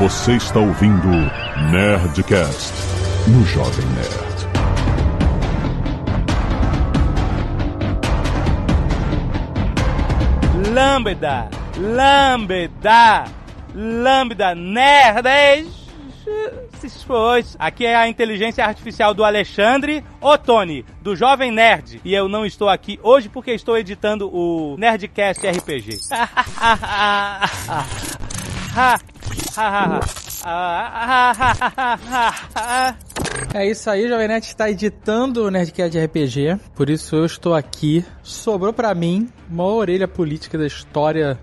Você está ouvindo Nerdcast no Jovem Nerd. Lambda, lambda, lambda, nerds. Foi. Aqui é a inteligência artificial do Alexandre Otoni, do Jovem Nerd. E eu não estou aqui hoje porque estou editando o Nerdcast RPG. É isso aí, Jovem Nerd está editando o Nerdcast RPG, por isso eu estou aqui. Sobrou pra mim uma orelha política da história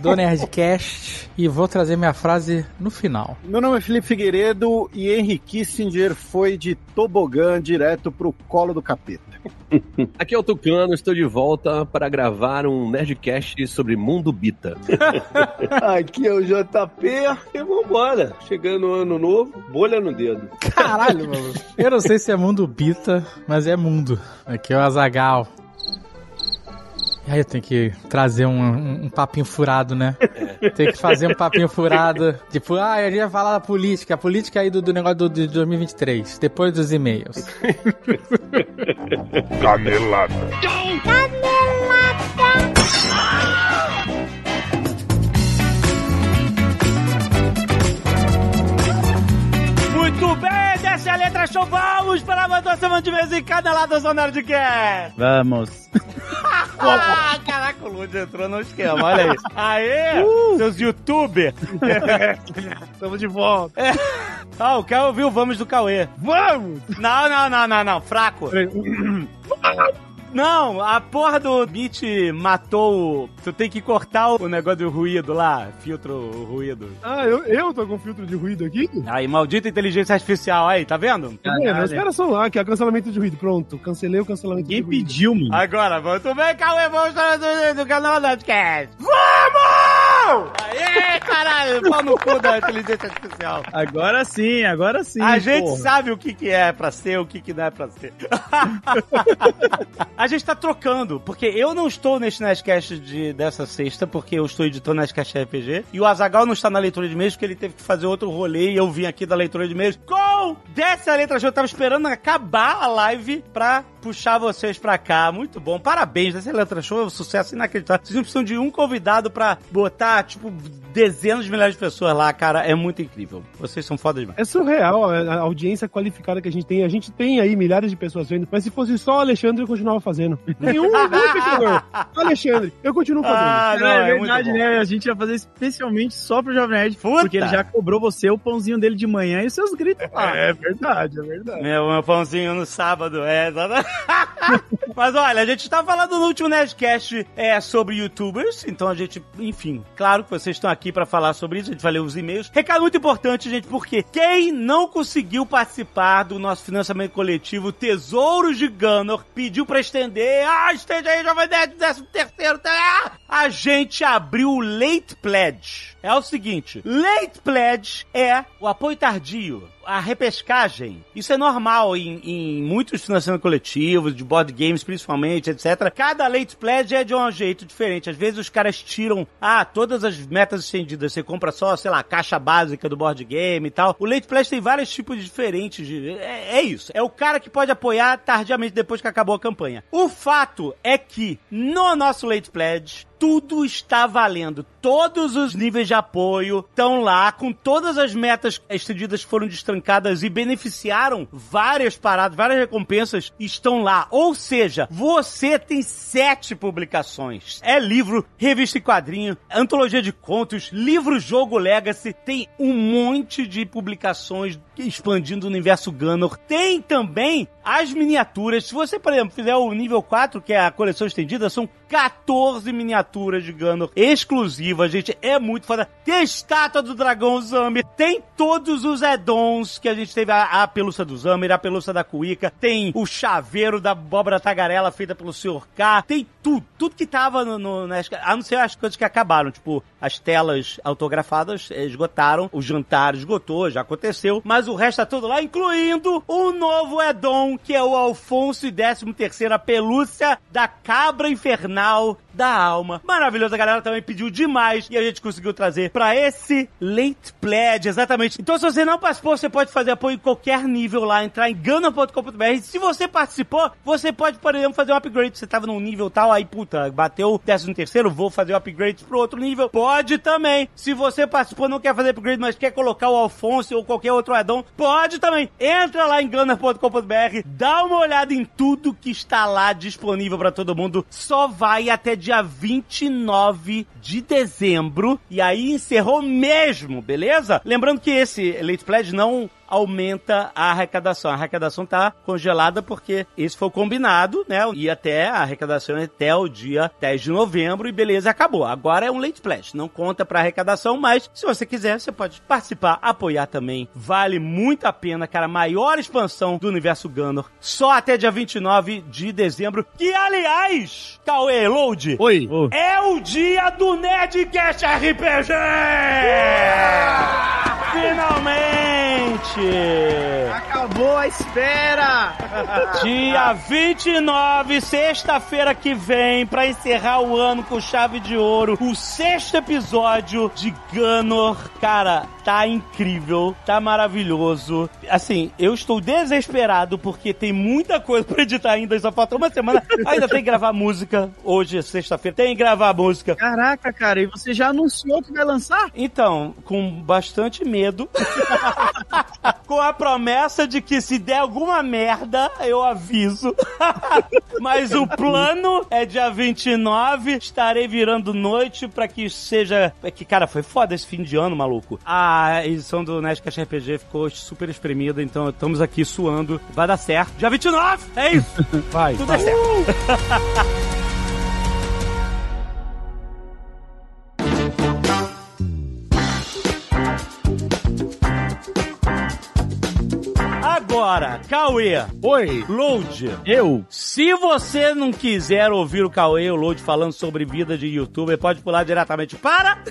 do Nerdcast e vou trazer minha frase no final. Meu nome é Felipe Figueiredo e Henry Kissinger foi de tobogã direto pro colo do capeta. Aqui é o Tucano, estou de volta para gravar um Nerdcast sobre Mundo Bita. Aqui é o JP e vambora. Chegando o ano novo, bolha no dedo. Caralho, mano. Eu não sei se é mundo bita, mas é mundo. Aqui é o Azagal. Aí eu tenho que trazer um, um, um papinho furado, né? Tem que fazer um papinho furado. Tipo, ah, eu ia falar da política. A política aí do, do negócio do, de 2023. Depois dos e-mails. Canelada. Muito bem, desce a letra show, vamos para a votação de vez em cada lado do Nerdcast. Vamos. Ah, caraca, o Lud entrou no esquema, olha aí. Aê, seus youtubers. Estamos de volta. É. Ah, o Caio ouviu Vamos do Cauê. Vamos! Não, não, não, não, não, fraco. Não, a porra do Beat matou o... Tu tem que cortar o negócio do ruído lá, filtro ruído. Ah, eu, eu tô com filtro de ruído aqui? Aí, maldita inteligência artificial, aí, tá vendo? Tá vendo? Os caras são lá, que é o cancelamento de ruído. Pronto, cancelei o cancelamento Quem de ruído. pediu, mano? Agora, muito bem, Cauê, vamos do, do canal Nerdcast. Vamos! Aê, caralho, pau no cu da inteligência artificial. Agora sim, agora sim. A gente sabe o que, que é pra ser, o que, que não é pra ser. a gente tá trocando, porque eu não estou neste Nerdcast de, dessa sexta, porque eu estou editando Nerdcast RPG, e o Azagal não está na leitura de e-mails, porque ele teve que fazer outro rolê, e eu vim aqui da leitura de e-mails com dessa letra show. Eu tava esperando acabar a live pra puxar vocês pra cá. Muito bom. Parabéns, dessa letra show é um sucesso inacreditável. Vocês não precisam de um convidado pra botar, tipo, dezenas de milhares de pessoas lá, cara. É muito incrível. Vocês são foda demais. É surreal a a audiência qualificada que a gente tem. A gente tem aí milhares de pessoas vendo, mas se fosse só o Alexandre, eu continuava fazendo. Nenhum espectador. Alexandre, eu continuo fazendo. Ah, não, é, é, verdade, né? A gente ia fazer especialmente só pro Jovem Nerd. Puta. Porque ele já cobrou você o pãozinho dele de manhã e os seus gritos. É verdade, é verdade. Meu, meu pãozinho no sábado, é. exatamente. Mas olha, a gente tá falando no último Nerdcast é, sobre youtubers, então a gente, enfim, claro que vocês estão aqui pra falar sobre isso, a gente vai ler os e-mails. Recado muito importante, gente, porque quem não conseguiu participar do nosso financiamento coletivo Tesouros de Gunner pediu pra estender, ah, estende aí, Jovem Nerd, décimo terceiro, tá? A gente abriu o Late Pledge. É o seguinte, Late Pledge é o apoio tardio, a repescagem. Isso é normal em, em muitos financiamentos coletivos, de board games principalmente, etc. Cada Late Pledge é de um jeito diferente. Às vezes os caras tiram, ah, todas as metas estendidas. Você compra só, sei lá, a caixa básica do board game e tal. O Late Pledge tem vários tipos diferentes de... É, é isso. É o cara que pode apoiar tardiamente depois que acabou a campanha. O fato é que no nosso Late Pledge, tudo está valendo. Todos os níveis de apoio estão lá, com todas as metas estendidas que foram destrancadas e beneficiaram várias paradas, várias recompensas, estão lá. Ou seja, você tem sete publicações. É livro, revista e quadrinho, antologia de contos, livro-jogo Legacy, tem um monte de publicações expandindo o universo Gunner. Tem também as miniaturas. Se você, por exemplo, fizer o nível 4, que é a coleção estendida, são 14 miniaturas de Gunner exclusivas, gente. É muito foda. Tem a estátua do dragão Zamir. Tem todos os add-ons que a gente teve. A, a pelúcia do Zamir, a pelúcia da Kuika. Tem o chaveiro da abóbora tagarela feita pelo Sr. K. Tem tudo. Tudo que tava no, no, a não ser as coisas que acabaram. Tipo, as telas autografadas eh, esgotaram. O jantar esgotou, já aconteceu. Mas o resto tá tudo lá, incluindo o novo add-on, que é o Alfonso e 13 terceira pelúcia da cabra infernal da alma. Maravilhoso, a galera também pediu demais e a gente conseguiu trazer pra esse Late Pledge, exatamente. Então, se você não participou, você pode fazer apoio em qualquer nível lá, entrar em gana.com.br. Se você participou, você pode, por exemplo, fazer um upgrade. Você tava num nível tal, aí, puta, bateu o 13 terceiro, vou fazer o upgrade pro outro nível. Pode também. Se você participou, não quer fazer upgrade, mas quer colocar o Alfonso ou qualquer outro addon, pode também. Entra lá em gunner.com.br, dá uma olhada em tudo que está lá disponível para todo mundo. Só vai até 29 de dezembro. E aí encerrou mesmo, beleza? Lembrando que esse Late Pledge não aumenta a arrecadação. A arrecadação tá congelada porque esse foi combinado, né? E até a arrecadação é até o dia 10 de novembro e beleza, acabou. Agora é um late pledge, não conta pra arrecadação, mas se você quiser, você pode participar, apoiar também. Vale muito a pena, cara. Maior expansão do universo Gunner. Só até dia 29 de dezembro. Que, aliás, Cauê Load, Oi. é o dia do Nerdcast RPG! Finalmente! Acabou a espera! Dia 29, sexta-feira que vem, pra encerrar o ano com chave de ouro, o sexto episódio de Gunner. Cara, tá incrível, tá maravilhoso. Assim, eu estou desesperado porque tem muita coisa pra editar ainda, só falta uma semana. Ainda tem que gravar música. Hoje é sexta-feira, tem que gravar música. Caraca, cara, e você já anunciou que vai lançar? Então, com bastante medo. com a promessa de que se der alguma merda, eu aviso. Mas o plano é dia 29, estarei virando noite pra que seja... É que, cara, foi foda esse fim de ano, maluco. A edição do Nerdcast RPG ficou super espremida, então estamos aqui suando. Vai dar certo. Dia 29! É isso! Vai. Tudo é certo. Agora, Cauê, Oi. Load. Eu? Se você não quiser ouvir o Cauê e o Load falando sobre vida de youtuber, pode pular diretamente para.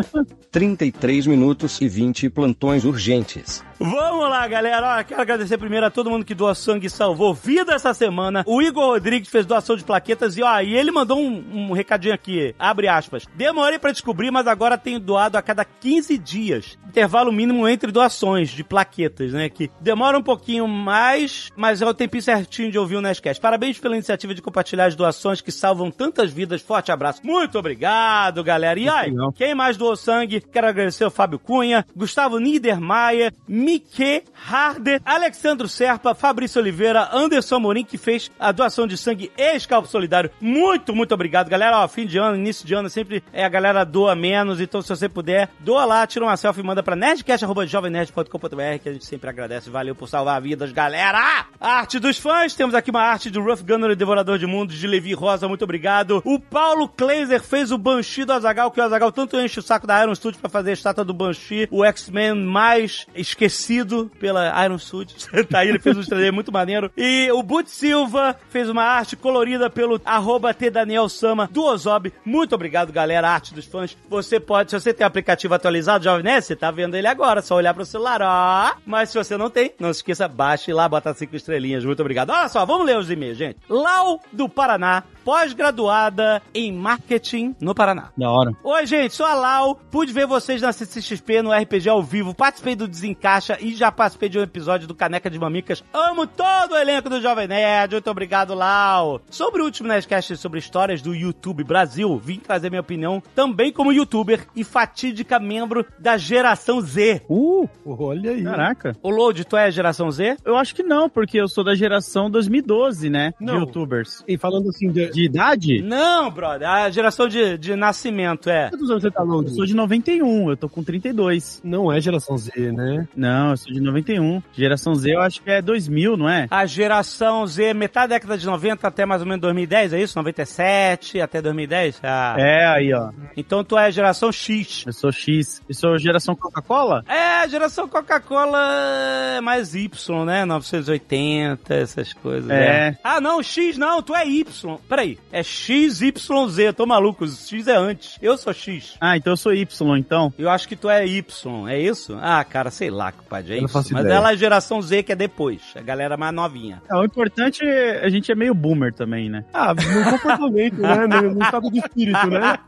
33 minutos e 20 plantões urgentes. Vamos lá, galera. Ó, quero agradecer primeiro a todo mundo que doa sangue e salvou vida essa semana. O Igor Rodrigues fez doação de plaquetas e, ó, e ele mandou um, um recadinho aqui, abre aspas. Demorei pra descobrir, mas agora tenho doado a cada 15 dias. Intervalo mínimo entre doações de plaquetas, né? Que demora um pouquinho mais, mas é o tempinho certinho de ouvir o Nerdcast. Parabéns pela iniciativa de compartilhar as doações que salvam tantas vidas. Forte abraço. Muito obrigado, galera. E aí, quem mais doou sangue? Quero agradecer o Fábio Cunha, Gustavo Niedermayer, Mike Harder, Alexandro Serpa, Fabrício Oliveira, Anderson Amorim, que fez a doação de sangue e escalpo solidário. Muito, muito obrigado, galera. Ó, fim de ano, início de ano, sempre é a galera doa menos, então se você puder, doa lá, tira uma selfie e manda pra nerdcast.jovemnerd.com.br que a gente sempre agradece. Valeu por salvar vidas, galera! Arte dos fãs, temos aqui uma arte do Rough Gunner Devorador de Mundos, de Levi Rosa, muito obrigado. O Paulo Kleiser fez o Banshee do Azagal, que o Azagal tanto enche o saco da Iron Studio pra fazer a estátua do Banshee, o X-Men mais esquecido pela Iron Studio. tá aí, ele fez um 3D muito maneiro. E o Boot Silva fez uma arte colorida pelo arroba T Daniel Sama do Ozob. Muito obrigado, galera, arte dos fãs. Você pode, se você tem aplicativo atualizado, Jovem Nerd, você tá vendo ele agora, só olhar pro celular, ó. Mas se você não tem, não se esqueça, baixe lá, bota cinco estrelinhas. Muito obrigado. Olha só, vamos ler os e-mails, gente. Lau do Paraná, pós-graduada em marketing no Paraná. Da hora. Oi, gente, sou a Lau. Pude ver vocês na CCXP no RPG ao vivo. Participei do Desencaixa e já participei de um episódio do Caneca de Mamicas. Amo todo o elenco do Jovem Nerd. Muito obrigado, Lau. Sobre o último Nerdcast sobre histórias do YouTube Brasil, vim trazer minha opinião também como youtuber e fatídica membro da geração Z. Uh, Olha aí. caraca. O Load, tu é geração Z? Eu acho que não, porque eu sou da geração 2012, né? Não. De youtubers. E falando assim, de... De idade? Não, brother. A geração de, de nascimento, é. quantos anos você tá Eu longe? sou de 91, eu tô com 32. Não é geração Z, né? Não, eu sou de 91. Geração Z eu acho que é 2000, não é? A geração Z, metade da década de 90 até mais ou menos 2010, é isso? 97 até 2010? Ah. É, aí, ó. Então tu é a geração X. Eu sou X. Eu sou geração Coca-Cola? É, geração Coca-Cola é mais Y, né? 980, essas coisas. É. Ah, não, X não, tu é Y. Peraí, peraí. É XYZ, tô maluco, X é antes. Eu sou X. Ah, então eu sou Y, então. Eu acho que tu é Y, é isso? Ah, cara, sei lá, compadre, é Eu isso. faço Mas ideia. ela é geração Z, que é depois. A galera mais novinha. É, o importante é a gente é meio boomer também, né? Ah, no comportamento, né? No, no estado de espírito, né?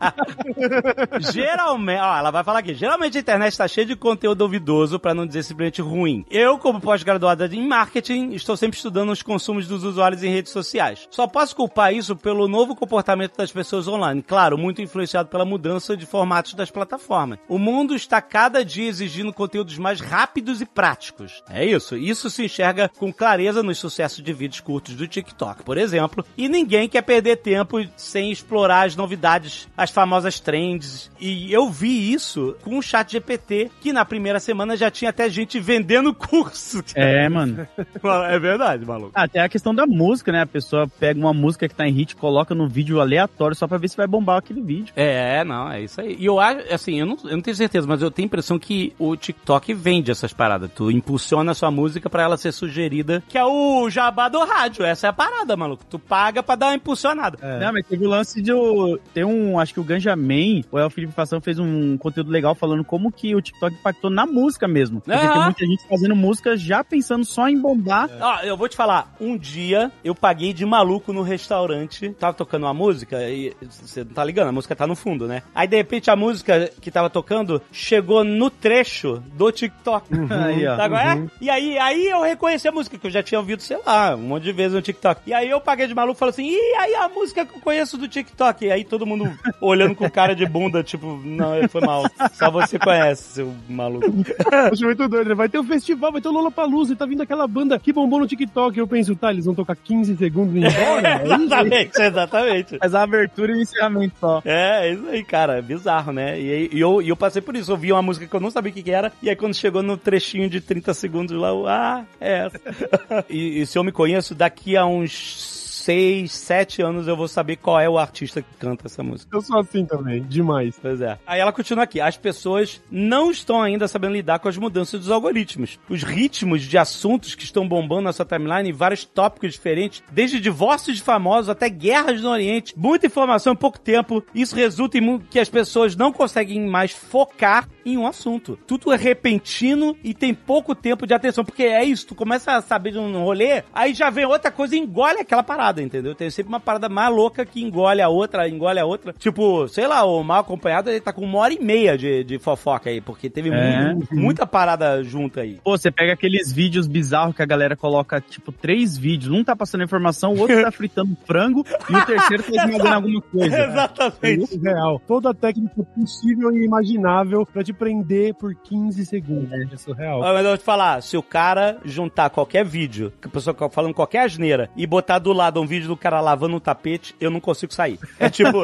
Geralmente, ó, ela vai falar aqui. Geralmente a internet está cheia de conteúdo duvidoso, pra não dizer simplesmente ruim. Eu, como pós-graduada em marketing, estou sempre estudando os consumos dos usuários em redes sociais. Só posso culpar isso pelo novo comportamento das pessoas online. Claro, muito influenciado pela mudança de formatos das plataformas. O mundo está cada dia exigindo conteúdos mais rápidos e práticos. É isso. Isso se enxerga com clareza nos sucessos de vídeos curtos do TikTok, por exemplo. E ninguém quer perder tempo sem explorar as novidades, as famosas trends. E eu vi isso com o chat GPT, que na primeira semana já tinha até gente vendendo curso. É, mano. É verdade, maluco. Até a questão da música, né? A pessoa pega uma música que tá em hit, coloca no vídeo aleatório só pra ver se vai bombar aquele vídeo. É, não, é isso aí. E eu acho, assim, eu não, eu não tenho certeza, mas eu tenho a impressão que o TikTok vende essas paradas. Tu impulsiona a sua música pra ela ser sugerida, que é o jabá do rádio. Essa é a parada, maluco. Tu paga pra dar uma impulsionada. Não, mas teve o lance de. o- Tem um. Acho que o Ganja Man, ou é o Felipe Fação, fez um conteúdo legal falando como que o TikTok impactou na música mesmo. Porque É. tem muita gente fazendo música já pensando só em bombar. Ó, eu vou te falar, um dia eu paguei de maluco no restaurante, tava tocando uma música e você não tá ligando, a música tá no fundo, né? Aí de repente a música que tava tocando chegou no trecho do TikTok. Aí, ó. Qual é? E aí, aí eu reconheci a música, que eu já tinha ouvido, sei lá, um monte de vezes no TikTok. E aí eu paguei de maluco e falei assim, e aí a música que eu conheço do TikTok? E aí todo mundo olhando com cara de bunda, tipo, não, foi mal. Só você conhece, seu maluco. Acho muito doido, né? Vai ter um festival, vai ter o Lollapalooza e tá vindo aquela banda que bombou no TikTok. Eu penso, tá, eles vão tocar 15 segundos e ir embora? É exatamente, exatamente. Faz a abertura e o encerramento só. É, é isso aí, cara. É bizarro, né? E, e eu, e eu passei por isso. Eu vi uma música que eu não sabia o que, que era. E aí, quando chegou no trechinho de 30 segundos lá, eu, ah, é essa. e, e se eu me conheço, daqui a uns 6, 7 anos eu vou saber qual é o artista que canta essa música. Eu sou assim também, demais. Pois é. Aí ela continua aqui. As pessoas não estão ainda sabendo lidar com as mudanças dos algoritmos. Os ritmos de assuntos que estão bombando na sua timeline em vários tópicos diferentes, desde divórcios de famosos até guerras no Oriente. Muita informação em pouco tempo. Isso resulta em que as pessoas não conseguem mais focar em um assunto. Tudo é repentino e tem pouco tempo de atenção. Porque é isso, tu começa a saber de um rolê, aí já vem outra coisa e engole aquela parada, entendeu? Tem sempre uma parada mais louca que engole a outra, engole a outra. Tipo, sei lá, o mal acompanhado ele tá com uma hora e meia de, de fofoca aí, porque teve É. muito- muita parada junta aí. Pô, você pega aqueles vídeos bizarros que a galera coloca, tipo, três vídeos. Um tá passando informação, o outro tá fritando frango e o terceiro tá esmagando alguma coisa. É Exatamente. isso real. Toda a técnica possível e imaginável pra te prender por 15 segundos. É surreal. Ó, Mas eu vou te falar, se o cara juntar qualquer vídeo, que a pessoa tá falando qualquer asneira, e botar do lado um vídeo do cara lavando um tapete, eu não consigo sair. É tipo,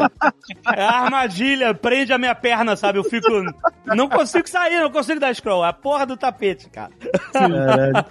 é armadilha, prende a minha perna, sabe? Eu fico. Não consigo sair, não consigo dar scroll. É a porra do tapete, cara.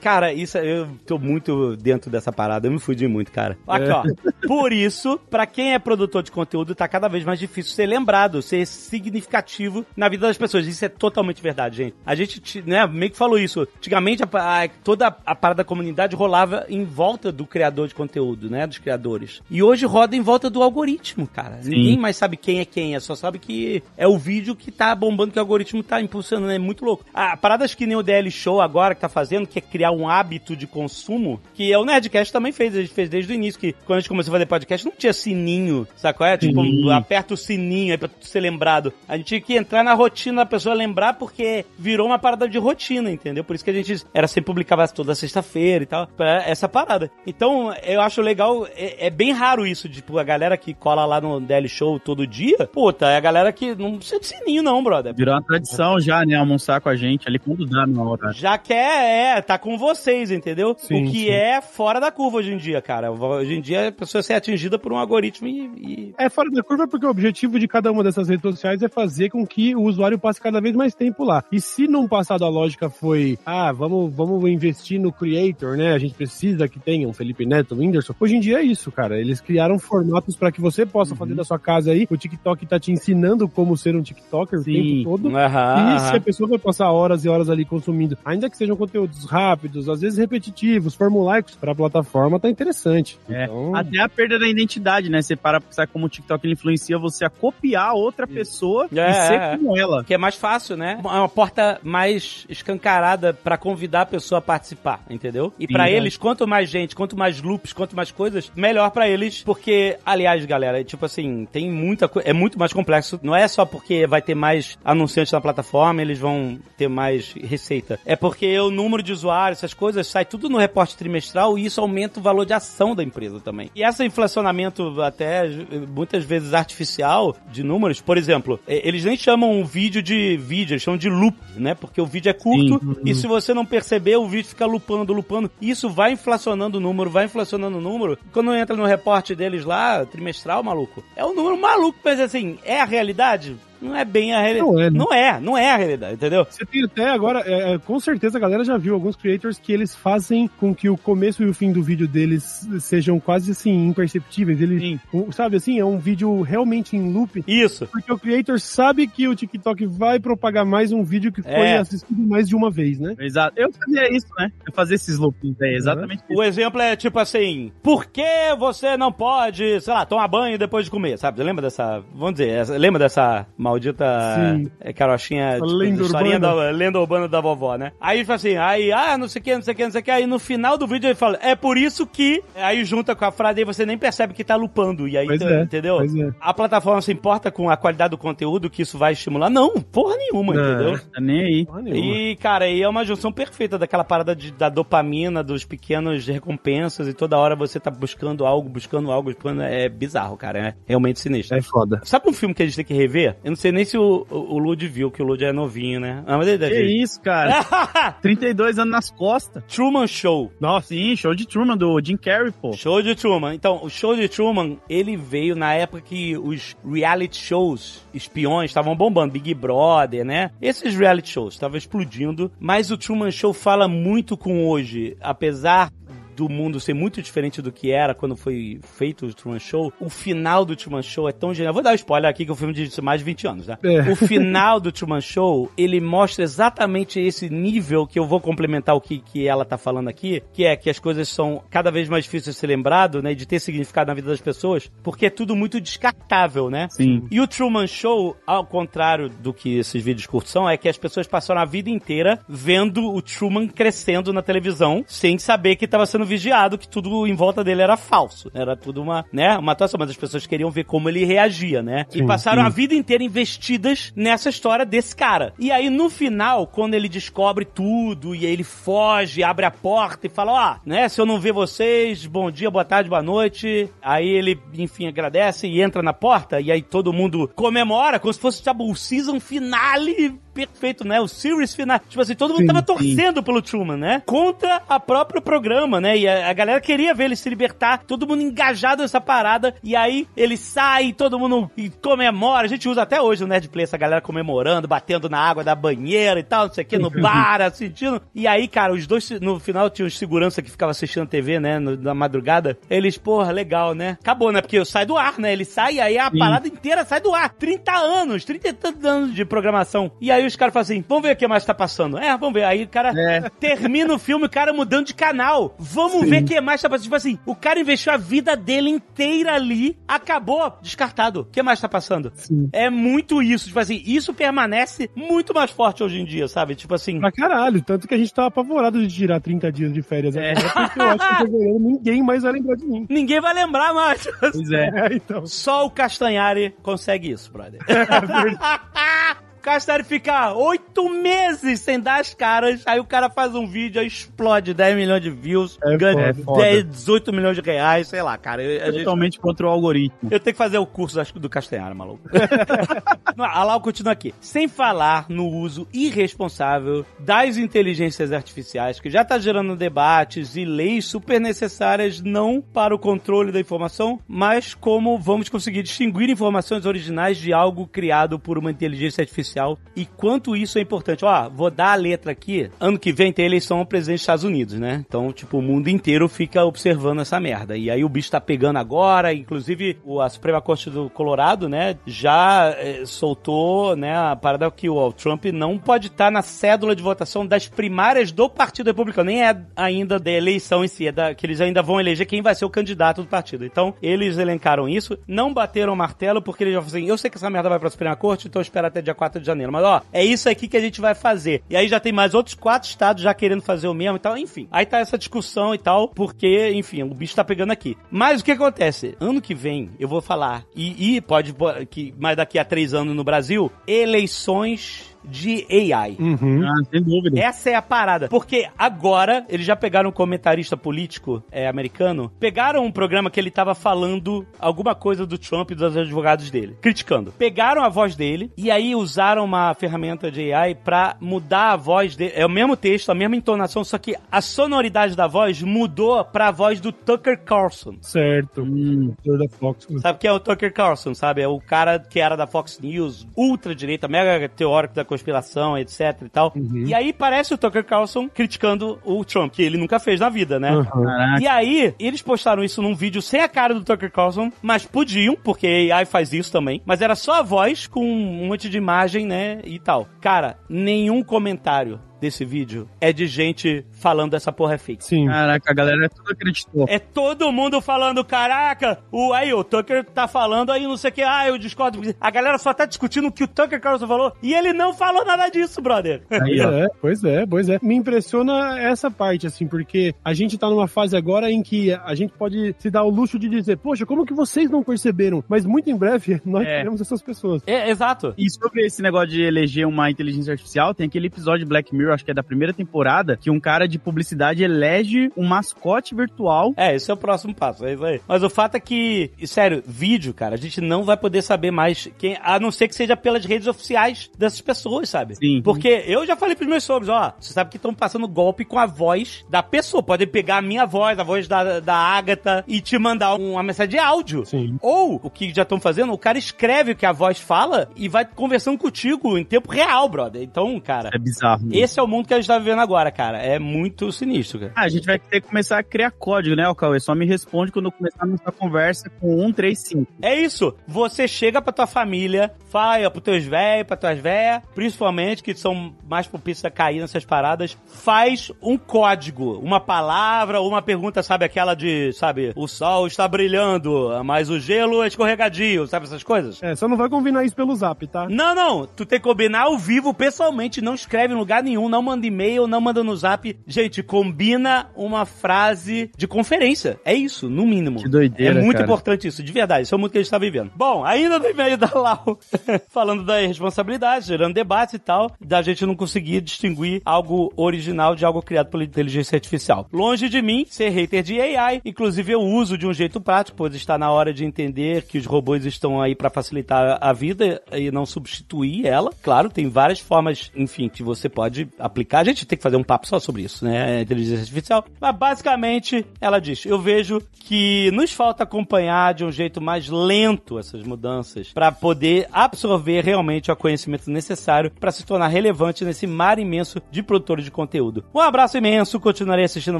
Cara, isso eu tô muito dentro dessa parada. Eu me fudi muito, cara. Aqui, ó. Por isso, pra quem é produtor de conteúdo, tá cada vez mais difícil ser lembrado, ser significativo na vida das pessoas. Isso é totalmente verdade, gente. A gente, né, meio que falou isso. Antigamente, a, a- toda a parada da comunidade rolava em volta do criador de conteúdo, né? Dos criadores. E hoje roda em volta do algoritmo, cara. Ninguém mais sabe quem é quem, é só sabe que é o vídeo que tá bombando, que o algoritmo tá impulsionando. É muito louco. Ah, paradas que nem o DL Show agora que tá fazendo, que é criar um hábito de consumo, que é o Nerdcast também fez. A gente fez desde o início, que quando a gente começou a fazer podcast, não tinha sininho, sabe qual é? Tipo, aperta o sininho aí pra tu ser lembrado. A gente tinha que entrar na rotina da pessoa lembrar, porque virou uma parada de rotina, entendeu? Por isso que a gente era sempre publicava toda sexta-feira e tal, pra essa parada. Então, eu acho legal, é, é bem raro isso, tipo, a galera que cola lá no DL Show todo dia, puta, é a galera que não precisa de sininho não, brother. Virou uma tradição já, né? Almoçar com a gente ali quando dá na hora. Já quer, é, tá com vocês, entendeu? Sim, o que sim. é fora da curva hoje em dia, cara. Hoje em dia a pessoa ser atingida por um algoritmo e. e- É fora da curva porque o objetivo de cada uma dessas redes sociais é fazer com que o usuário passe cada vez mais tempo lá. E se num passado a lógica foi, ah, vamos, vamos investir no creator, né? A gente precisa que tenha um Felipe Neto, um Whindersson. Hoje em dia é isso, cara. Eles criaram formatos para que você possa fazer da sua casa aí. O TikTok tá te ensinando como ser um TikToker Sim. o tempo todo. Aham, E se a pessoa vai passar horas e horas ali consumindo, ainda que sejam conteúdos rápidos, às vezes repetitivos, formulaicos, pra plataforma tá interessante. É. Então, Até a perda da identidade, né? Você para pra pensar como o TikTok ele influencia você a copiar outra pessoa É, e ser é. como ela. Que é mais fácil, né? É uma porta mais escancarada pra convidar a pessoa a participar, entendeu? E pra Sim, eles, quanto mais gente, quanto mais loops, quanto mais coisas, melhor pra eles, porque, aliás, galera, tipo assim, tem muita coisa, é muito mais complexo. Não é só porque vai ter mais anunciantes na plataforma, eles vão ter mais receita. É porque o número de usuários, essas coisas, sai tudo no reporte trimestral e isso aumenta o valor de ação da empresa também. E esse inflacionamento até muitas vezes artificial de números, por exemplo, eles nem chamam um vídeo de vídeo, eles chamam de loop, né? Porque o vídeo é curto e se você não perceber, o vídeo fica lupando, lupando. Isso vai inflacionando o número, vai inflacionando o número. Quando entra no reporte deles lá, trimestral, maluco, é um número maluco, mas assim, é a realidade? Não é bem a realidade. Não é, né? Não é, não é a realidade, entendeu? Você tem até agora, é, é, com certeza a galera já viu alguns creators que eles fazem com que o começo e o fim do vídeo deles sejam quase assim, imperceptíveis. Ele, Sim. um, sabe assim, é um vídeo realmente em loop. Isso. Porque o creator sabe que o TikTok vai propagar mais um vídeo que foi É. assistido mais de uma vez, né? Exato. Eu fazia isso, né? Eu fazia esses loopings aí, exatamente isso. O exemplo é tipo assim: por que você não pode, sei lá, tomar banho depois de comer? Sabe? Você lembra dessa. Vamos dizer, lembra dessa maldita Sim. é, carochinha, tipo, lenda historinha urbana. da lenda urbana da vovó, né? Aí fala assim, aí, ah, não sei o que, não sei o que, não sei o que. Aí no final do vídeo ele fala, é por isso que. Aí junta com a frase e você nem percebe que tá lupando. E aí, Pois tá- é, entendeu? pois é. A plataforma se importa com a qualidade do conteúdo que isso vai estimular? Não, porra nenhuma, Não. entendeu? Tá nem aí. Porra nenhuma. E, cara, aí é uma junção perfeita daquela parada de- da dopamina, dos pequenos recompensas, e toda hora você tá buscando algo, buscando algo, buscando. É bizarro, cara. É realmente sinistro. É foda. Sabe um filme que a gente tem que rever? Eu não sei nem se o, o, Lud viu, que o Lud é novinho, né? Ah, mas ele deve Que ver. isso, cara? 32 anos nas costas. Truman Show. Nossa, sim, show de Truman do Jim Carrey, pô. Show de Truman. Então, o show de Truman, ele veio na época que os reality shows espiões estavam bombando, Big Brother, né? Esses reality shows estavam explodindo, mas o Truman Show fala muito com hoje, apesar do mundo ser muito diferente do que era quando foi feito o Truman Show, o final do Truman Show é tão genial. Vou dar um spoiler aqui que o filme de mais de 20 anos, né? É. O final do Truman Show, ele mostra exatamente esse nível que eu vou complementar o que, que ela tá falando aqui, que é que as coisas são cada vez mais difíceis de ser lembrado, né? De ter significado na vida das pessoas, porque é tudo muito descartável, né? Sim. E o Truman Show, ao contrário do que esses vídeos curtos são, é que as pessoas passaram a vida inteira vendo o Truman crescendo na televisão, sem saber que estava sendo vigiado, que tudo em volta dele era falso. Era tudo uma, né, uma atuação, mas as pessoas queriam ver como ele reagia, né? e passaram a vida inteira investidas nessa história desse cara. E aí, no final, quando ele descobre tudo, e aí ele foge, abre a porta e fala, ó, né, se eu não ver vocês, bom dia, boa tarde, boa noite. Aí ele, enfim, agradece e entra na porta, e aí todo mundo comemora, como se fosse, sabe, o season finale perfeito, né? O series final. Tipo assim, todo mundo Sim, tava sim. torcendo pelo Truman, né? Contra a própria programa, né? E a, a galera queria ver ele se libertar, todo mundo engajado nessa parada. E aí ele sai, todo mundo comemora. A gente usa até hoje o Nerd Play, essa galera comemorando, batendo na água da banheira e tal, não sei o que, no bar, assistindo. E aí, cara, os dois, no final tinha os segurança que ficava assistindo a TV, né? no- na madrugada. Eles, porra, legal, né? Acabou, né? Porque sai do ar, né? Ele sai e aí a parada inteira sai do ar. 30 anos, 30 e tantos anos de programação. E aí os caras falam assim: vamos ver o que mais tá passando. É, vamos ver. Aí o cara É. termina o filme, o cara mudando de canal. Vamos ver o que mais tá passando. Tipo assim, o cara investiu a vida dele inteira ali, acabou, descartado. O que mais tá passando? Sim. É muito isso. Tipo assim, isso permanece muito mais forte hoje em dia, sabe? Tipo assim. Pra caralho, tanto que a gente tá apavorado de tirar 30 dias de férias É. agora, porque eu acho que fevereiro ninguém mais vai lembrar de mim. Ninguém vai lembrar mais. Pois é. É, então. Só o Castanhari consegue isso, brother. O Castanhari fica oito meses sem dar as caras, aí o cara faz um vídeo, aí explode 10 milhões de views, É ganha foda. 10, 18 milhões de reais, sei lá, cara. eu- A gente, Totalmente contra o algoritmo. eu tenho que fazer o curso acho, do Castanhari, maluco. A Lau continua aqui. Sem falar no uso irresponsável das inteligências artificiais, que já está gerando debates e leis super necessárias não para o controle da informação, mas como vamos conseguir distinguir informações originais de algo criado por uma inteligência artificial artificial e quanto isso é importante. Ó, vou dar a letra aqui. Ano que vem tem eleição ao presidente dos Estados Unidos, né? Então, tipo, o mundo inteiro fica observando essa merda. E aí o bicho tá pegando agora, inclusive a Suprema Corte do Colorado, né, já eh, soltou, né, a parada que o Trump não pode estar na cédula de votação das primárias do Partido Republicano. Nem é ainda da eleição em si, é da, que eles ainda vão eleger quem vai ser o candidato do partido. Então, eles elencaram isso, não bateram o martelo, porque eles já falaram assim, eu sei que essa merda vai pra Suprema Corte, então espera até dia 4 de janeiro. Mas, ó, é isso aqui que a gente vai fazer. E aí já tem mais outros quatro estados já querendo fazer o mesmo e tal, enfim. Aí tá essa discussão e tal, porque, enfim, o bicho tá pegando aqui. Mas o que acontece? Ano que vem, eu vou falar, e, e pode, que mais daqui a três anos no Brasil, eleições de AI. Uhum. Ah, sem dúvida. Essa é a parada. Porque agora, eles já pegaram um comentarista político é, americano, pegaram um programa que ele tava falando alguma coisa do Trump e dos advogados dele, criticando. Pegaram a voz dele e aí usaram uma ferramenta de AI pra mudar a voz dele. É o mesmo texto, a mesma entonação, só que a sonoridade da voz mudou pra voz do Tucker Carlson. Certo. Hum. Da Fox. Sabe quem é o Tucker Carlson, sabe? É o cara que era da Fox News, ultra-direita, mega teórico da conspiração, etc e tal. E aí parece o Tucker Carlson criticando o Trump, que ele nunca fez na vida, né? Caraca. E aí, eles postaram isso num vídeo sem a cara do Tucker Carlson, mas podiam, porque AI faz isso também. Mas era só a voz com um monte de imagem, né? E tal. Cara, nenhum comentário desse vídeo é de gente falando essa porra é fake. Sim. Caraca, a galera tudo acreditou. É todo mundo falando, caraca, o, aí o Tucker tá falando aí não sei o que, ah, eu discordo. A galera só tá discutindo o que o Tucker Carlson falou e ele não falou nada disso, brother. Aí, é, pois é, pois é. Me impressiona essa parte, assim, porque a gente tá numa fase agora em que a gente pode se dar o luxo de dizer, poxa, como que vocês não perceberam? Mas muito em breve nós É. teremos essas pessoas. É, exato. E sobre esse negócio de eleger uma inteligência artificial, tem aquele episódio de Black Mirror, acho que é da primeira temporada, que um cara de publicidade elege um mascote virtual. É, esse é o próximo passo, é isso aí. Mas o fato é que, e sério, vídeo, cara, a gente não vai poder saber mais quem, a não ser que seja pelas redes oficiais dessas pessoas, sabe? Sim. Porque eu já falei pros meus sogros, ó, você sabe que estão passando golpe com a voz da pessoa. Podem pegar a minha voz, a voz da, da Agatha e te mandar um, uma mensagem de áudio. Sim. Ou, o que já estão fazendo, o cara escreve o que a voz fala e vai conversando contigo em tempo real, brother. Então, cara, É bizarro. né? esse é o mundo que a gente tá vivendo agora, cara. É muito sinistro, cara. Ah, a gente vai ter que começar a criar código, né, o Cauê? Só me responde quando eu começar a nossa conversa com 135. É isso. Você chega pra tua família, fala aí, ó, pros teus velhos, pra tuas velhas, principalmente que são mais propícios a cair nessas paradas, faz um código, uma palavra, uma pergunta, sabe, aquela de, sabe, o sol está brilhando, mas o gelo é escorregadio, sabe essas coisas? É, só não vai combinar isso pelo zap, tá? Não, não, tu tem que combinar ao vivo, pessoalmente, não escreve em lugar nenhum, não manda e-mail, não manda no zap. Gente, combina uma frase de conferência. É isso, no mínimo. Que doideira, É muito cara. importante isso, de verdade. Isso é o mundo que a gente tá vivendo. Bom, ainda no e-mail da Lau, falando da responsabilidade, gerando debates e tal, da gente não conseguir distinguir algo original de algo criado pela inteligência artificial. Longe de mim ser hater de AI, inclusive eu uso de um jeito prático, pois está na hora de entender que os robôs estão aí para facilitar a vida e não substituir ela. Claro, tem várias formas, enfim, que você pode aplicar. A gente tem que fazer um papo só sobre isso, né? Inteligência artificial. Mas basicamente, ela diz: eu vejo que nos falta acompanhar de um jeito mais lento essas mudanças para poder absorver realmente o conhecimento necessário para se tornar relevante nesse mar imenso de produtores de conteúdo. Um abraço imenso, continuarei assistindo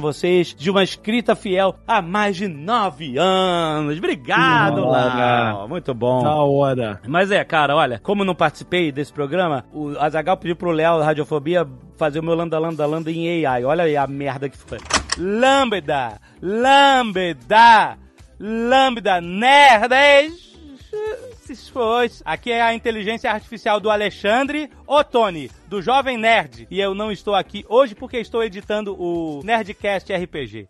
vocês de uma escrita fiel há mais de nove anos. Obrigado. Lau. Muito bom. Da hora. Mas é, cara, olha, como não participei desse programa, o Azagal pediu pro Léo da Radiofobia fazer o meu landa landa landa em AI. Olha aí a merda que foi. Lambda, lambda, lambda, nerds. Se foi. Aqui é a inteligência artificial do Alexandre Ottoni, do Jovem Nerd. E eu não estou aqui hoje porque estou editando o Nerdcast RPG.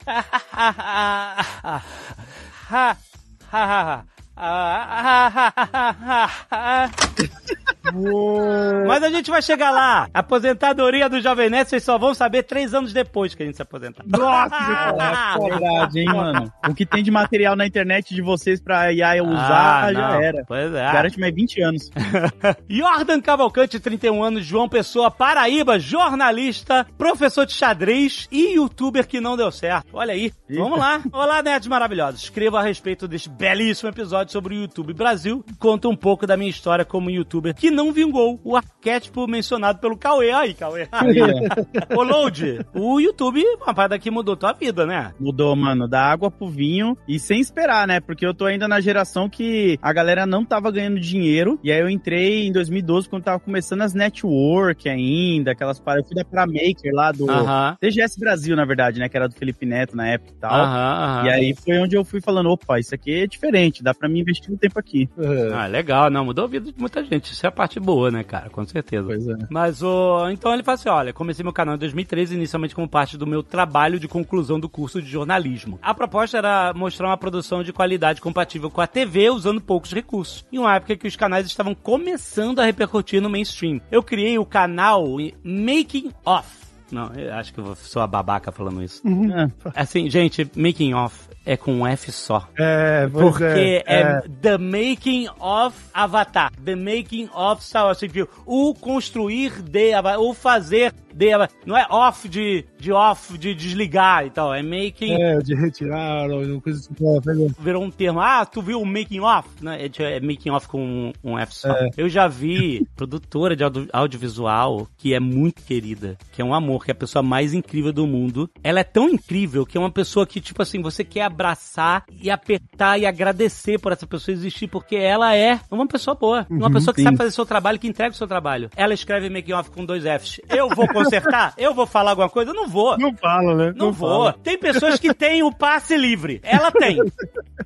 Mas a gente vai chegar lá. Aposentadoria do Jovem Nerd, vocês só vão saber três anos depois que a gente se aposentar. Nossa, verdade, hein, mano? O que tem de material na internet de vocês pra IA usar, Ah, já era. Pois é. Garante mais 20 anos. Jordan Cavalcante, 31 anos, João Pessoa, Paraíba, jornalista, professor de xadrez e youtuber que não deu certo. Olha aí, vamos lá. Olá, nerds maravilhosos. Escreva a respeito deste belíssimo episódio sobre o YouTube Brasil. Conta um pouco da minha história como youtuber que não vingou. O arquétipo mencionado pelo Cauê. Aí, Cauê. Ô, Load, o YouTube, uma parada que mudou tua vida, né? Mudou, mano, da água pro vinho e sem esperar, né? Porque eu tô ainda na geração que a galera não tava ganhando dinheiro. E aí eu entrei em 2012, quando tava começando as network ainda, aquelas paradas. Eu fui da Paramaker lá do Aham. TGS Brasil, na verdade, né? Que era do Felipe Neto na época e tal. Aham, aham. E aí foi onde eu fui falando, opa, isso aqui é diferente, dá pra mim investir um tempo aqui. Ah, legal, não, mudou a vida de muita gente. Isso é a parte boa, né, cara? Com certeza. Pois é. Mas o. Então ele fala assim: olha, comecei meu canal em 2013, inicialmente como parte do meu trabalho de conclusão do curso de jornalismo. A proposta era mostrar uma produção de qualidade compatível com a TV usando poucos recursos. Em uma época que os canais estavam começando a repercutir no mainstream. Eu criei o canal Making Off. Não, eu acho que eu sou a babaca falando isso. Assim, gente, Making Off é com um F só. É, Porque é, é. The Making of Avatar. The Making of Star Wars. Viu? O construir de Avatar. O fazer de Avatar. Não é off de, de off, de desligar e tal. É making. É, de retirar, ou coisa assim. É, pegou. Virou um termo. Ah, tu viu o making off? Né? É, é making off com um, um F só. É. Eu já vi produtora de audio- audiovisual que é muito querida, que é um amor, que é a pessoa mais incrível do mundo. Ela é tão incrível que é uma pessoa que, tipo assim, você quer abraçar e apertar e agradecer por essa pessoa existir, porque ela é uma pessoa boa. Uma pessoa que sim. sabe fazer seu trabalho, que entrega o seu trabalho. Ela escreve making off com dois Fs. Eu vou consertar? Eu vou falar alguma coisa? Eu não vou. Não fala, né? Não, vou. fala. Tem pessoas que têm o passe livre. Ela tem.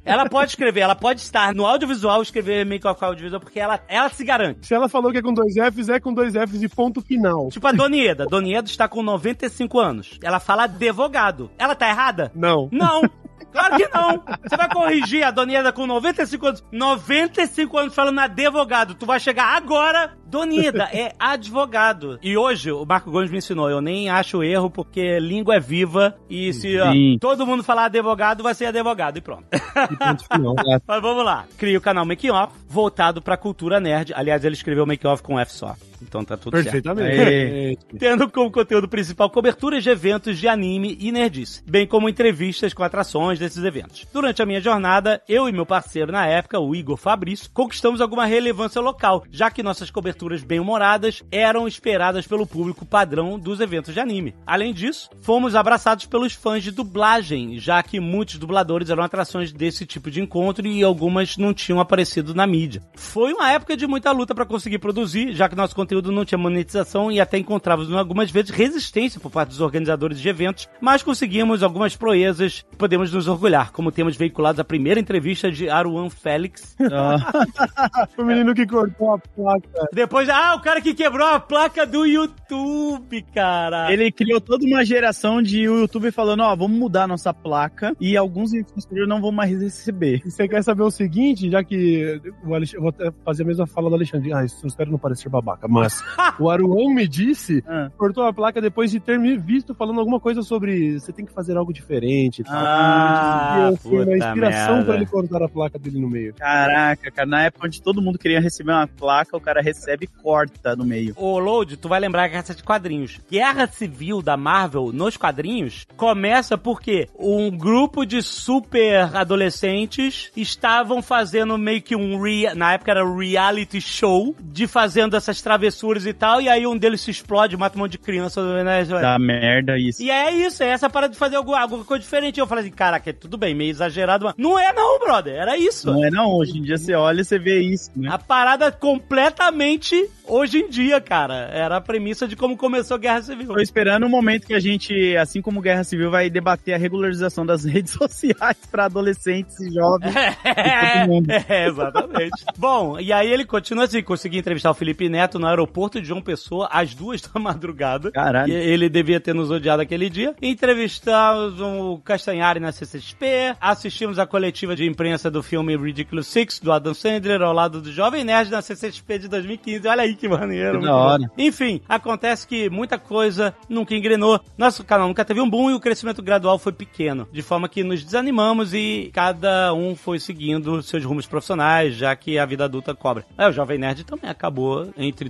Ela pode escrever, ela pode estar no audiovisual, escrever make off audiovisual, porque ela, ela se garante. Se ela falou que é com dois Fs, é com dois Fs e ponto final. Tipo a Donieda. Donieda está com 95 anos. Ela fala advogado. Ela tá errada? Não. Não. Claro que não. Você vai corrigir a Donieda com 95 anos. 95 anos falando advogado. Tu vai chegar agora. Donieda é advogado. E hoje, o Marco Gomes me ensinou. Eu nem acho erro, porque língua é viva. E se ó, todo mundo falar advogado, vai ser advogado. E pronto. E ponto final. É. Mas vamos lá. Cria o canal Making Off, voltado pra cultura nerd. Aliás, ele escreveu Making Off com F só. Então tá tudo certo. Perfeitamente. Tendo como conteúdo principal coberturas de eventos de anime e nerdice, bem como entrevistas com atrações desses eventos. Durante a minha jornada, eu e meu parceiro na época, o Igor Fabrício, conquistamos alguma relevância local, já que nossas coberturas bem-humoradas eram esperadas pelo público padrão dos eventos de anime. Além disso, fomos abraçados pelos fãs de dublagem, já que muitos dubladores eram atrações desse tipo de encontro e algumas não tinham aparecido na mídia. Foi uma época de muita luta para conseguir produzir, já que nosso conteúdo não tinha monetização e até encontrávamos algumas vezes resistência por parte dos organizadores de eventos, mas conseguimos algumas proezas que podemos nos orgulhar, como temos veiculados a primeira entrevista de Aruan Félix. O menino que cortou a placa. Depois, ah, o cara que quebrou a placa do YouTube, cara. Ele criou toda uma geração de YouTube falando, ó, vamos mudar nossa placa e alguns influenciadores não vão mais receber. E você quer saber o seguinte, já que o Alex... eu vou até fazer a mesma fala do Alexandre. Ah, isso eu espero não parecer babaca, mas o Aruan me disse, Ah. cortou a placa depois de ter me visto falando alguma coisa sobre você tem que fazer algo diferente. Ah, E foi uma puta inspiração merda. pra ele cortar a placa dele no meio. Caraca, cara, na época onde todo mundo queria receber uma placa, o cara recebe e corta no meio. Ô, Load, tu vai lembrar que essa é de quadrinhos. Guerra Civil da Marvel nos quadrinhos começa porque um grupo de super adolescentes estavam fazendo meio que um rea- na época era reality show de fazendo essas travessuras e tal, e aí um deles se explode, mata um monte de criança, né? Dá merda isso. E é isso, é essa parada de fazer alguma, alguma coisa diferente. Eu falei assim, caraca, é tudo bem, meio exagerado, mas não é não, brother, era isso. Não é não, hoje em dia você olha e você vê isso, né? A parada completamente Gucci hoje em dia, cara. Era a premissa de como começou a Guerra Civil. Tô esperando o momento que a gente, assim como Guerra Civil, vai debater a regularização das redes sociais pra adolescentes e jovens. É, é, exatamente. Bom, e aí ele continua assim, consegui entrevistar o Felipe Neto no aeroporto de João Pessoa às duas da madrugada. Caralho. Ele devia ter nos odiado aquele dia. Entrevistamos o Castanhari na CCXP, assistimos a coletiva de imprensa do filme Ridiculous Six, do Adam Sandler, ao lado do Jovem Nerd na CCXP de 2015. Olha aí que maneiro. Que da hora. Enfim, acontece que muita coisa nunca engrenou. Nosso canal nunca teve um boom e o crescimento gradual foi pequeno. De forma que nos desanimamos e cada um foi seguindo seus rumos profissionais, já que a vida adulta cobra. É, o Jovem Nerd também acabou entre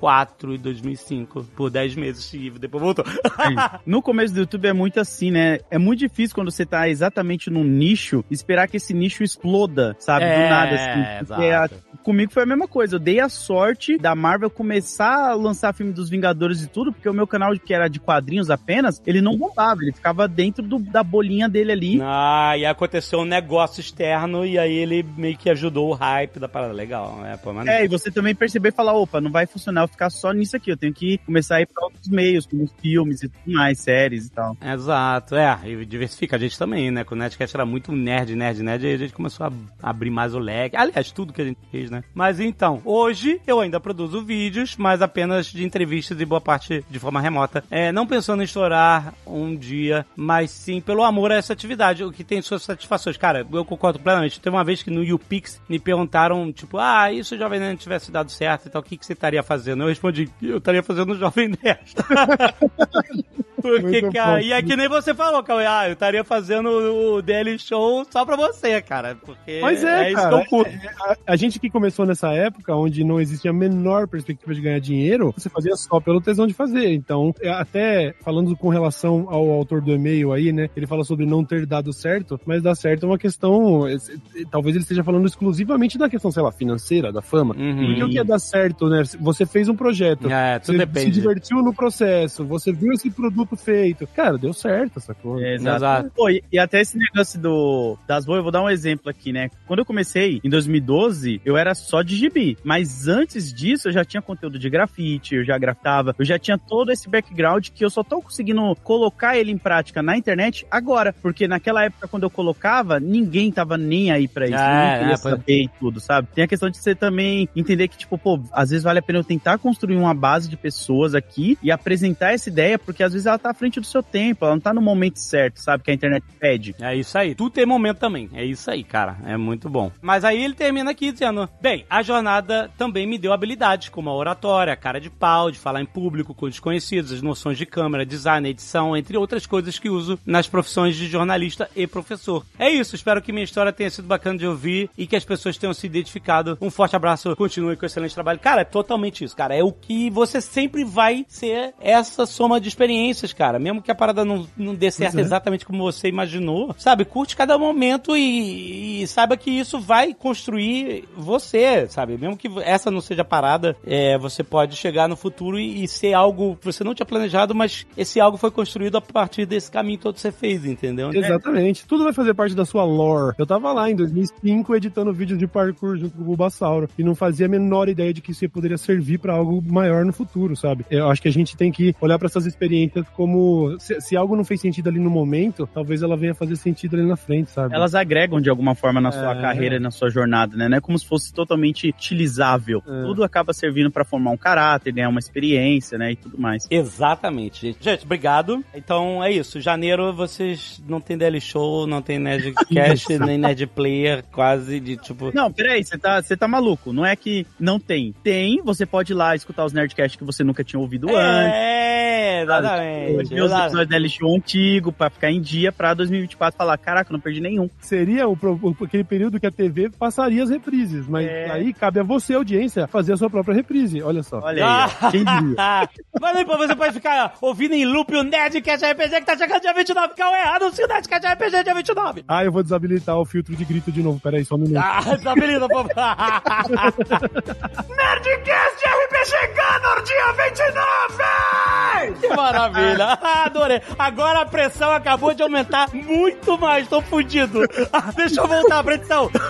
2004 e 2005, por 10 meses e depois voltou. No começo do YouTube é muito assim, né? É muito difícil quando você tá exatamente num nicho, esperar que esse nicho exploda, sabe? É, do nada, assim. Porque a- comigo foi a mesma coisa. Eu dei a sorte da Marvel começar a lançar filme dos Vingadores e tudo, porque o meu canal, que era de quadrinhos apenas, ele não bombava, ele ficava dentro do- da bolinha dele ali. Ah, e aconteceu um negócio externo e aí ele meio que ajudou o hype da parada. Legal, é, pô, mas É, e você também perceber e falar, opa, não vai funcionar eu ficar só nisso aqui, eu tenho que começar a ir pra outros meios, como filmes e tudo mais, séries e tal. Exato, é, e diversifica a gente também, né? Quando o Nerdcast era muito nerd, nerd, nerd, aí a gente começou a abrir mais o leque. Aliás, tudo que a gente fez, né? Mas então, hoje eu ainda produzo vídeos, mas apenas de entrevistas e boa parte de forma remota. É, não pensando em estourar um dia, mas sim pelo amor a essa atividade, o que tem suas satisfações. Cara, eu concordo plenamente. Teve uma vez que no YouPix me perguntaram, tipo, ah, e se o Jovem Nerd tivesse dado certo e tal, o que, que você estaria fazendo? Eu respondi, eu estaria fazendo Jovem Nerd. Porque, Muito cara, bom. e é que nem você falou, Cauê, ah, eu estaria fazendo o Daily Show só pra você, cara. Porque Mas é, isso cara. que eu curto. é, a, a gente que começou nessa época, onde não existia a menor perspectiva de ganhar dinheiro, você fazia só pelo tesão de fazer. Então, é, até falando com relação ao autor do e-mail aí, né? Ele fala sobre não ter dado certo, mas dar certo é uma questão. é, é, Talvez ele esteja falando exclusivamente da questão, sei lá, financeira, da fama. Uhum. Porque o que é dar certo, né? Você fez um projeto. É, tudo Você se depende. divertiu no processo, você viu esse produto feito. Cara, deu certo, sacou? É, exato. Exato. Pô, e, e até esse negócio do, das boas, eu vou dar um exemplo aqui, né? Quando eu comecei, em 2012, eu era só de gibi. Mas antes disso, eu já tinha conteúdo de grafite, eu já grafitava, eu já tinha todo esse background que eu só tô conseguindo colocar ele em prática na internet agora. Porque naquela época, quando eu colocava, ninguém tava nem aí pra isso. É, ninguém queria é, saber e tudo, sabe? Tem a questão de você também entender que, tipo, pô, às vezes vale a pena eu tentar construir uma base de pessoas aqui e apresentar essa ideia, porque às vezes ela tá à frente do seu tempo, ela não tá no momento certo, sabe? Que a internet pede. É isso aí. Tu tem momento também. É isso aí, cara. É muito bom. Mas aí ele termina aqui dizendo: Bem, a jornada também me deu habilidades como a oratória, a cara de pau, de falar em público com desconhecidos, as noções de câmera, design, edição, entre outras coisas que uso nas profissões de jornalista e professor. É isso. Espero que minha história tenha sido bacana de ouvir e que as pessoas tenham se identificado. Um forte abraço. Continue com o excelente trabalho. Cara, é totalmente isso, cara. É o que você sempre vai ser essa soma de experiências, cara. Mesmo que a parada não, não dê certo é. exatamente como você imaginou, sabe? Curte cada momento e, e saiba que isso vai construir você, sabe? Mesmo que essa não seja a parada, é, você pode chegar no futuro e, e ser algo que você não tinha planejado, mas esse algo foi construído a partir desse caminho todo que você fez, entendeu? Exatamente. Tudo vai fazer parte da sua lore. Eu tava lá em 2005 editando vídeos de parkour junto com o Bulbasauro e não fazia a menor ideia de que isso poderia servir pra algo maior no futuro, sabe? Eu acho que a gente tem que olhar pra essas experiências como se, se algo não fez sentido ali no momento, talvez ela venha fazer sentido ali na frente, sabe? Elas agregam de alguma forma na sua É. carreira e na sua jornada, né? Não é como se fosse totalmente utilizável. É. Tudo acaba servindo pra formar um caráter, ganhar uma experiência, né? E tudo mais. Exatamente, gente. Gente, obrigado. Então é isso. Janeiro vocês não tem Daily Show, não tem Nerdcast, nem Nerd Player, quase de tipo. Não, peraí, você tá, você tá maluco. Não é que não tem. Tem, você pode ir lá escutar os Nerdcasts que você nunca tinha ouvido antes. É, Ver exatamente. os episódios da Show antigo pra ficar em dia pra 2024 falar, caraca, eu não perdi nenhum. Seria o, aquele período que a TV passaria as reprises, mas É. aí cabe a você, audiência, fazer a sua própria reprise. Olha só. Olha aí, ó. quem diria? Mas aí pô, você pode ficar ouvindo em loop o Nerdcast RPG que tá chegando dia 29. Cauê, anuncia o Nerdcast RPG dia 29. Ah, eu vou desabilitar o filtro de grito de novo. Peraí, só um minuto. Ah, desabilita, pô. Nerdcast RPG Ganor dia 29! Que maravilha. Ah, Adorei. Agora a pressão acabou de aumentar muito mais. Tô fudido. Ah, deixa eu voltar pra edição.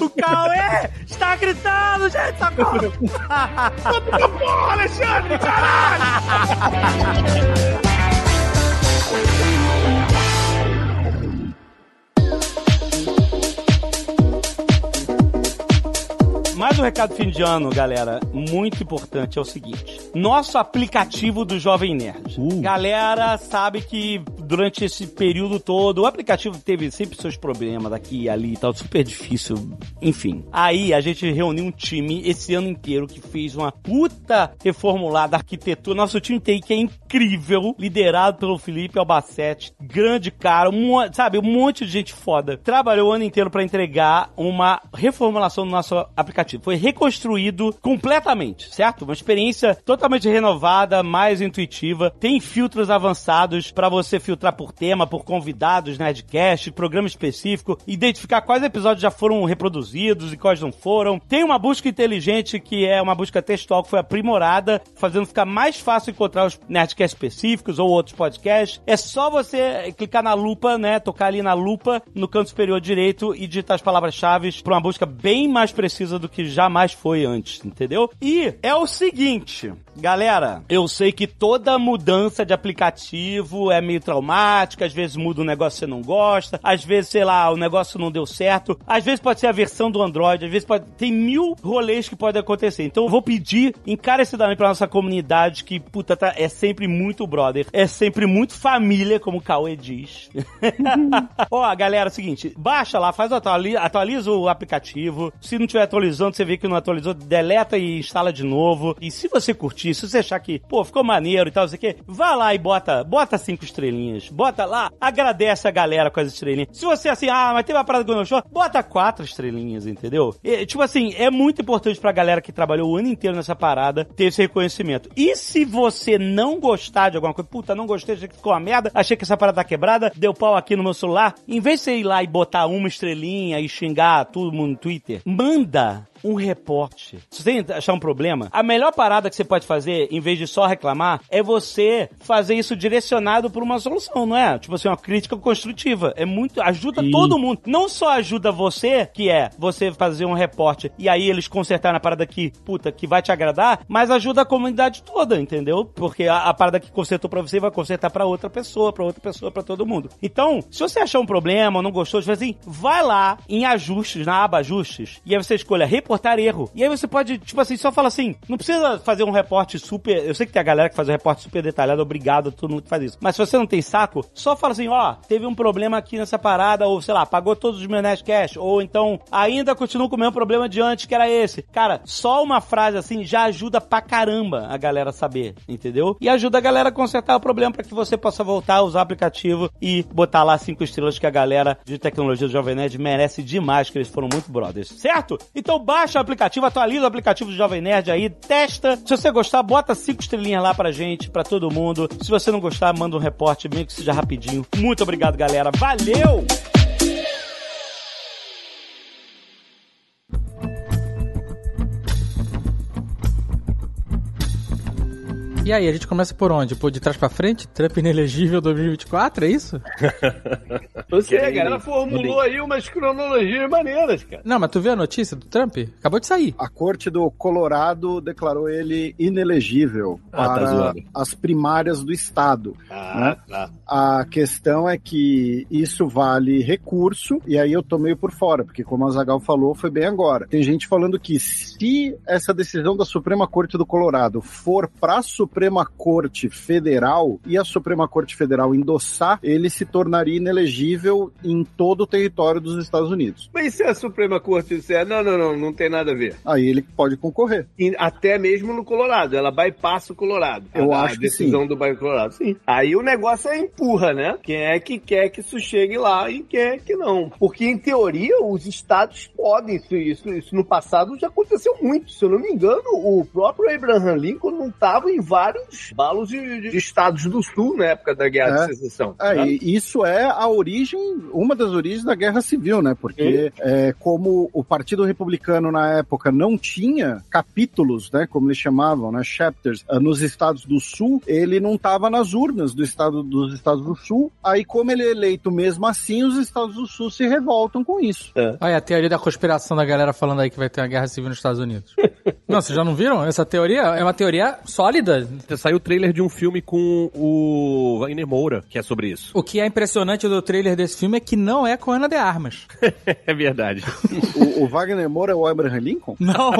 O Cauê está gritando, gente. Socorro. Porra, Alexandre, caralho! Mais um recado fim de ano, galera, muito importante é o seguinte: nosso aplicativo do Jovem Nerd. Galera, sabe que durante esse período todo o aplicativo teve sempre seus problemas daqui e ali e tal, super difícil, enfim. Aí a gente reuniu um time esse ano inteiro que fez uma puta reformulada arquitetura. Nosso time tem que é incrível, liderado pelo Felipe Albacete, grande cara, um, sabe, um monte de gente foda. Trabalhou o ano inteiro pra entregar uma reformulação do nosso aplicativo. Foi reconstruído completamente, certo? Uma experiência totalmente renovada, mais intuitiva. Tem filtros avançados pra você filtrar por tema, por convidados, Nerdcast, programa específico, identificar quais episódios já foram reproduzidos e quais não foram. Tem uma busca inteligente que é uma busca textual que foi aprimorada, fazendo ficar mais fácil encontrar os Nerdcasts específicos ou outros podcasts. É só você clicar na lupa, né, tocar ali na lupa no canto superior direito e digitar as palavras-chave para uma busca bem mais precisa do que jamais foi antes, entendeu? E é o seguinte, galera, eu sei que toda mudança de aplicativo é meio traumática, às vezes muda um negócio que você não gosta, às vezes, sei lá, o negócio não deu certo, às vezes pode ser a versão do Android, às vezes pode... Tem mil rolês que podem acontecer. Então eu vou pedir encarecidamente pra nossa comunidade que, puta, tá, é sempre muito brother, é sempre muito família, como o Cauê diz. Ó, galera, é o seguinte, baixa lá, faz atualiza, atualiza o aplicativo, se não estiver atualizando, você vê que não atualizou, deleta e instala de novo. E se você curtir, se você achar que, pô, ficou maneiro e tal, não sei o quê, vá lá e bota, bota cinco estrelinhas. Bota lá, agradece a galera com as estrelinhas. Se você assim, ah, mas teve uma parada que não show, bota quatro estrelinhas, entendeu? E, tipo assim, é muito importante pra galera que trabalhou o ano inteiro nessa parada ter esse reconhecimento. E se você não gostar de alguma coisa, puta, não gostei, achei que ficou uma merda, achei que essa parada tá quebrada, deu pau aqui no meu celular, em vez de você ir lá e botar uma estrelinha e xingar todo mundo no Twitter, manda um reporte. Se você achar um problema, a melhor parada que você pode fazer, em vez de só reclamar, é você fazer isso direcionado por uma solução, não é? Tipo assim, uma crítica construtiva. É muito. Ajuda Sim. todo mundo. Não só ajuda você, que é você fazer um reporte e aí eles consertarem a parada que, puta, que vai te agradar, mas ajuda a comunidade toda, entendeu? Porque a, a parada que consertou pra você vai consertar pra outra pessoa, pra outra pessoa, pra todo mundo. Então, se você achar um problema ou não gostou, tipo assim, vai lá em ajustes, na aba ajustes, e aí você escolha reportar erro. E aí você pode, tipo assim, só fala assim, não precisa fazer um reporte super. Eu sei que tem a galera que faz um reporte super detalhado, obrigado a todo mundo que faz isso. Mas se você não tem saco, só fala assim, ó, teve um problema aqui nessa parada, ou sei lá, pagou todos os meus Nerdcash, ou então ainda continua com o mesmo problema de antes, que era esse. Cara, só uma frase assim já ajuda pra caramba a galera saber, entendeu? E ajuda a galera a consertar o problema pra que você possa voltar a usar o aplicativo e botar lá cinco estrelas que a galera de tecnologia do Jovem Nerd merece demais, que eles foram muito brothers, certo? Então baixa o aplicativo, atualiza o aplicativo do Jovem Nerd aí, testa. Se você gostar, bota cinco estrelinhas lá pra gente, pra todo mundo. Se você não gostar, manda um reporte, meio que seja rapidinho. Muito obrigado, galera. Valeu! E aí, a gente começa por onde? Por de trás pra frente? Trump inelegível 2024, é isso? Você, a galera formulou aí umas cronologias maneiras, cara. Não, mas tu viu a notícia do Trump? Acabou de sair. A corte do Colorado declarou ele inelegível Ah, tá para zoando. as primárias do estado. Ah, tá. A questão é que isso vale recurso, e aí eu tô meio por fora, porque como a Zagal falou, foi bem agora. Tem gente falando que se essa decisão da Suprema Corte do Colorado for pra Suprema Corte Federal e a Suprema Corte Federal endossar, ele se tornaria inelegível em todo o território dos Estados Unidos. Mas se a Suprema Corte disser, não, não, não, não tem nada a ver? Aí ele pode concorrer. E até mesmo no Colorado, ela bypassa o Colorado. Eu a, acho a que decisão do bairro Colorado, sim. Aí o negócio é empurra, né? Quem é que quer que isso chegue lá e quem é que não. Porque, em teoria, os estados podem. Isso, isso, isso no passado já aconteceu muito. Se eu não me engano, o próprio Abraham Lincoln não estava em vários balos de, de estados do sul na época da Guerra É. de Secessão. É, né? isso é a origem, uma das origens da Guerra Civil, né? Porque é, como o Partido Republicano na época não tinha capítulos, né? Como eles chamavam, né? Chapters, ah, nos estados do Sul, ele não estava nas urnas do estado, dos estados do Sul. Aí, como ele é eleito mesmo assim, os estados do Sul se revoltam com isso. Olha a teoria da conspiração da galera falando aí que vai ter uma guerra civil nos Estados Unidos. não, vocês já não viram? Essa teoria é uma teoria sólida. Saiu o trailer de um filme com o Wagner Moura, que é sobre isso. O que é impressionante do trailer desse filme é que não é com Ana de Armas. É verdade. O, o Wagner Moura é o Abraham Lincoln? Não!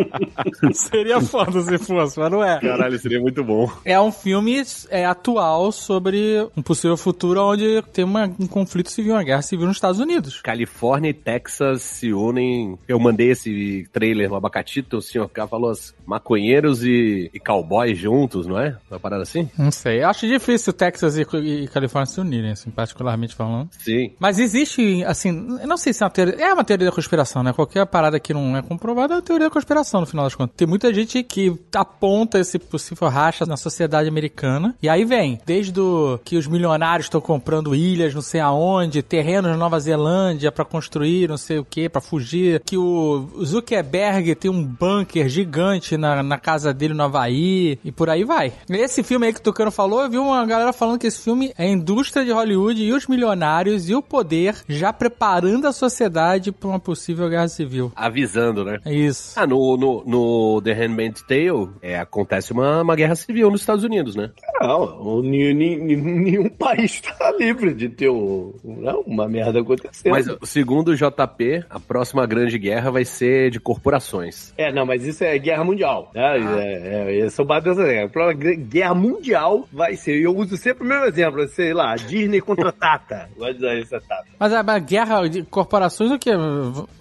Seria foda se fosse, mas não é. Caralho, seria muito bom. É um filme é, atual sobre um possível futuro onde tem uma- um conflito civil, uma guerra civil nos Estados Unidos. Califórnia e Texas se unem. Eu mandei esse trailer no Abacatito, o senhor K falou assim, maconheiros e, e cowboys juntos, não é? Uma parada assim? Não sei. Eu acho difícil Texas e, e Califórnia se unirem, assim, particularmente falando. Sim. Mas existe, assim, eu não sei se é uma teoria. É uma teoria da conspiração, né? Qualquer parada que não é comprovada é uma teoria da conspiração, no final das contas. Tem muita gente que aponta esse possível racha na sociedade americana. E aí vem, desde o, que os milionários estão comprando ilhas, não sei aonde, terrenos na Nova Zelândia pra construir, não sei o que, pra fugir. Que o Zuckerberg tem um bunker gigante na, na casa dele no Havaí. E por aí vai. Esse filme aí que o Tucano falou, eu vi uma galera falando que esse filme é a indústria de Hollywood e os milionários e o poder já preparando a sociedade pra uma possível guerra civil. Avisando, né? É isso. Ah, no, no, no The Handmaid's Tale é, acontece uma, uma guerra civil nos Estados Unidos, né? Não, nenhum país está livre de ter o- não, uma merda acontecendo. Mas segundo o JP, a próxima grande guerra vai ser de corporações. É, não, mas isso é guerra mundial. Né? Ah. É, é, é o dessa guerra. A guerra mundial vai ser. E eu uso sempre o mesmo exemplo, sei lá, Disney contra Tata. De usar essa Tata. Mas a, a guerra de corporações, o quê?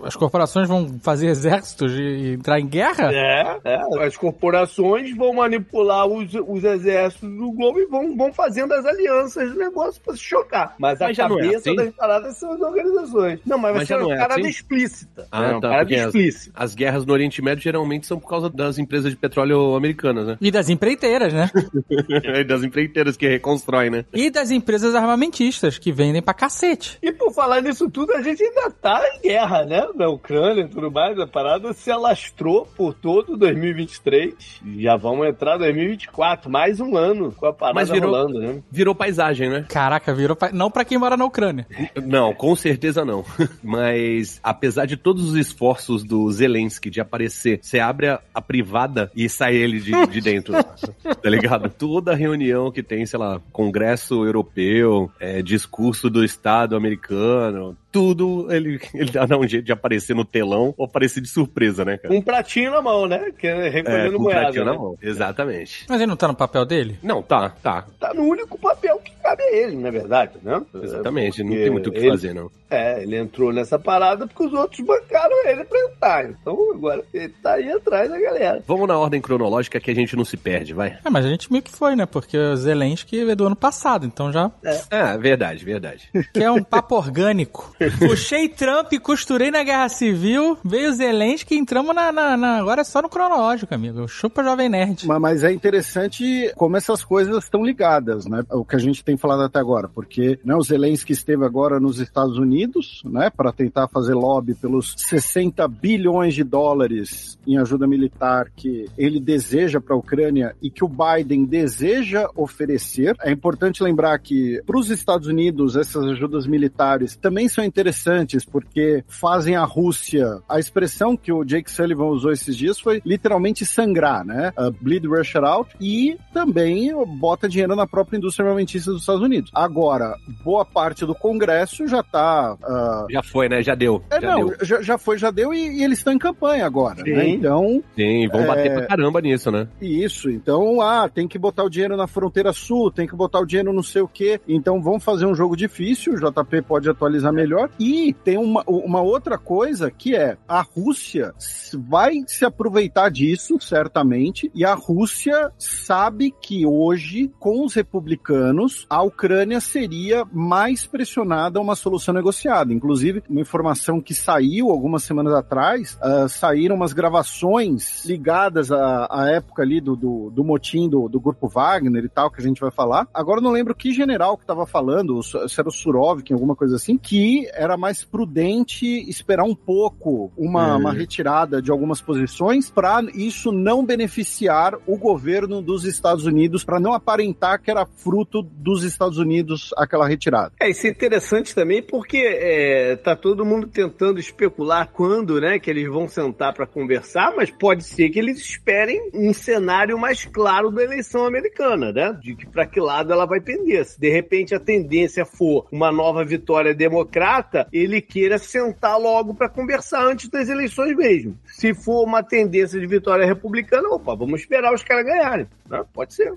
As corporações vão fazer exércitos e, entrar em guerra? É, é, as corporações vão manipular os, os exércitos do globo e vão, vão fazendo as alianças do negócio pra se chocar. Mas, Mas a já não é cabeça assim? das paradas são as organizações. Não, mas vai Mas ser já não uma é parada assim? explícita. Ah, né? Uma tá. parada Porque as, explícita. as guerras no Oriente Médio geralmente são por causa das empresas de petróleo americanas, né? E das empreiteiras, né? E das empreiteiras que reconstroem, né? e das empresas armamentistas, que vendem pra cacete. E por falar nisso tudo, a gente ainda tá em guerra, né? Na Ucrânia e tudo mais. A parada se alastrou por todo 2023. E já vamos entrar em 2024, mais um ano com a parada Mas virou- rolando, né? Virou paisagem, né? Caraca, virou. Pa... Não pra quem mora na Ucrânia. Não, com certeza não. Mas, apesar de todos os esforços do Zelensky de aparecer, você abre a, a privada e sai ele de, de dentro. tá ligado? Toda reunião que tem, sei lá, Congresso Europeu, é, discurso do Estado americano, tudo ele, ele dá um jeito de aparecer no telão ou aparecer de surpresa, né, cara? Um pratinho na mão, né? Que é É, recolhendo com o moeda. pratinho né? na mão. Exatamente. Mas ele não tá no papel dele? Não, tá, tá. Tá no único papel que cabe a ele, na verdade, né? Exatamente. Não Porque tem muito o que ele- fazer, não. É, ele entrou nessa parada porque os outros bancaram ele pra entrar. Então agora ele tá aí atrás da galera. Vamos na ordem cronológica que a gente não se perde, vai. É, mas a gente meio que foi, né? Porque o Zelensky é do ano passado, então já. Ah, verdade, verdade. Que é um papo orgânico. Puxei Trump costurei na Guerra Civil, veio Zelensky e entramos na, na- na- Agora é só no cronológico, amigo. Chupa Jovem Nerd. Ma- Mas é interessante como essas coisas estão ligadas, né? O que a gente tem falado até agora, porque né, o Zelensky esteve agora nos Estados Unidos, né, para tentar fazer lobby pelos 60 bilhões de dólares em ajuda militar que ele deseja para a Ucrânia e que o Biden deseja oferecer. É importante lembrar que para os Estados Unidos essas ajudas militares também são interessantes porque fazem a Rússia. A expressão que o Jake Sullivan usou esses dias foi literalmente sangrar, né? Uh, bleed Russia out e também bota dinheiro na própria indústria armamentista dos Estados Unidos. Agora, boa parte do Congresso já está Já foi, né? Já deu. é, já não, deu. já, já foi, já deu e, e eles estão em campanha agora, Sim. né? Então, Sim, vão É. bater pra caramba nisso, né? isso. Então, ah, tem que botar o dinheiro na fronteira sul, tem que botar o dinheiro não sei o quê. Então, vamos fazer um jogo difícil, o JP pode atualizar melhor. E tem uma, uma outra coisa que é, a Rússia vai se aproveitar disso, certamente, e a Rússia sabe que hoje, com os republicanos, a Ucrânia seria mais pressionada a uma solução negociada. Inclusive, uma informação que saiu algumas semanas atrás, ah, saíram umas gravações ligadas à, à época ali do, do, do motim do, do grupo Wagner e tal, que a gente vai falar. Agora não lembro que general que estava falando, se era o Surovkin, alguma coisa assim, que era mais prudente esperar um pouco uma, Hum. uma retirada de algumas posições para isso não beneficiar o governo dos Estados Unidos, para não aparentar que era fruto dos Estados Unidos aquela retirada. É, isso é interessante também porque é, tá todo mundo tentando especular quando, né, que eles vão sentar para conversar, mas pode ser que eles esperem um cenário mais claro da eleição americana, né? De que para que lado ela vai pender. Se de repente a tendência for uma nova vitória democrata, ele queira sentar logo para conversar antes das eleições mesmo. Se for uma tendência de vitória republicana, opa, vamos esperar os caras ganharem. Né? Pode ser.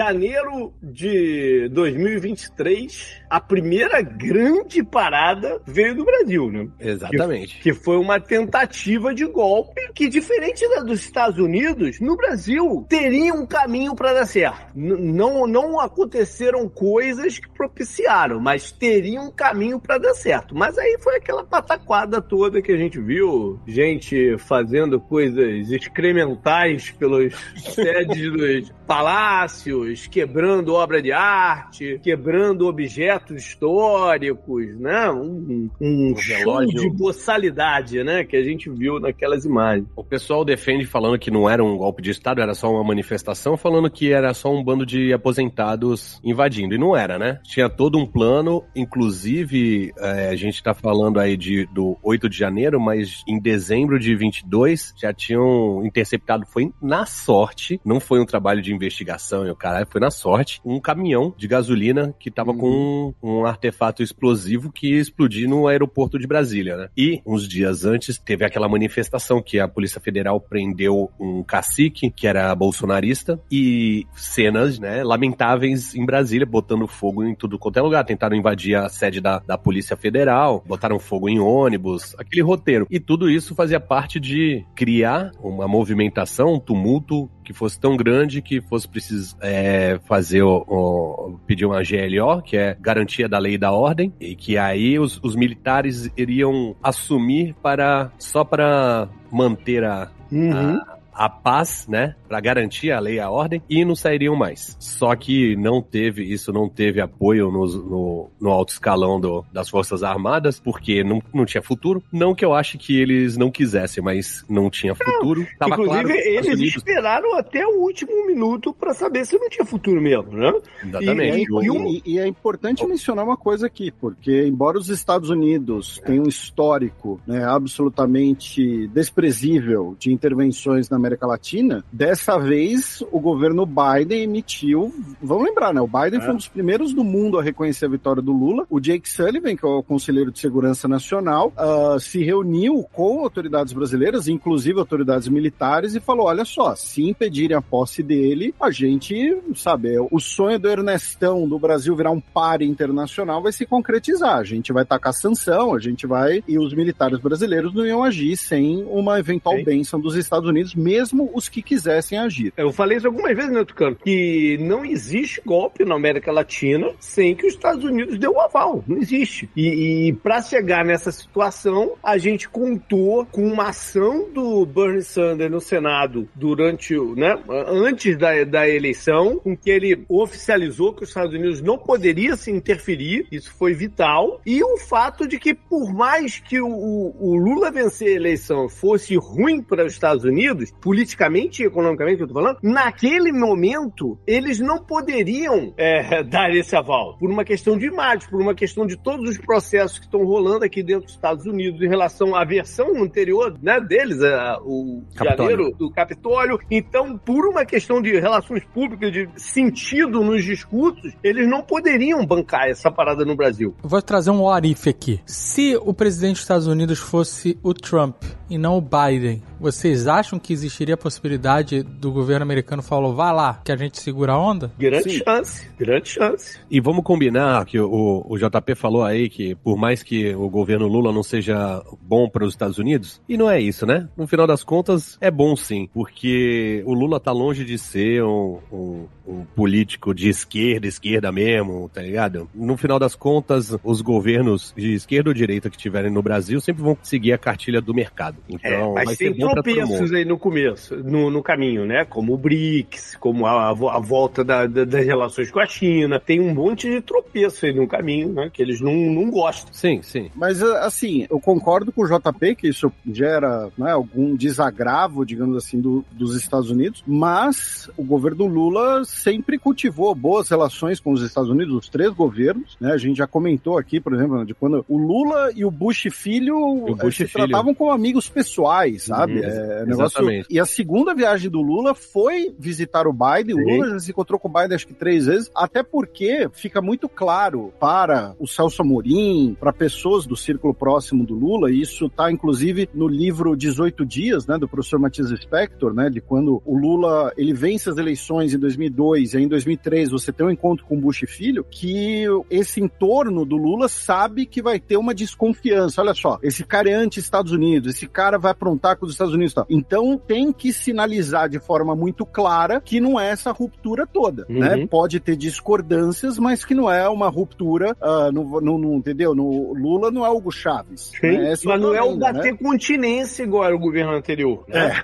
Janeiro de 2023, a primeira grande parada veio do Brasil, né? Exatamente. Que, que foi uma tentativa de golpe que, diferente da dos Estados Unidos, no Brasil teria um caminho para dar certo. N não, não aconteceram coisas que propiciaram, mas teria um caminho para dar certo. Mas aí foi aquela pataquada toda que a gente viu, gente fazendo coisas excrementais pelos sedes dos palácios, quebrando obra de arte, quebrando objetos históricos, né? Um, um show de boçalidade, né? Que a gente viu naquelas imagens. O pessoal defende falando que não era um golpe de Estado, era só uma manifestação, falando que era só um bando de aposentados invadindo. E não era, né? Tinha todo um plano, inclusive, é, a gente tá falando aí de, do 8 de janeiro, mas em dezembro de 22 já tinham interceptado, foi na sorte, não foi um trabalho de investigação e o caralho, foi na sorte, um caminhão de gasolina que tava uhum. com um, um, artefato explosivo que ia explodir no aeroporto de Brasília, né? E uns dias antes teve aquela manifestação que a Polícia Federal prendeu um cacique que era bolsonarista e cenas, né, lamentáveis em Brasília, botando fogo em tudo quanto é lugar. Tentaram invadir a sede da, da Polícia Federal, botaram fogo em ônibus, aquele roteiro. E tudo isso fazia parte de criar uma movimentação, um tumulto que fosse tão grande que fosse preciso é, fazer o, o, pedir uma GLO, que é garantia da lei e da ordem, e que aí os, os militares iriam assumir para só para manter a, uhum. a a paz, né, para garantir a lei e a ordem, e não sairiam mais. Só que não teve, isso não teve apoio no, no, no alto escalão do, das Forças Armadas, porque não, não tinha futuro. Não que eu ache que eles não quisessem, mas não tinha futuro. Não, Tava inclusive, claro eles Unidos... esperaram até o último minuto para saber se não tinha futuro mesmo, né? Exatamente. E, e, e, e é importante mencionar uma coisa aqui, porque embora os Estados Unidos tenham um histórico né, absolutamente desprezível de intervenções na América Latina, dessa vez o governo Biden emitiu. Vamos lembrar, né? O Biden é. foi um dos primeiros do mundo a reconhecer a vitória do Lula. O Jake Sullivan, que é o conselheiro de segurança nacional, uh, se reuniu com autoridades brasileiras, inclusive autoridades militares, e falou: olha só, se impedirem a posse dele, a gente, sabe, o sonho do Ernestão do Brasil virar um pare internacional vai se concretizar. A gente vai tacar sanção, a gente vai. E os militares brasileiros não iam agir sem uma eventual Sim. bênção dos Estados Unidos, mesmo mesmo os que quisessem agir. Eu falei isso algumas vezes, né, Tucano? Que não existe golpe na América Latina sem que os Estados Unidos dê o aval. Não existe. E, e para chegar nessa situação, a gente contou com uma ação do Bernie Sanders no Senado durante, né, antes da, da eleição, com que ele oficializou que os Estados Unidos não poderia se interferir. Isso foi vital. E o fato de que, por mais que o, o Lula vencer a eleição fosse ruim para os Estados Unidos, politicamente e economicamente que eu tô falando, naquele momento, eles não poderiam é, dar esse aval. Por uma questão de imagem, por uma questão de todos os processos que estão rolando aqui dentro dos Estados Unidos em relação à versão anterior né, deles, a, o Capitólio. janeiro do Capitólio. Então, por uma questão de relações públicas, de sentido nos discursos, eles não poderiam bancar essa parada no Brasil. Eu vou trazer um orife aqui. Se o presidente dos Estados Unidos fosse o Trump e não o Biden, vocês acham que existiria a possibilidade do governo americano falar, vá lá, que a gente segura a onda? Grande Sim. chance, grande chance. E vamos combinar que o, o JP falou aí que por mais que o governo Lula não seja bom para os Estados Unidos, e não é isso, né? No final das contas, é bom sim, porque o Lula tá longe de ser um, um, um político de esquerda, esquerda mesmo, tá ligado? No final das contas, os governos de esquerda ou direita que tiverem no Brasil sempre vão seguir a cartilha do mercado. Então, é, mas tem tropeços aí no começo, no, no caminho, né? Como o BRICS, como a, a volta da, da, das relações com a China. Tem um monte de tropeço aí no caminho, né? Que eles não, não gostam. Sim, sim. Mas, assim, eu concordo com o JP que isso gera né, algum desagravo, digamos assim, do, dos Estados Unidos, mas o governo Lula sempre cultivou boas relações com os Estados Unidos, os três governos, né? A gente já comentou aqui, por exemplo, de quando o Lula e o Bush filho o Bush se filho. tratavam como amigos pessoais, sabe? Uhum, é, negócio, E a segunda viagem do Lula foi visitar o Biden. O Sim. Lula já se encontrou com o Biden acho que três vezes, até porque fica muito claro para o Celso Amorim, para pessoas do círculo próximo do Lula, e isso está inclusive no livro 18 Dias, né, do professor Matias Spector, né, de quando o Lula ele vence as eleições em 2002 e aí em 2003 você tem um encontro com Bush filho, que esse entorno do Lula sabe que vai ter uma desconfiança. Olha só, esse cara é anti-Estados Unidos, esse cara vai aprontar com os Estados Unidos. tal. Então tem que sinalizar de forma muito clara que não é essa ruptura toda, Uhum. né? Pode ter discordâncias, mas que não é uma ruptura, ah, no, no- no- entendeu? No Lula não é Hugo Chaves. Sim, né? Essa mas não é o lenda, bater continência igual era o governo anterior. Né?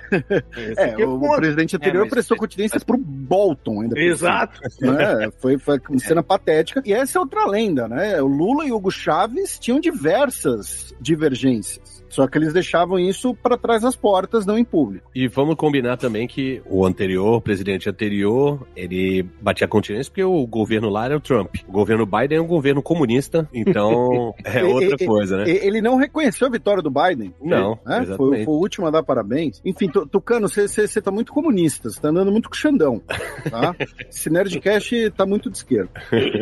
Esse É, que o, ponto. presidente anterior É, mas- prestou continência pro Bolton ainda. Exato. né? Foi, foi uma cena patética. E essa é outra lenda, né? O Lula e o Hugo Chaves tinham diversas divergências. Só que eles deixavam isso para trás das portas, não em público. E vamos combinar também que o anterior, o presidente anterior, ele batia continência porque o governo lá era o Trump. O governo Biden é um governo comunista, então é outra coisa, né? Ele não reconheceu a vitória do Biden. Não, né? Foi, foi o último a dar parabéns. Enfim, Tu- Tucano, você tá muito comunista, você tá andando muito com o Xandão. Tá? Esse Nerdcast tá muito de esquerda.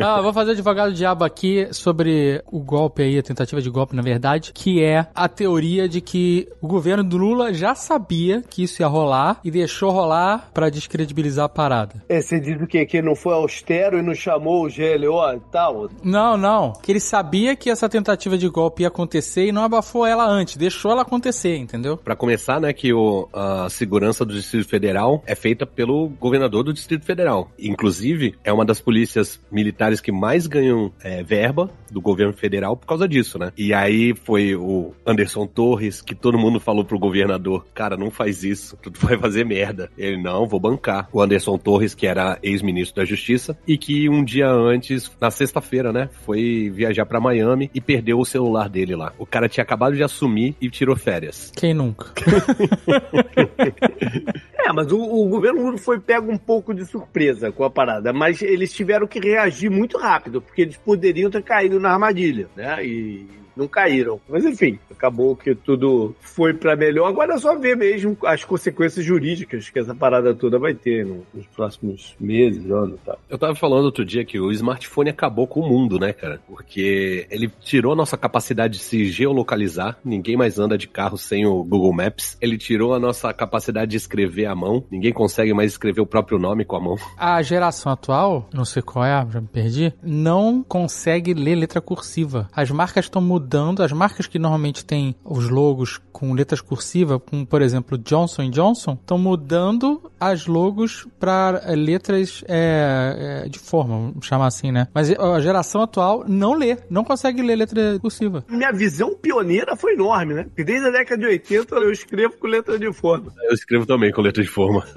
Ah, eu vou fazer advogado diabo aqui sobre o golpe aí, a tentativa de golpe, na verdade, que é a teoria de que o governo do Lula já sabia que isso ia rolar e deixou rolar pra descredibilizar a parada. É, você diz o quê? Que ele não foi austero e não chamou o GLO e tal? Não, não. Que ele sabia que essa tentativa de golpe ia acontecer e não abafou ela antes, deixou ela acontecer, entendeu? Pra começar, né, que o, a segurança do Distrito Federal é feita pelo governador do Distrito Federal. Inclusive, é uma das polícias militares que mais ganham é, verba do governo federal por causa disso, né? E aí foi o Anderson Torres que todo mundo falou pro governador, cara, não faz isso, tu vai fazer merda. Ele, não, vou bancar. O Anderson Torres, que era ex-ministro da Justiça, e que um dia antes, na sexta-feira, né, foi viajar pra Miami e perdeu o celular dele lá. O cara tinha acabado de assumir e tirou férias. Quem nunca? É, mas o, o governo Lula foi pego um pouco de surpresa com a parada, mas eles tiveram que reagir muito rápido, porque eles poderiam ter caído na armadilha, né? E não caíram. Mas enfim, acabou que tudo foi pra melhor. Agora é só ver mesmo as consequências jurídicas que essa parada toda vai ter no- nos próximos meses, anos e tal. Eu tava falando outro dia que o smartphone acabou com o mundo, né, cara? Porque ele tirou a nossa capacidade de se geolocalizar. Ninguém mais anda de carro sem o Google Maps. Ele tirou a nossa capacidade de escrever à mão. Ninguém consegue mais escrever o próprio nome com a mão. A geração atual, não sei qual é, já me perdi, não consegue ler letra cursiva. As marcas estão mudando, as marcas que normalmente têm os logos com letras cursivas, como por exemplo Johnson Johnson, estão mudando as logos para letras é, é, de forma, vamos chamar assim, né? Mas a geração atual não lê, não consegue ler letra cursiva. Minha visão pioneira foi enorme, né? Porque desde a década de 80 eu escrevo com letra de forma. Eu escrevo também com letra de forma.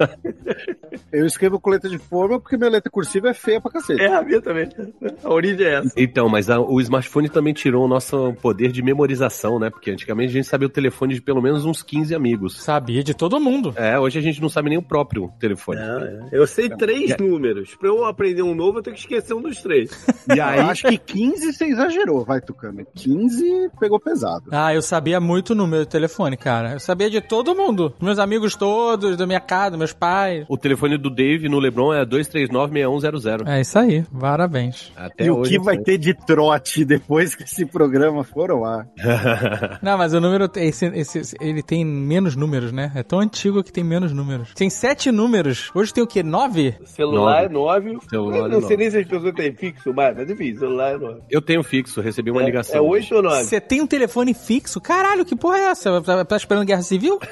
Eu escrevo com letra de forma porque minha letra cursiva é feia pra cacete. É, a minha também. A origem é essa. Então, mas a- o smartphone também tirou o nosso poder de memorização, né? Porque antigamente a gente sabia o telefone de pelo menos uns 15 amigos. Sabia de todo mundo. É, hoje a gente não sabe nem o próprio telefone. É, é. Eu sei três números. Pra eu aprender um novo, eu tenho que esquecer um dos três. E aí, acho que 15 você exagerou, vai, Tucano. 15 pegou pesado. Ah, eu sabia muito no meu telefone, cara. Eu sabia de todo mundo. Meus amigos todos, da minha casa, meus pais. o telefone do Dave no Lebron é 2396100. É isso aí. Parabéns. Até e o que vai ter de trote depois que esse programa for ao ar? Não, mas o número, esse, esse- ele tem menos números, né? É tão antigo que tem menos números. Tem sete números. Hoje tem o quê? Nove? Celular é nove. Celular eu é não sei nove. nem se as pessoas têm fixo, mas é difícil. Celular é nove. Eu tenho fixo, recebi uma É, ligação. é oito ou nove? Você tem um telefone fixo? Caralho, que porra é essa? Tá, tá esperando guerra civil?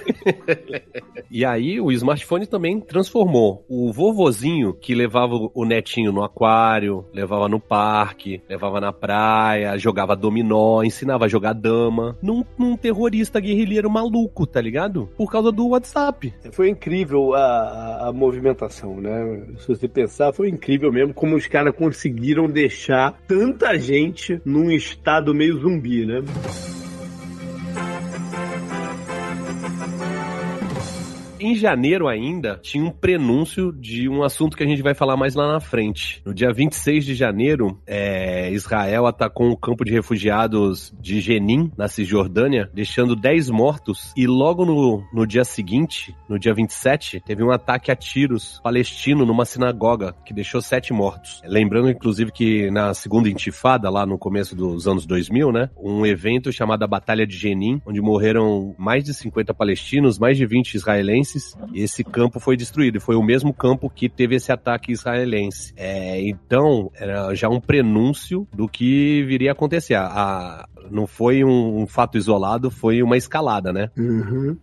E aí o smartphone também transformou o vovozinho que levava o netinho no aquário, levava no parque, levava na praia, jogava dominó, ensinava a jogar dama, num, num terrorista guerrilheiro maluco, tá ligado? Por causa do WhatsApp. Foi incrível a, a- a movimentação, né? Se você pensar, foi incrível mesmo como os caras conseguiram deixar tanta gente num estado meio zumbi, né? Em janeiro ainda, tinha um prenúncio de um assunto que a gente vai falar mais lá na frente. No dia 26 de janeiro, é, Israel atacou um campo de refugiados de Jenin, na Cisjordânia, deixando 10 mortos. E logo no, no dia seguinte, no dia 27, teve um ataque a tiros palestino numa sinagoga, que deixou 7 mortos. Lembrando, inclusive, que na segunda intifada, lá no começo dos anos 2000, né, um evento chamado a Batalha de Jenin, onde morreram mais de 50 palestinos, mais de 20 israelenses, e esse campo foi destruído. Foi o mesmo campo que teve esse ataque israelense. É, então, era já um prenúncio do que viria a acontecer. A- não foi um, um fato isolado, foi uma escalada, né?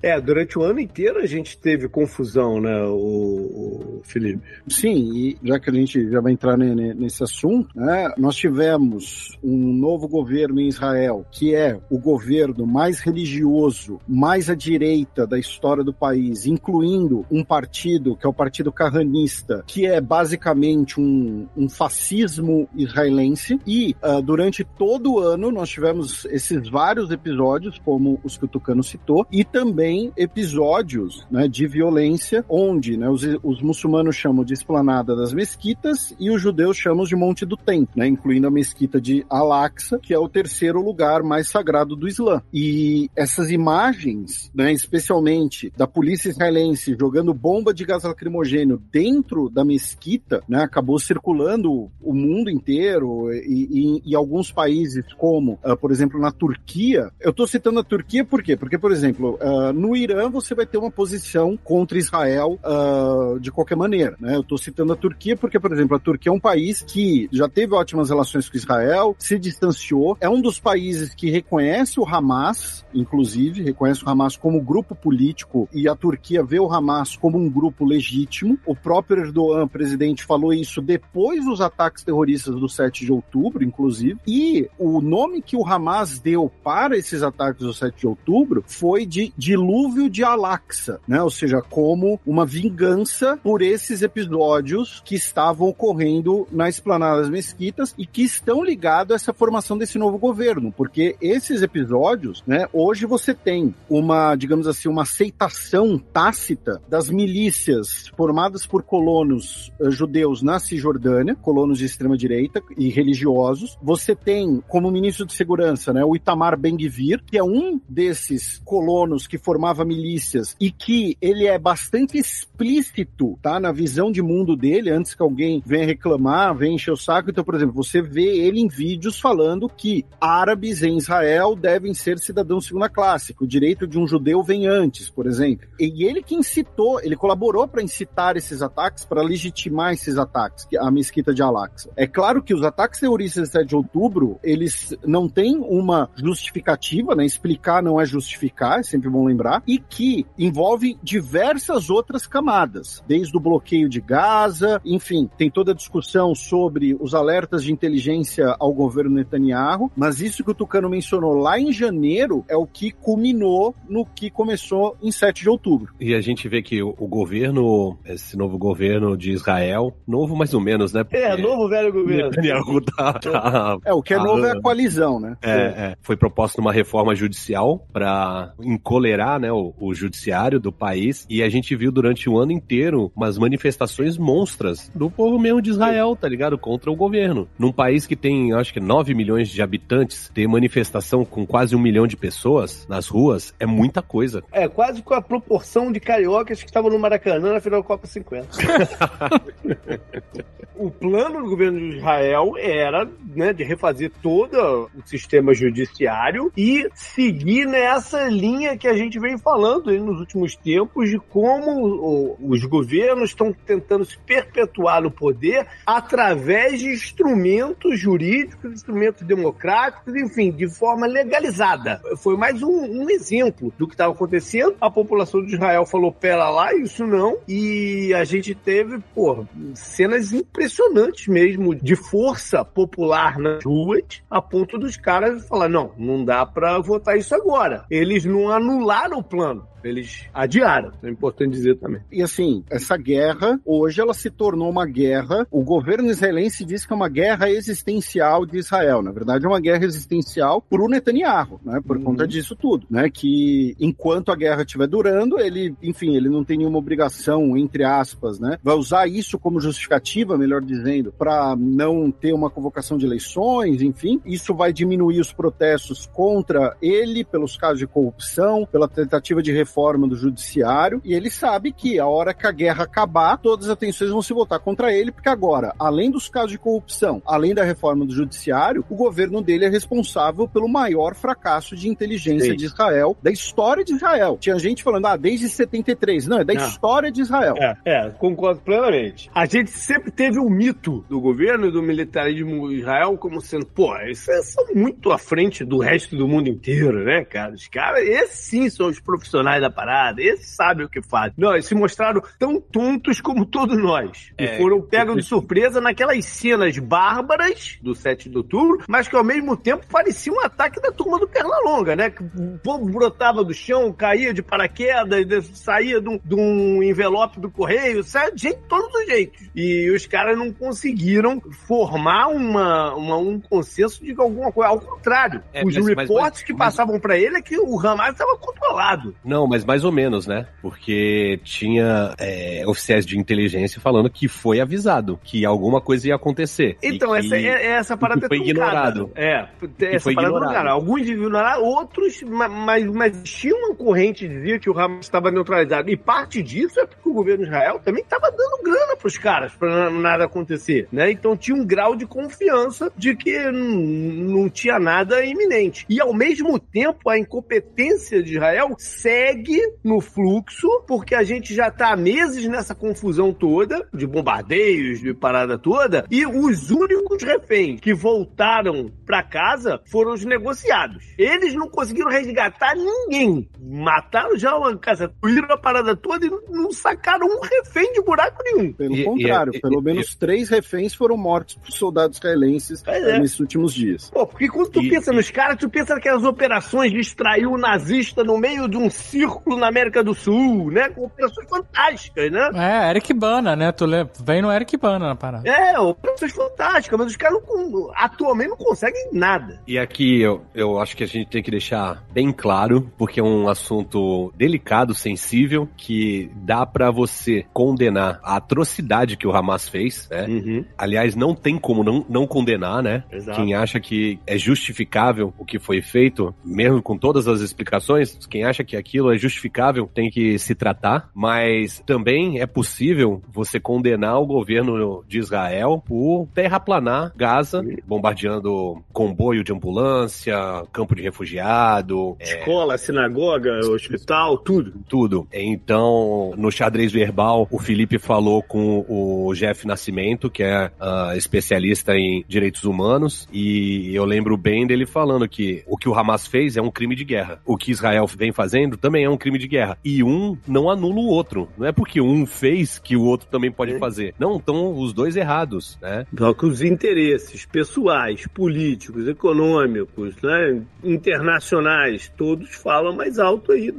É, durante o ano inteiro a gente teve confusão, né, o, o Felipe? Sim, e já que a gente já vai entrar ne- ne- nesse assunto, né, nós tivemos um novo governo em Israel, que é o governo mais religioso, mais à direita da história do país, incluindo um partido, que é o Partido Carranista, que é basicamente um, um fascismo israelense. E ah, durante todo o ano nós tivemos esses vários episódios, como os que o Tucano citou, e também episódios né, de violência, onde né, os, os muçulmanos chamam de esplanada das mesquitas e os judeus chamam de Monte do Templo, né, incluindo a mesquita de Al-Aqsa, que é o terceiro lugar mais sagrado do Islã. E essas imagens, né, especialmente da polícia israelense jogando bomba de gás lacrimogênio dentro da mesquita, né, acabou circulando o mundo inteiro e, e, e alguns países, como, ah, por exemplo, na Turquia. Eu estou citando a Turquia por quê? Porque, por exemplo, ah, no Irã você vai ter uma posição contra Israel ah, de qualquer maneira. Né? Eu estou citando a Turquia porque, por exemplo, a Turquia é um país que já teve ótimas relações com Israel, se distanciou, é um dos países que reconhece o Hamas, inclusive, reconhece o Hamas como grupo político e a Turquia vê o Hamas como um grupo legítimo. O próprio Erdogan, presidente, falou isso depois dos ataques terroristas do 7 de outubro, inclusive. E o nome que o Hamas deu para esses ataques do 7 de outubro foi de dilúvio de Al-Aqsa, né? Ou seja, como uma vingança por esses episódios que estavam ocorrendo na esplanada das mesquitas e que estão ligados a essa formação desse novo governo, porque esses episódios, né, hoje você tem uma, digamos assim, uma aceitação tácita das milícias formadas por colonos eh, judeus na Cisjordânia, colonos de extrema direita e religiosos. Você tem como ministro de segurança, né, o Itamar Ben-Gvir, que é um desses colonos que formava milícias e que ele é bastante explícito, tá, na visão de mundo dele, antes que alguém venha reclamar, venha encher o saco. Então, por exemplo, você vê ele em vídeos falando que árabes em Israel devem ser cidadãos segunda classe, que o direito de um judeu vem antes, por exemplo. E ele que incitou, ele colaborou para incitar esses ataques, para legitimar esses ataques, que- a mesquita de Al-Aqsa. É claro que os ataques terroristas de 7 de outubro, eles não têm uma justificativa, né? Explicar não é justificar, é sempre bom lembrar, e que envolve diversas outras camadas, desde o bloqueio de Gaza, enfim, tem toda a discussão sobre os alertas de inteligência ao governo Netanyahu, mas isso que o Tucano mencionou lá em janeiro é o que culminou no que começou em 7 de outubro. E a gente vê que o, o governo, esse novo governo de Israel, novo mais ou menos, né? É, novo velho governo. Netanyahu tá, tá- É, o que é Ah, novo é a coalizão, né? É, é. foi proposta uma reforma judicial para encolerar né, o, o judiciário do país e a gente viu durante o ano inteiro umas manifestações monstras do povo mesmo de Israel, tá ligado? Contra o governo. Num país que tem, acho que 9 milhões de habitantes, ter manifestação com quase um milhão de pessoas nas ruas é muita coisa. É, quase com a proporção de cariocas que estavam no Maracanã na final da Copa 50. o plano do governo de Israel era né, de refazer todo o sistema judiciário e seguir nessa linha que a gente vem falando nos últimos tempos de como os governos estão tentando se perpetuar no poder através de instrumentos jurídicos, instrumentos democráticos, enfim, de forma legalizada. Foi mais um, um exemplo do que estava acontecendo. A população de Israel falou: pera lá, isso não. E a gente teve, pô, cenas impressionantes mesmo de força popular nas ruas, a ponto dos caras falar: não, não dá pra votar isso agora. Eles não anularam o plano. Eles adiaram, é importante dizer também. E assim, essa guerra, hoje ela se tornou uma guerra. O governo israelense diz que é uma guerra existencial de Israel. Na verdade, é uma guerra existencial por o Netanyahu, né? Por Uhum. conta disso tudo, né? Que enquanto a guerra estiver durando, ele, enfim, ele não tem nenhuma obrigação, entre aspas, né? Vai usar isso como justificativa, melhor dizendo, para não ter uma convocação de eleições, enfim. Isso vai diminuir os protestos contra ele pelos casos de corrupção, pela tentativa de reforma do judiciário, e ele sabe que a hora que a guerra acabar, todas as atenções vão se voltar contra ele, porque agora, além dos casos de corrupção, além da reforma do judiciário, o governo dele é responsável pelo maior fracasso de inteligência Sim. de Israel, da história de Israel. Tinha gente falando, ah, desde 73. Não, é da Não. história de Israel. É, é, concordo plenamente. A gente sempre teve o mito do governo e do militarismo de Israel como sendo, pô, esses são muito à frente do resto do mundo inteiro, né, cara? Os caras, esses sim são os profissionais da parada, esses sabem o que fazem. Não, eles se mostraram tão tontos como todos nós. E É, foram pegos de surpresa naquelas cenas bárbaras do 7 de outubro, mas que ao mesmo tempo parecia um ataque da turma do Pernalonga, né? Que o povo brotava do chão, caía de paraquedas, saía de um, de um envelope do correio, saia de jeito, todos os jeitos. E os caras não conseguiram formar uma, uma- um consenso de alguma coisa. Contrário, É, os mas- reportes mas- que mas- passavam pra ele é que o Hamas estava controlado. Não, mas mais ou menos, né? Porque tinha é, oficiais de inteligência falando que foi avisado que alguma coisa ia acontecer. E Então, que- essa, é, essa parada que foi é truncada. ignorado. É, essa foi parada é ignorado. Alguns ignoraram, outros, ma- mas, mas tinha uma corrente que dizia que o Hamas estava neutralizado. E parte disso é porque o governo de Israel também estava dando grana pros caras pra nada acontecer, né? Então tinha um grau de confiança de que não, não tinha nada iminente. E ao mesmo tempo, a incompetência de Israel segue no fluxo, porque a gente já tá há meses nessa confusão toda, de bombardeios, de parada toda, e os únicos reféns que voltaram pra casa foram os negociados. Eles não conseguiram resgatar ninguém. Mataram já uma casa, destruíram a parada toda e não, sacaram um refém de buraco nenhum. Pelo E- contrário, e- pelo e- menos três reféns foram mortos por soldados israelenses é. nesses últimos dias. Pô, porque quando tu E- pensa nos caras, tu pensa naquelas operações de extrair o nazista no meio de um círculo na América do Sul, né? Com operações fantásticas, né? É, Eric Bana, né? Tu lê, vem no Eric Bana na parada. É, operações fantásticas, mas os caras não- atualmente não conseguem nada. E aqui eu, eu acho que a gente tem que deixar bem claro, porque é um assunto delicado, sensível, que dá pra você condenar a atrocidade que o Hamas fez, né? Aliás, não tem como não, não condenar, né? Exato. Quem acha que é justificável o que foi feito, mesmo com todas as explicações, quem acha que aquilo é justificável tem que se tratar, mas também é possível você condenar o governo de Israel por terraplanar Gaza, bombardeando comboio de ambulância, campo de refugiado, é, Escola, sinagoga, hospital, tudo. tudo. Então, no xadrez verbal, o Felipe falou com o Jeff Nascimento, que é ah, especialista em direitos humanos, e eu lembro bem dele falando que o que o Hamas fez é um crime de guerra. O que Israel vem fazendo também é um crime de guerra. E um não anula o outro. Não é porque um fez que o outro também pode É. fazer. Não, estão os dois errados, né? Só que os interesses pessoais, políticos, econômicos, né, internacionais, todos falam mais alto aí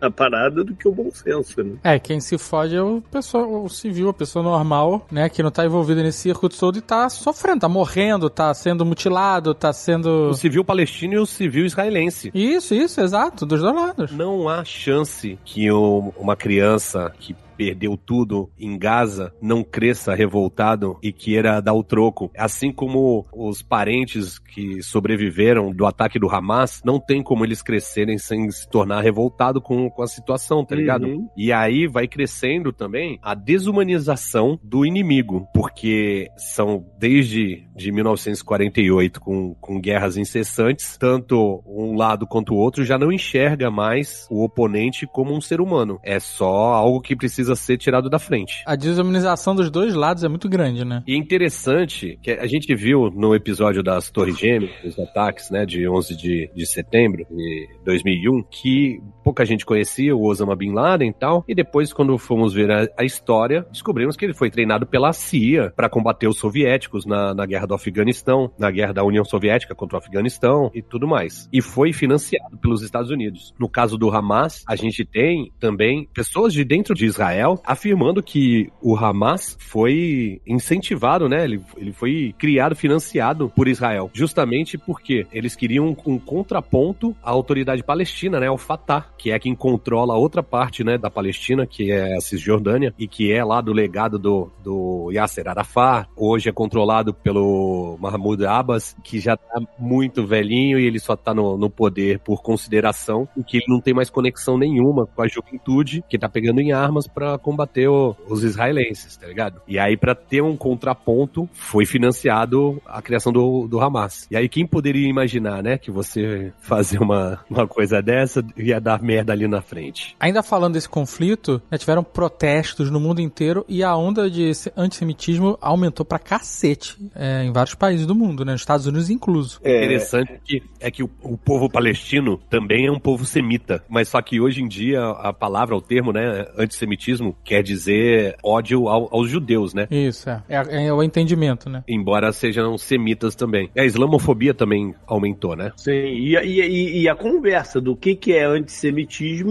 da parada do que o bom senso, né? É, quem se fode é o pessoa, o civil, a pessoa normal, né? Que não tá envolvida nesse circuito todo e tá sofrendo, tá morrendo, tá sendo mutilado, tá sendo. O civil palestino e o civil israelense. Isso, isso, exato, dos dois lados. Não há chance que uma criança que perdeu tudo em Gaza não cresça revoltado e queira dar o troco. Assim como os parentes que sobreviveram do ataque do Hamas, não tem como eles crescerem sem se tornar revoltado com, com a situação, tá ligado? Uhum. E aí vai crescendo também a desumanização do inimigo, porque são desde de 1948 com, com guerras incessantes, tanto um lado quanto o outro já não enxerga mais o oponente como um ser humano. É só algo que precisa precisa ser tirado da frente. A desumanização dos dois lados é muito grande, né? E é interessante que a gente viu no episódio das Torres Gêmeas, os ataques, né, de 11 de, de setembro de 2001, que pouca gente conhecia o Osama Bin Laden e tal, e depois quando fomos ver a, a história, descobrimos que ele foi treinado pela CIA para combater os soviéticos na, na guerra do Afeganistão, na guerra da União Soviética contra o Afeganistão e tudo mais. E foi financiado pelos Estados Unidos. No caso do Hamas, a gente tem também pessoas de dentro de Israel afirmando que o Hamas foi incentivado, né? Ele, ele foi criado, financiado por Israel, justamente porque eles queriam um, contraponto à autoridade palestina, né? Ao Fatah, que é quem controla outra parte, né, da Palestina, que é a Cisjordânia, e que é lá do legado do, do Yasser Arafat. Hoje é controlado pelo Mahmoud Abbas, que já tá muito velhinho e ele só tá no, no poder por consideração, e que ele não tem mais conexão nenhuma com a juventude que tá pegando em armas para combater o, os israelenses, tá ligado? E aí, para ter um contraponto, foi financiado a criação do, do Hamas. E aí, quem poderia imaginar, né, que você fazer uma, uma coisa dessa ia dar merda ali na frente? Ainda falando desse conflito, né, tiveram protestos no mundo inteiro e a onda de antissemitismo aumentou pra cacete é, em vários países do mundo, né? Nos Estados Unidos incluso. É interessante que, é que o, o povo palestino também é um povo semita, mas só que hoje em dia a palavra, o termo, né, antissemitismo, quer dizer ódio ao- aos judeus, né? Isso, é. É, é o entendimento, né? Embora sejam semitas também. A islamofobia também aumentou, né? Sim, e, a- e, e- e a conversa do que, que é antissemitismo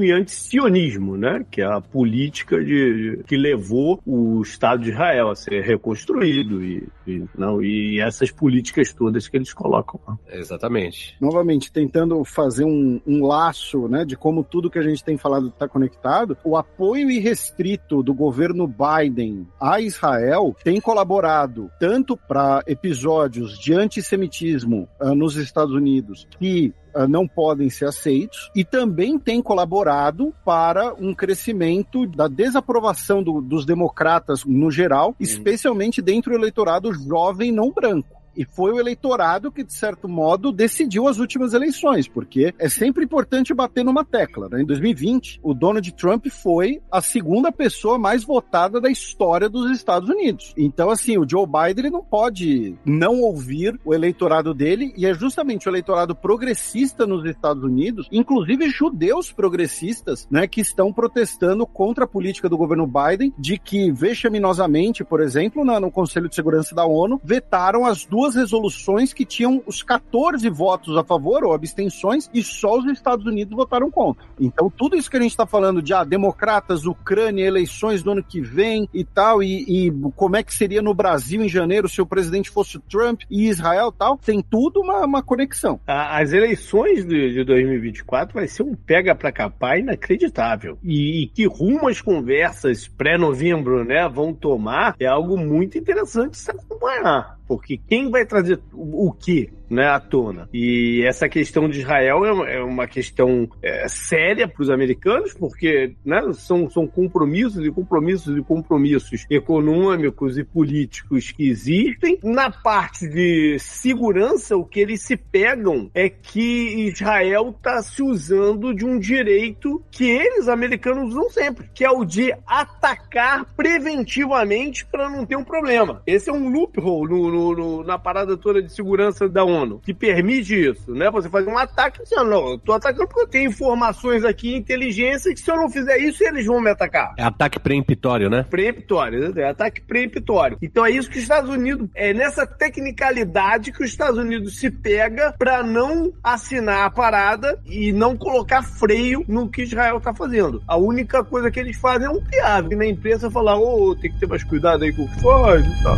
e antisionismo, né? Que é a política de, de- que levou o Estado de Israel a ser reconstruído e, e- não, e essas políticas todas que eles colocam lá. Exatamente. novamente tentando fazer um, um laço né, de como tudo que a gente tem falado está conectado, o apoio irrestrito do governo Biden a Israel tem colaborado tanto para episódios de antissemitismo ah, nos Estados Unidos que não podem ser aceitos e também tem colaborado para um crescimento da desaprovação do- dos democratas no geral, especialmente dentro do eleitorado jovem não branco. E foi o eleitorado que, de certo modo, decidiu as últimas eleições, porque é sempre importante bater numa tecla. Né? Em 2020, o Donald Trump foi a segunda pessoa mais votada da história dos Estados Unidos. Então, assim, o Joe Biden ele não pode não ouvir o eleitorado dele, e é justamente o eleitorado progressista nos Estados Unidos, inclusive judeus progressistas, né, que estão protestando contra a política do governo Biden de que, vexaminosamente, por exemplo, no Conselho de Segurança da ONU, vetaram as duas resoluções que tinham os 14 votos a favor ou abstenções e só os Estados Unidos votaram contra. Então, tudo isso que a gente está falando de ah, democratas, Ucrânia, eleições do ano que vem e tal, e, e como é que seria no Brasil em janeiro se o presidente fosse Trump e Israel tal, tem tudo uma, uma conexão. As eleições de, de 2024 vai ser um pega pra capar inacreditável. E, e que rumo as conversas pré-novembro, né, vão tomar é algo muito interessante se acompanhar. Porque quem vai trazer o, o que, né, à tona? E essa questão de Israel é uma, é questão é, séria para os americanos, porque né, são, são compromissos e compromissos e compromissos econômicos e políticos que existem. Na parte de segurança, o que eles se pegam é que Israel está se usando de um direito que eles, americanos, usam sempre, que é o de atacar preventivamente para não ter um problema. Esse é um loophole no, no- no- na parada toda de segurança da ONU, que permite isso, né? Você fazer um ataque assim, ó, não, eu tô atacando porque eu tenho informações aqui, inteligência, que se eu não fizer isso, eles vão me atacar É ataque preemptório, né? preemptório? É ataque preemptório. Então é isso que os Estados Unidos, é nessa tecnicalidade que os Estados Unidos se pega pra não assinar a parada e não colocar freio no que Israel tá fazendo. A única coisa que eles fazem é um piado, na imprensa falar, ô, tem que ter mais cuidado aí com o que faz e tal.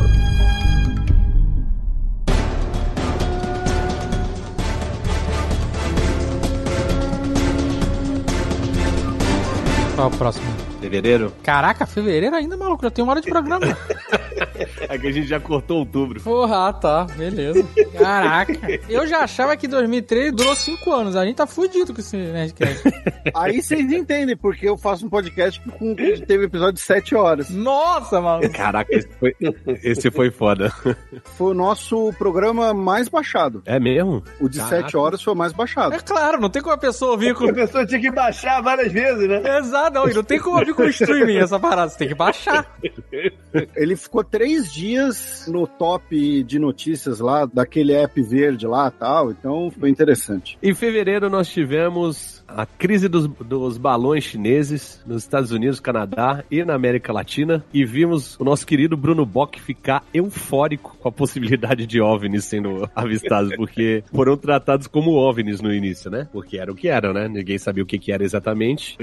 Qual é o próximo? Fevereiro. Caraca, fevereiro ainda, maluco, já tem uma hora de programa. Aqui a gente já cortou outubro. Porra, ah, tá, beleza. Caraca. Eu já achava que 2003 durou 5 anos. A gente tá fudido com esse Nerdcast. Aí vocês entendem porque eu faço um podcast com que teve episódio de 7 horas. Nossa, mano. Caraca, esse foi, esse foi foda. Foi o nosso programa mais baixado. É mesmo? O de Caraca. 7 horas foi o mais baixado. É claro, não tem como a pessoa ouvir com. A pessoa tinha que baixar várias vezes, né? Exato, não, e não tem como ouvir com streaming essa parada. Você tem que baixar. Ele ficou três dias no top de notícias lá, daquele app verde lá e tal, então foi interessante. Em fevereiro nós tivemos a crise dos, dos balões chineses nos Estados Unidos, Canadá e na América Latina e vimos o nosso querido Bruno Bock ficar eufórico com a possibilidade de OVNIs sendo avistados, porque foram tratados como OVNIs no início, né? Porque era o que eram, né? Ninguém sabia o que, que era exatamente.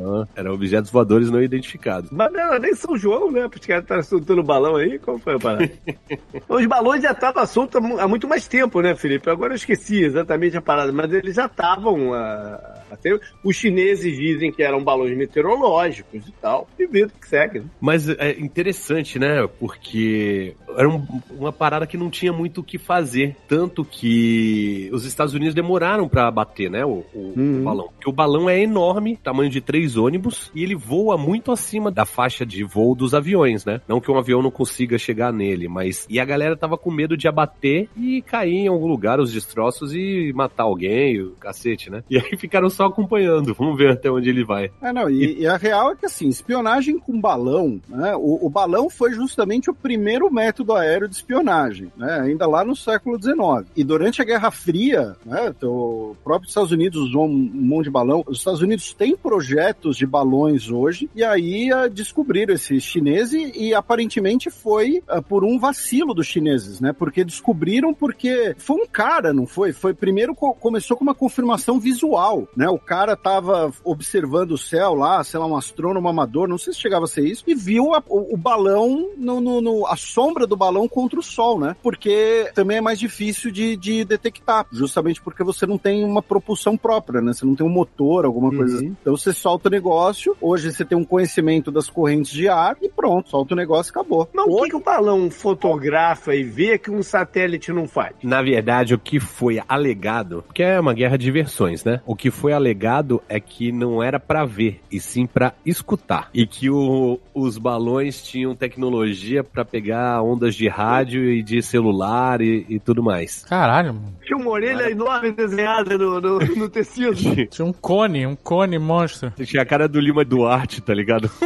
Ah, eram objetos voadores não identificados. Mas não, era nem São João, né? Os caras estavam soltando balão aí. Qual foi a parada? Os balões já estavam soltos há mu- há muito mais tempo, né, Felipe? Agora eu esqueci exatamente a parada, mas eles já estavam. ah, até os chineses dizem que eram balões meteorológicos e tal. E vida que segue. né? Mas é interessante, né? Porque era um- uma parada que não tinha muito o que fazer. Tanto que os Estados Unidos demoraram pra bater, né? O, o- Uhum. o balão. Porque o balão é enorme, tamanho de três ônibus, e ele voa muito acima da faixa de voo dos aviões, né? Não que um avião não consiga chegar nele, mas. E a galera tava com medo de abater e cair em algum lugar os destroços e matar alguém, o cacete, né? E aí ficaram só acompanhando. Vamos ver até onde ele vai. É, não, e, e a real é que assim, espionagem com balão, né? O, o balão foi justamente o primeiro método aéreo de espionagem, né? Ainda lá no século XIX. E durante a Guerra Fria, né? O próprio Estados Unidos usou um, monte de balão. Os Estados Unidos têm projetos de balões hoje, e aí ah, descobriram esse chinês e, aparentemente foi ah, por um vacilo dos chineses, né? Porque descobriram porque foi um cara, não foi? Foi primeiro co- começou com uma confirmação visual, né? O cara tava observando o céu lá, sei lá, um astrônomo amador, não sei se chegava a ser isso, e viu a- o, o balão, no, no- no- a sombra do balão contra o sol, né? Porque também é mais difícil de, de detectar, justamente porque você não tem uma propulsão própria, né? Você não tem um motor, alguma coisa assim. Então você solta o negócio, hoje você tem um conhecimento das correntes de ar e pronto, solta o negócio e acabou. Mas o que, que o balão fotografa e vê que um satélite não faz? Na verdade, o que foi alegado, porque é uma guerra de versões, né? O que foi alegado é que não era pra ver, e sim pra escutar. E que o- os balões tinham tecnologia pra pegar ondas de rádio e de celular e, e tudo mais. Caralho, mano. Tinha uma orelha enorme desenhada no, no, no tecido. Tinha um cone, um cone monstro. Tinha a cara do Lima Duarte, tá ligado?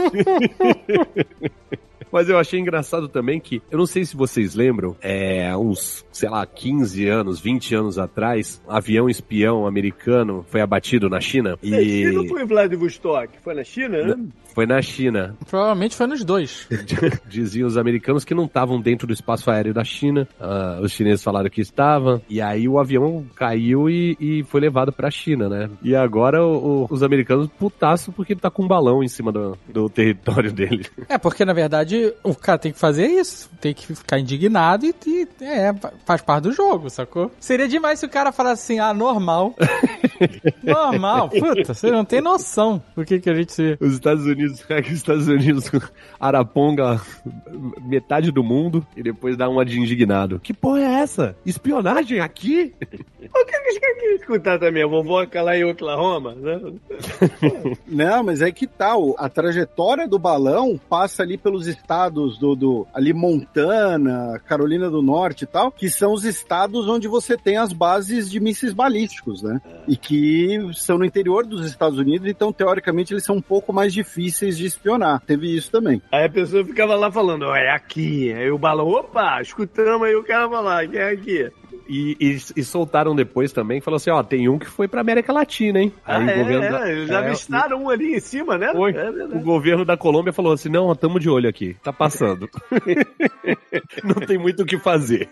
Mas eu achei engraçado também que, eu não sei se vocês lembram, é, uns, sei lá, 15 anos, 20 anos atrás, um avião espião americano foi abatido na China. E... não E foi em Vladivostok, foi na China, né? foi na China. Provavelmente foi nos dois. Diziam os americanos que não estavam dentro do espaço aéreo da China. Ah, os chineses falaram que estavam. E aí o avião caiu e, e foi levado pra China, né? E agora o- o- os americanos putaço porque ele tá com um balão em cima do, do território dele. É, porque na verdade o cara tem que fazer isso. Tem que ficar indignado e, e- é, faz parte do jogo, sacou? Seria demais se o cara falasse assim, ah, normal. normal. Puta, você não tem noção do que, que a gente se. Os Estados Unidos, os Estados Unidos araponga metade do mundo e depois dá uma de indignado. Que porra é essa? Espionagem aqui? O que que quer escutar também? A vovoca lá em Oklahoma, né? Não, mas é que tal. A trajetória do balão passa ali pelos estados do, do ali Montana, Carolina do Norte e tal, que são os estados onde você tem as bases de mísseis balísticos, né? E que são no interior dos Estados Unidos, então teoricamente eles são um pouco mais difíceis de espionar. Teve isso também. Aí a pessoa ficava lá falando, ó, é aqui. Aí o balão, opa, escutamos aí o cara falar, que é aqui. E, e, e soltaram depois também, falou assim, ó, tem um que foi pra América Latina, hein? Ah, Aí é, o governo da- é, eles é, avistaram um ali em cima, né? Foi. É O governo da Colômbia falou assim: não, tamo de olho aqui, tá passando. não tem muito o que fazer.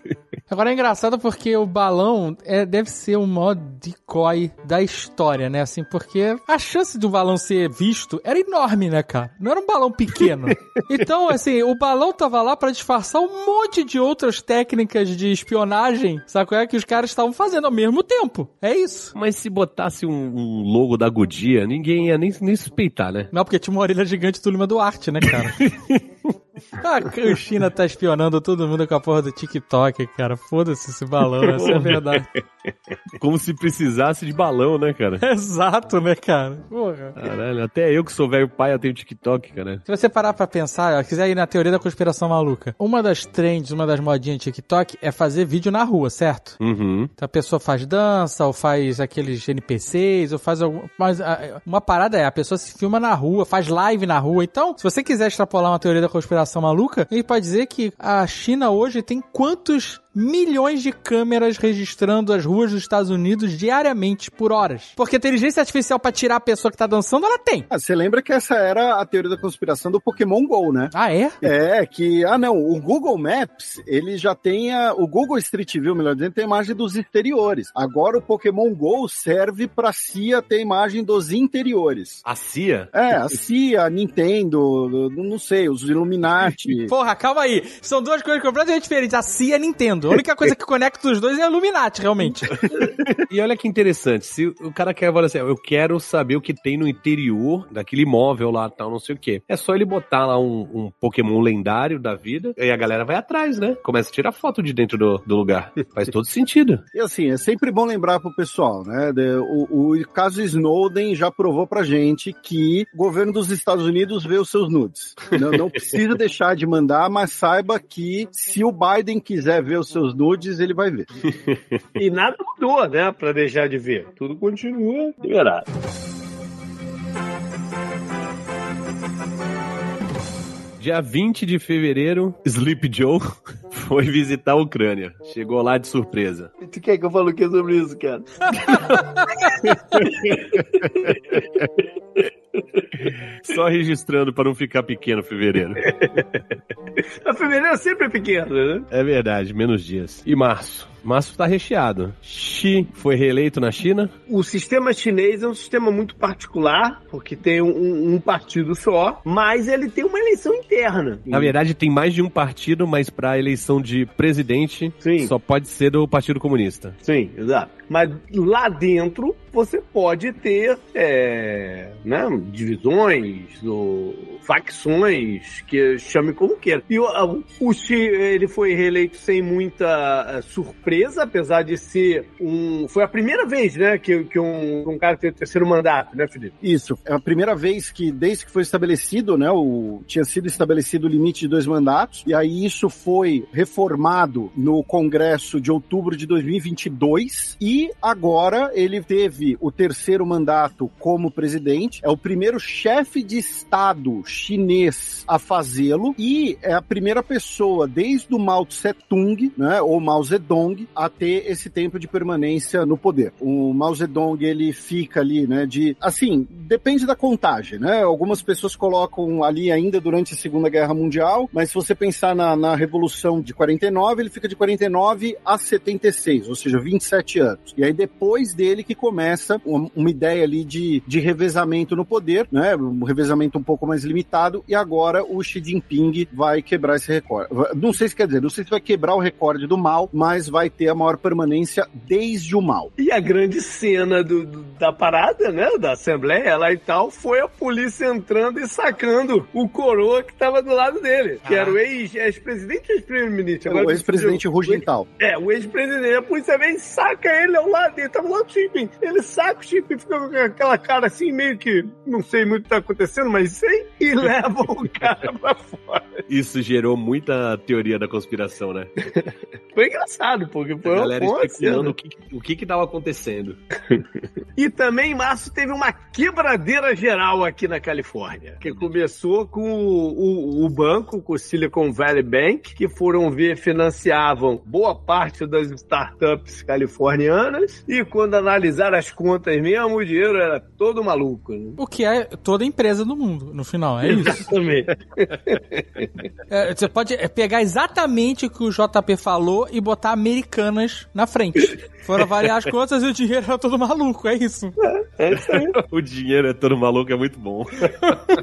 Agora é engraçado porque o balão é, deve ser o maior decoy da história, né? Assim, porque a chance do balão ser visto era enorme, né, cara? Não era um balão pequeno. Então, assim, o balão tava lá pra disfarçar um monte de outras técnicas de espionagem, sabe é? Que os caras estavam fazendo ao mesmo tempo. É isso. Mas se botasse um, um logo da Godia, ninguém ia nem, nem suspeitar, né? Não, porque tinha uma orelha gigante do Lima Duarte, né, cara? Ah, A China tá espionando todo mundo com a porra do TikTok, cara. Foda-se esse balão, essa é a verdade. Como se precisasse de balão, né, cara? Exato, né, cara? Porra. Caralho, até eu que sou velho pai, eu tenho TikTok, cara. Se você parar pra pensar, ó, quiser ir na teoria da conspiração maluca, uma das trends, uma das modinhas de TikTok é fazer vídeo na rua, certo? Uhum. Então a pessoa faz dança, ou faz aqueles NPCs, ou faz algum. Mas ah, uma parada é, a pessoa se filma na rua, faz live na rua. Então, se você quiser extrapolar uma teoria da conspiração maluca, ele pode dizer que a China hoje tem quantos milhões de câmeras registrando as ruas dos Estados Unidos diariamente por horas. Porque inteligência artificial pra tirar a pessoa que tá dançando, ela tem. Ah, você lembra que essa era a teoria da conspiração do Pokémon GO, né? Ah, é? É, que, ah não, o Google Maps, ele já tem a, o Google Street View, melhor dizendo, tem a imagem dos exteriores. Agora o Pokémon GO serve pra CIA ter imagem dos interiores. A CIA? É, a CIA, a Nintendo, não sei, os Illuminati. Porra, calma aí. São duas coisas completamente diferentes. A CIA e a Nintendo. A única coisa que conecta os dois é a Illuminati, realmente. E olha que interessante, se o cara quer falar assim, eu quero saber o que tem no interior daquele imóvel lá, tal, não sei o quê. É só ele botar lá um, um Pokémon lendário da vida, e a galera vai atrás, né? Começa a tirar foto de dentro do, do lugar. Faz todo sentido. E assim, é sempre bom lembrar pro pessoal, né? de- o, o caso Snowden já provou pra gente que o governo dos Estados Unidos vê os seus nudes. Não, não precisa deixar de mandar, mas saiba que se o Biden quiser ver os seus nudes, ele vai ver. E nada mudou, né? Pra deixar de ver. Tudo continua liberado. Dia 20 de fevereiro, Sleep Joe foi visitar a Ucrânia. Chegou lá de surpresa. E tu quer que eu fale o que sobre isso, cara? Só registrando para não ficar pequeno fevereiro. A fevereiro sempre é pequeno, né? É verdade, menos dias. E março? Março tá recheado. Xi foi reeleito na China? O sistema chinês é um sistema muito particular, porque tem um, um partido só, mas ele tem uma eleição interna. Na verdade, tem mais de um partido, mas para eleição de presidente Sim. só pode ser do Partido Comunista. Sim, exato. Mas lá dentro você pode ter é, né, divisões ou facções, que chame como queira. E o, o Xi, ele foi reeleito sem muita eh, surpresa, apesar de ser um... Foi a primeira vez, né, que, que um, um cara teve terceiro mandato, né, Felipe? Isso, é a primeira vez que, desde que foi estabelecido, né, o, tinha sido estabelecido o limite de dois mandatos, e aí isso foi reformado no Congresso de outubro de 2022, e agora ele teve o terceiro mandato como presidente, é o primeiro chefe de Estado chinês a fazê-lo, e é a primeira pessoa desde o Mao Tse Tung, né, ou Mao Zedong, a ter esse tempo de permanência no poder. O Mao Zedong, ele fica ali, né, de, assim, depende da contagem, né, algumas pessoas colocam ali ainda durante a Segunda Guerra Mundial, mas se você pensar na, na Revolução de 49, ele fica de 49 a 76, ou seja, 27 anos. E aí depois dele que começa uma, ideia ali de, de revezamento no poder, né, um revezamento um pouco mais limitado, e agora o Xi Jinping vai quebrar esse recorde. Não sei se quer dizer, não sei se vai quebrar o recorde do mal, mas vai ter a maior permanência desde o mal. E a grande cena do, do- da parada, né, da Assembleia lá e tal, foi a polícia entrando e sacando o coroa que tava do lado dele, que era o ex- ex-presidente ou ex-primeiro-ministro? O ex-presidente Jintao. É, o ex-presidente, a polícia vem e saca ele ao lado dele, tava lá o Jinping. Ele saca o Xi Jinping, fica com aquela cara assim, meio que, não sei muito o que tá acontecendo, mas sei, e leva o cara pra fora. Isso gerou muita teoria da conspiração, né? Foi engraçado, porque A foi uma galera boa especulando o que, o que que tava acontecendo. E também em março teve uma quebradeira geral aqui na Califórnia, que começou com o, o- o banco, com o Silicon Valley Bank, que foram ver, financiavam boa parte das startups californianas, e quando analisaram as contas mesmo, o dinheiro era todo maluco. Né? O que é toda empresa do mundo, no final, é isso. Também. É, você pode é, pegar exatamente o que o JP falou e botar americanas na frente. Foram variar as contas e o dinheiro era todo maluco, é isso. o dinheiro é todo maluco, é muito bom.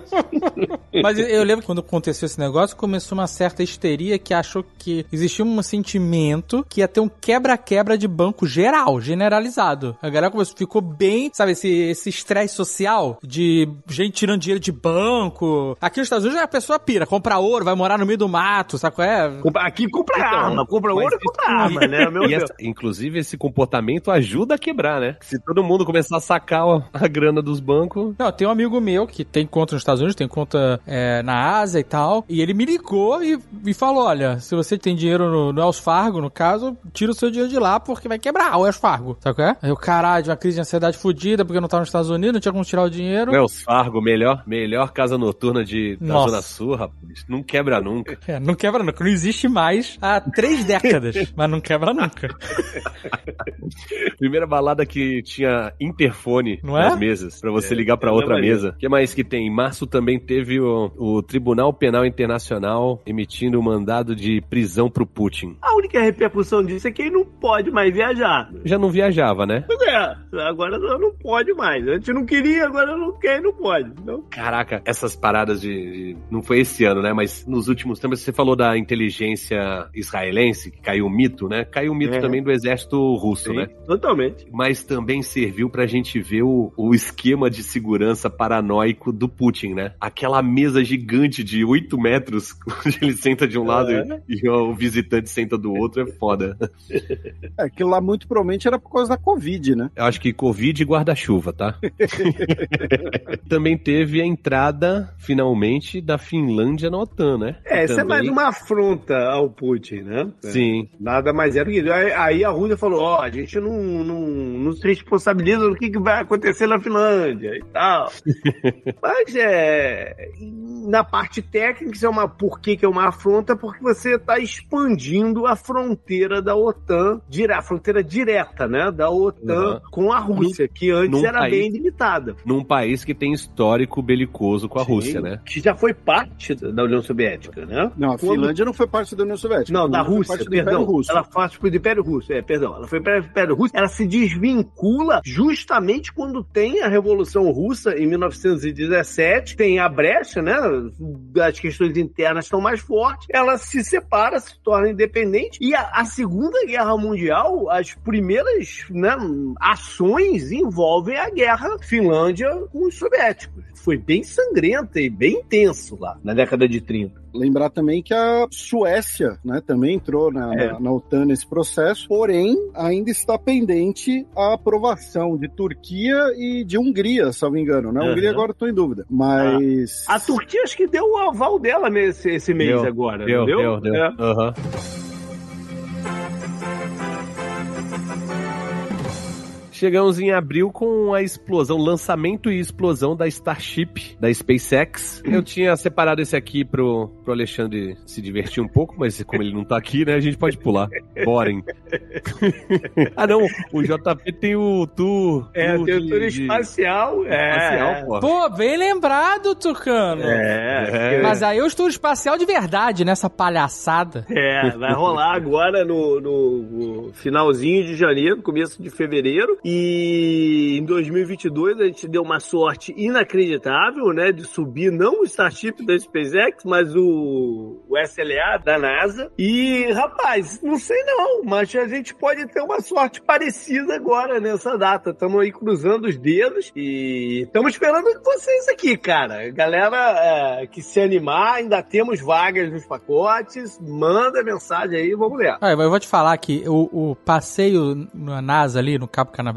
Mas eu, eu lembro que quando aconteceu esse negócio, começou uma certa histeria que achou que existia um sentimento que ia ter um quebra-quebra de banco geral, generalizado. A galera começou, ficou bem, sabe, esse esse estresse social de gente tirando dinheiro de banco. Aqui nos Estados Unidos a pessoa pira, compra ouro, vai morar no meio do mato, sabe qual é? Aqui compra Então, arma, compra ouro e compra arma, né? Meu E Deus. essa- inclusive, esse comportamento ajuda a quebrar, né? Se todo mundo começar a sacar a, a grana dos bancos. Não, tem um amigo meu que tem conta nos Estados Unidos, tem conta é, na Ásia e tal, e ele me ligou e, e falou, olha, se você tem dinheiro no, no Wells Fargo, no caso, tira o seu dinheiro de lá porque vai quebrar o Wells Fargo, sabe qual é? Aí o caralho, uma crise de ansiedade fodida porque eu não tava nos Estados Unidos, não tinha como tirar o dinheiro. Wells Fargo, melhor, melhor casa noturna de, da Nossa. Zona Sul, rapaz. Não quebra nunca. É, não quebra nunca, não existe mais há três décadas, mas não quebra nunca. Primeira balada que tinha interfone Não é? nas mesas, pra você ligar pra outra mesa. O que mais que tem? Em março também teve o, o Tribunal Penal Internacional emitindo um mandado de prisão pro Putin. A única repercussão disso é que ele não pode mais viajar. Já não viajava, né? É, agora não não pode mais. Antes não queria, agora não quer e não pode. Então, Caraca, essas paradas de, de- Não foi esse ano, né? Mas nos últimos tempos, você falou da inteligência israelense, que caiu o mito, né? Caiu o mito É. também do exército russo, sim, né? totalmente. Mas também serviu pra gente ver o, o esquema de segurança paranoico do Putin, né? Aquela mesa gigante de 8 metros, onde ele senta de um lado É. e, e o visitante senta do outro, é foda. É, aquilo lá muito provavelmente era por causa da Covid, né? Eu acho que Covid e guarda-chuva, tá? também teve a entrada, finalmente, da Finlândia na OTAN, né? É, isso é Também- mais uma afronta ao Putin, né? É. Sim. Nada mais é do que isso. Aí, a Rússia falou: ó, a gente não, não, não se responsabiliza do que, que vai acontecer na Finlândia e tal. Mas é. Na parte técnica, isso é uma. Por que, que é uma afronta? Porque você está expandindo a fronteira da OTAN, dire- a fronteira direta, né? Da OTAN Uhum. com a Rússia, que antes num era país- bem limitada. Num país que tem histórico belicoso com a Sim, Rússia, né? Que já foi parte da União Soviética, né? Não, a Quando- Finlândia não foi parte da União Soviética. Não, da Rússia, perdão. Russo. Ela faz parte do Império Russo, é, perdão. Ela foi para o Império Russo. Ela se desvincula justamente quando tem a Revolução Russa em 1917, tem a brecha, né? As questões internas estão mais fortes. Ela se separa, se torna independente. E a, a Segunda Guerra Mundial, as primeiras né, ações envolvem a guerra Finlândia com os soviéticos. Foi bem sangrenta e bem intenso lá na década de 30. Lembrar também que a Suécia né, também entrou na, É. na, na OTAN nesse processo, porém ainda está pendente a aprovação de Turquia e de Hungria, se não me engano. Na Aham. Hungria agora estou em dúvida. Mas. A Turquia acho que deu o aval dela esse, esse mês Deu, agora, Deu, não deu, deu. É. Aham. Chegamos em abril com a explosão, lançamento e explosão da Starship, da SpaceX. Eu tinha separado esse aqui pro, pro Alexandre se divertir um pouco, mas como ele não tá aqui, né, a gente pode pular. Borem. ah, não, o JP tem o tour. É, tour tem o de- tour de- espacial. É, espacial, pô. Pô, bem lembrado, Tucano. É, É. Mas aí eu estudo espacial de verdade, nessa palhaçada. é, vai rolar agora no, no- no finalzinho de janeiro, começo de fevereiro. E em 2022 a gente deu uma sorte inacreditável, né? De subir não o Starship da SpaceX, mas o, o SLA da NASA. E, rapaz, não sei não, mas a gente pode ter uma sorte parecida agora nessa data. Estamos aí cruzando os dedos e estamos esperando vocês aqui, cara. Galera é, que se animar, ainda temos vagas nos pacotes. Manda mensagem aí, vamos ver. Ah, eu vou te falar que o, o passeio na NASA ali, no Cabo Canaveral,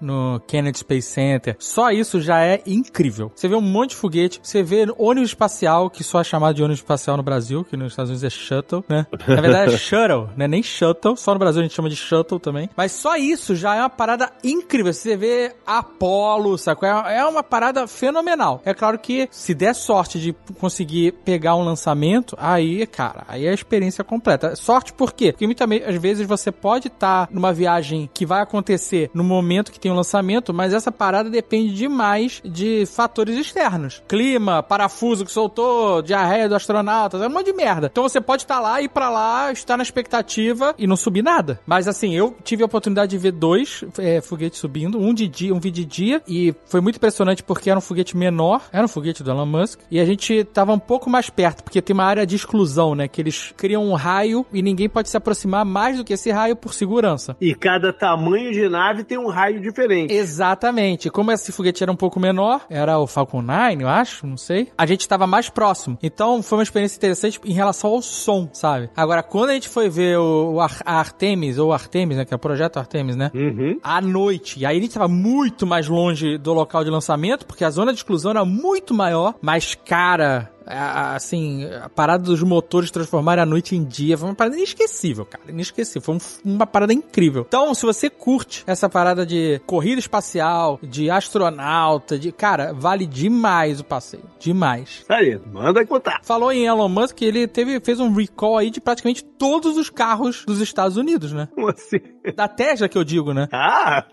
no Kennedy Space Center, só isso já é incrível. Você vê um monte de foguete, você vê ônibus espacial, que só é chamado de ônibus espacial no Brasil, que nos Estados Unidos é shuttle, né? Na verdade é shuttle, né? Nem shuttle, só no Brasil a gente chama de shuttle também. Mas só isso já é uma parada incrível. Você vê Apollo, saco? É é uma parada fenomenal. É claro que se der sorte de conseguir pegar um lançamento, aí, cara, aí é a experiência completa. Sorte por quê? Porque muitas vezes você pode estar numa viagem que vai acontecer no momento que tem o lançamento, mas essa parada depende demais de fatores externos. Clima, parafuso que soltou, diarreia do astronauta, é um monte de merda. Então você pode estar lá, ir pra lá, estar na expectativa e não subir nada. Mas assim, eu tive a oportunidade de ver dois é, foguetes subindo, um de dia, um vídeo de dia, e foi muito impressionante porque era um foguete menor, era um foguete do Elon Musk, e a gente tava um pouco mais perto, porque tem uma área de exclusão, né? Que eles criam um raio e ninguém pode se aproximar mais do que esse raio por segurança. E cada tamanho de nave tem um raio diferente. Exatamente. Como esse foguete era um pouco menor, era o Falcon 9, eu acho, não sei. A gente estava mais próximo. Então foi uma experiência interessante em relação ao som, sabe? Agora, quando a gente foi ver o, a Artemis, ou Artemis, né? Que é o projeto Artemis, né? Uhum. À noite. E aí a gente estava muito mais longe do local de lançamento, porque a zona de exclusão era muito maior, mais cara. A- Assim, a parada dos motores transformarem a noite em dia foi uma parada inesquecível, cara. Inesquecível. Foi um- uma parada incrível. Então, se você curte essa parada de corrida espacial, de astronauta, de. Cara, vale demais o passeio. Demais. Aí, manda contar. Falou em Elon Musk, ele teve, fez um recall aí de praticamente todos os carros dos Estados Unidos, né? Como assim? Da Tesla que eu digo, né? Ah,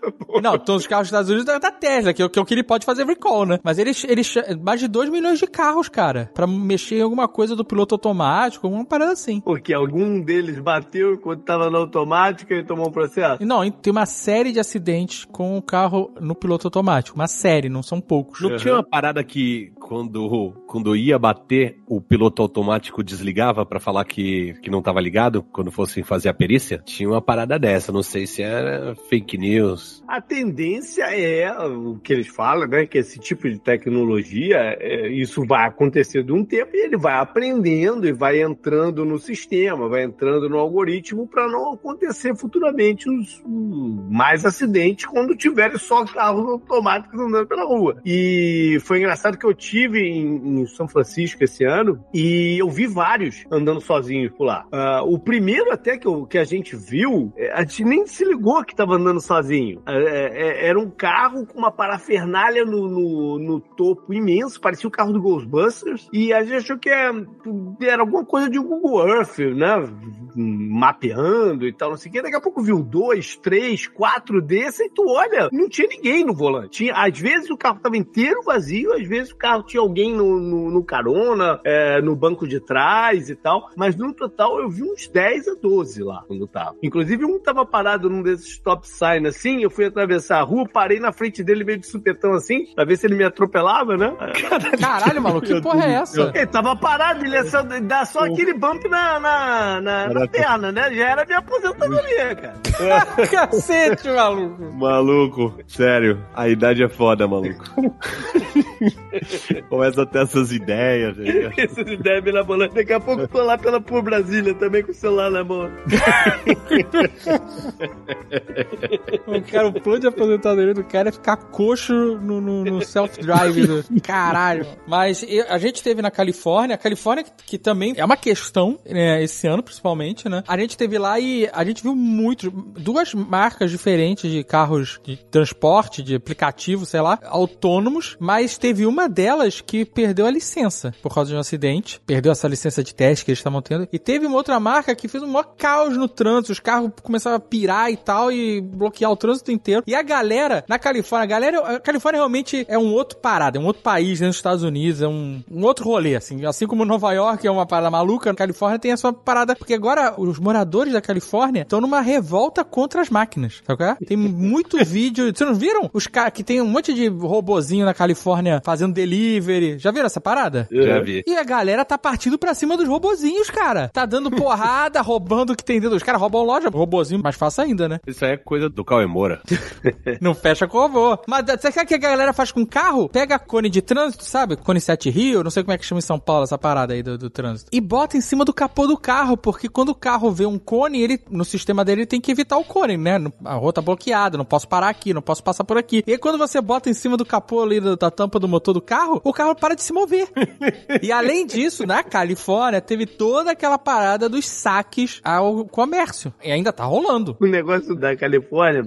Não, todos os carros dos Estados Unidos da, da Tesla, que é o que é o que ele pode fazer recall, né? Mas ele, ele mais de 2 milhões de carros, cara, pra mexer em alguma coisa do piloto automático, alguma parada assim. porque algum deles bateu enquanto tava na automática e tomou um processo? E Não, tem uma série de acidentes com o carro no piloto automático. Uma série, não são poucos. Não tinha uma parada que quando, quando ia bater, o piloto automático desligava pra falar que, que não tava ligado quando fossem fazer a perícia? Tinha uma parada dessa, não sei se era fake news. A tendência é o que eles falam, né? Que esse tipo de tecnologia, é, isso vai acontecer de um tempo e ele vai aprendendo e vai entrando no sistema, vai entrando no algoritmo para não acontecer futuramente os, mais acidentes quando tiverem só carros automáticos andando pela rua. E foi engraçado que eu tive em, em São Francisco esse ano e eu vi vários andando sozinhos por lá. Ah, o primeiro até que, eu- que a gente viu, é, a gente nem se ligou que estava andando sozinho. É, é, era um carro com uma parafernália no, no, no topo imenso, parecia o carro do Ghostbusters, e a gente achou que é- era alguma coisa de Google Earth, né? Mapeando e tal, não sei o que. Daqui a pouco viu dois, três, quatro desses, e tu olha, não tinha ninguém no volante. Tinha, às vezes o carro estava inteiro vazio, às vezes o carro tinha alguém no, no, no carona, é, no banco de trás e tal, mas no total eu vi uns 10 a 12 lá quando tava. Inclusive um tava parado num desses stop sign assim, eu fui atravessar a rua, parei na frente dele meio de supetão assim, pra ver se ele me atropelava, né? Caralho, maluco, que porra é essa? Ele tava parado, ele ia só, dar só aquele bump na, na, na, na perna, né? Já era minha aposentadoria, cara. Cacete, maluco. Maluco, sério, a idade é foda, maluco. Começa a ter essas ideias. ligado? Essas ideias me bolando. Daqui a pouco eu tô lá pela por Brasília também com o celular na mão. O cara, o plano de aposentadoria do cara é ficar coxo no, no- no self-drive. do- Caralho. Mas a gente teve na Califórnia, a Califórnia que, que também é uma questão, né, esse ano principalmente, né? A gente teve lá e a gente viu muito, duas marcas diferentes de carros de transporte, de aplicativo, sei lá, autônomos, mas teve uma delas que perdeu a licença por causa de um acidente, perdeu essa licença de teste que eles estavam tendo, e teve uma outra marca que fez um maior caos no trânsito, os carros começavam a pirar e tal, e bloquear o trânsito inteiro. E a galera, na Califórnia, a galera, a Califórnia realmente é um outro parada, é um outro país dentro dos Estados Unidos, é um, um outro rolê, assim. Assim como Nova York é uma parada maluca, a Califórnia tem a sua parada, porque agora os moradores da Califórnia estão numa revolta contra as máquinas, sabe qual é? Tem muito vídeo, vocês não viram? Os caras que tem um monte de robozinho na Califórnia fazendo delivery, já viram essa parada? Já vi. E a galera tá partindo pra cima dos robozinhos, cara. Tá dando porrada, roubando o que tem dentro. Os caras roubam loja, robozinho mais fácil ainda, né? Isso aí é coisa do Cauê Moura. Não fecha com o robô. Mas o que a galera faz com carro? Pega cone de trânsito, sabe? Cone 7 Rio, não sei como é que chama em São Paulo essa parada aí do, do trânsito. E bota em cima do capô do carro, porque quando o carro vê um cone, ele, no sistema dele, ele tem que evitar o cone, né? A rua tá bloqueada, não posso parar aqui, não posso passar por aqui. E aí quando você bota em cima do capô ali do- da tampa do motor do carro, o carro para de se mover. e além disso, na Califórnia, teve toda aquela parada dos saques ao comércio. E ainda tá rolando. O negócio da Califórnia.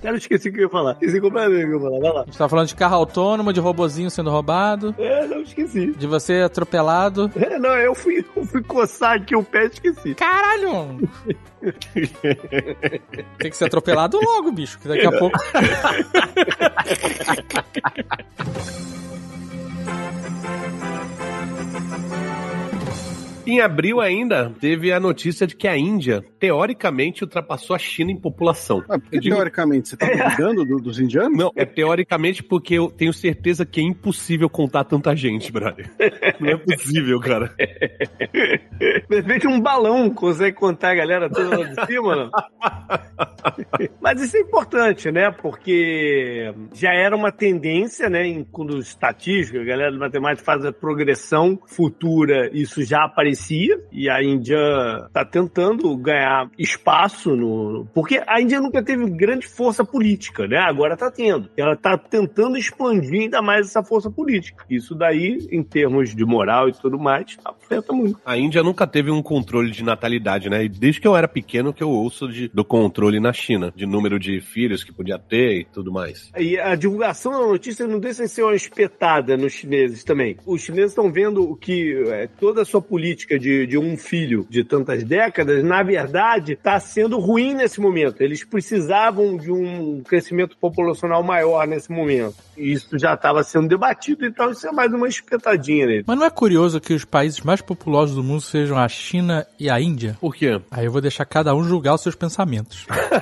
Cara, eu esqueci o que eu ia falar. Esqueci completamente o que eu ia falar. Vai lá. A gente tá falando de carro autônomo, de robozinho sendo roubado, É, não, esqueci. de você atropelado. É, não, eu fui, eu fui coçar aqui o pé e esqueci. Caralho! Tem que ser atropelado logo, bicho, que daqui a pouco. Em abril ainda, teve a notícia de que a Índia, teoricamente, ultrapassou a China em população. Ah, porque Eu digo- teoricamente você tá duvidando do- dos indianos? Não, é teoricamente porque eu tenho certeza que é impossível contar tanta gente, brother. Não é possível, cara. De repente um balão consegue contar a galera toda lá de cima, não? Mas isso é importante, né? Porque já era uma tendência, né? Em, quando estatística, a galera de matemática faz a progressão futura, isso já aparecia. E a Índia está tentando ganhar espaço no. Porque a Índia nunca teve grande força política, né? Agora está tendo. Ela está tentando expandir ainda mais essa força política. Isso daí, em termos de moral e tudo mais, afeta muito. A Índia nunca teve um controle de natalidade, né? E desde que eu era pequeno que eu ouço de- do controle na China, de número de filhos que podia ter e tudo mais. E a divulgação da notícia não deixa de ser uma espetada nos chineses também. Os chineses estão vendo o que é, toda a sua política de, de um filho de tantas décadas, na verdade, está sendo ruim nesse momento. Eles precisavam de um crescimento populacional maior nesse momento. E isso já estava sendo debatido, então isso é mais uma espetadinha nele. Mas não é curioso que os países mais populosos do mundo sejam a China e a Índia? Por quê? Aí eu vou deixar cada um julgar os seus pensamentos.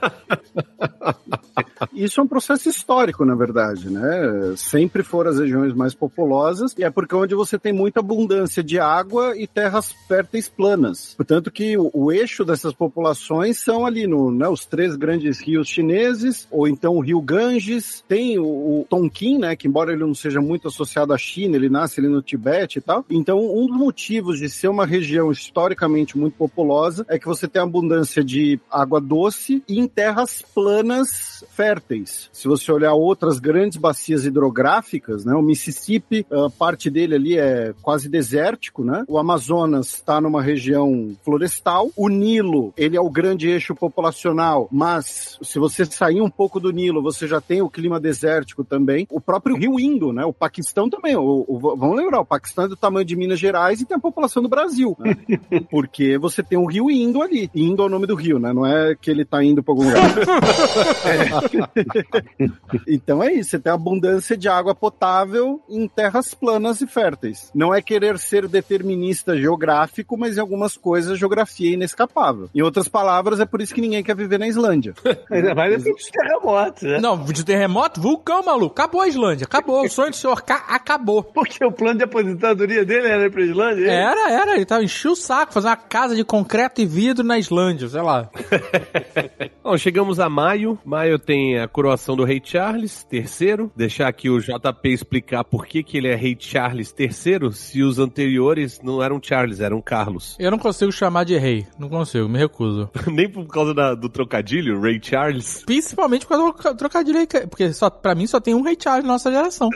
Isso é um processo histórico, na verdade, né? Sempre foram as regiões mais populosas e é porque é onde você tem muita abundância de água e terras férteis planas. Portanto que o, o eixo dessas populações são ali no, né, os três grandes rios chineses, ou então o rio Ganges, tem o, o Tonkin, né, que embora ele não seja muito associado à China, ele nasce ali no Tibete e tal. Então, um dos motivos de ser uma região historicamente muito populosa é que você tem abundância de água doce e terras planas férteis. Se você olhar outras grandes bacias hidrográficas, né, o Mississippi, a parte dele ali é quase desértico, né? O Amazonas está numa região florestal. O Nilo, ele é o grande eixo populacional, mas se você sair um pouco do Nilo, você já tem o clima desértico também. O próprio Rio Indo, né? O Paquistão também. O, o- vamos lembrar, o Paquistão é do tamanho de Minas Gerais e tem a população do Brasil, né? Porque você tem o Rio Indo ali. Indo é o nome do rio, né? Não é que ele tá indo para algum lugar. Então é isso, você tem abundância de água potável em terras planas e férteis. Não é querer ser determinista geográfico, mas em algumas coisas a geografia é inescapável. Em outras palavras, é por isso que ninguém quer viver na Islândia. Ainda mais assim dos terremotos, né? Não, de terremoto, vulcão, maluco. Acabou a Islândia, acabou. O sonho de Sr. K acabou. Porque o plano de aposentadoria dele era ir pra Islândia? hein? Era, era. Ele tava enchendo o saco, fazer uma casa de concreto e vidro na Islândia, sei lá. Bom, chegamos a maio. Maio tem a coroação do rei Charles III. Deixar aqui o JP explicar por que, que ele é rei Charles III, se os anteriores não eram Charles, eram Carlos. Eu não consigo chamar de rei. Não consigo, me recuso. Nem por causa da- do trocadilho, Ray Charles. Principalmente por causa do trocadilho aí, que- porque só, pra mim só tem um rei Charles na nossa geração.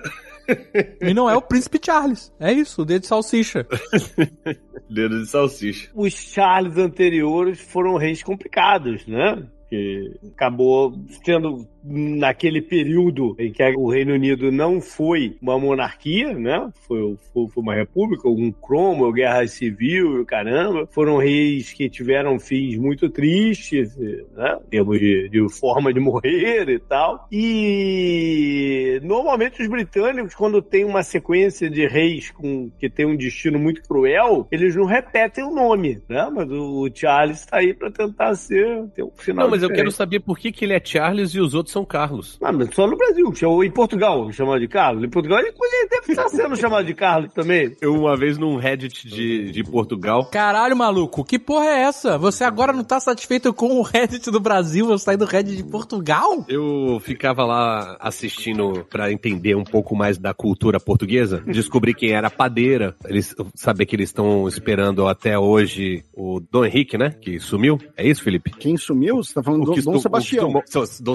e não é o príncipe Charles. É isso, o dedo de salsicha. Dedo de salsicha. os Charles anteriores foram reis complicados, né? Que acabou sendo naquele período em que o Reino Unido não foi uma monarquia, né? Foi, foi, foi uma república, um Cromwell, guerra civil, e caramba. Foram reis que tiveram fins muito tristes, né? Em termos de, de forma de morrer e tal. E normalmente os britânicos, quando tem uma sequência de reis com, que tem um destino muito cruel, eles não repetem o nome, né? Mas o Charles está aí para tentar ser ter um final Não, mas eu diferente. quero saber por que, que ele é Charles e os outros são Carlos. Ah, mas só no Brasil, chamou em Portugal, chamado de Carlos. Em Portugal ele deve estar sendo chamado de Carlos também. Eu, uma vez, num Reddit de, de Portugal, Caralho, maluco, que porra é essa? Você agora não tá satisfeito com o Reddit do Brasil, você tá aí do Reddit de Portugal? eu ficava lá assistindo pra entender um pouco mais da cultura portuguesa. Descobri quem era a padeira. Eles saber que eles estão esperando até hoje o Dom Henrique, né? Que sumiu. É isso, Felipe? Quem sumiu? Você tá falando do que Dom Dom- Sebastião. o Dom, Dom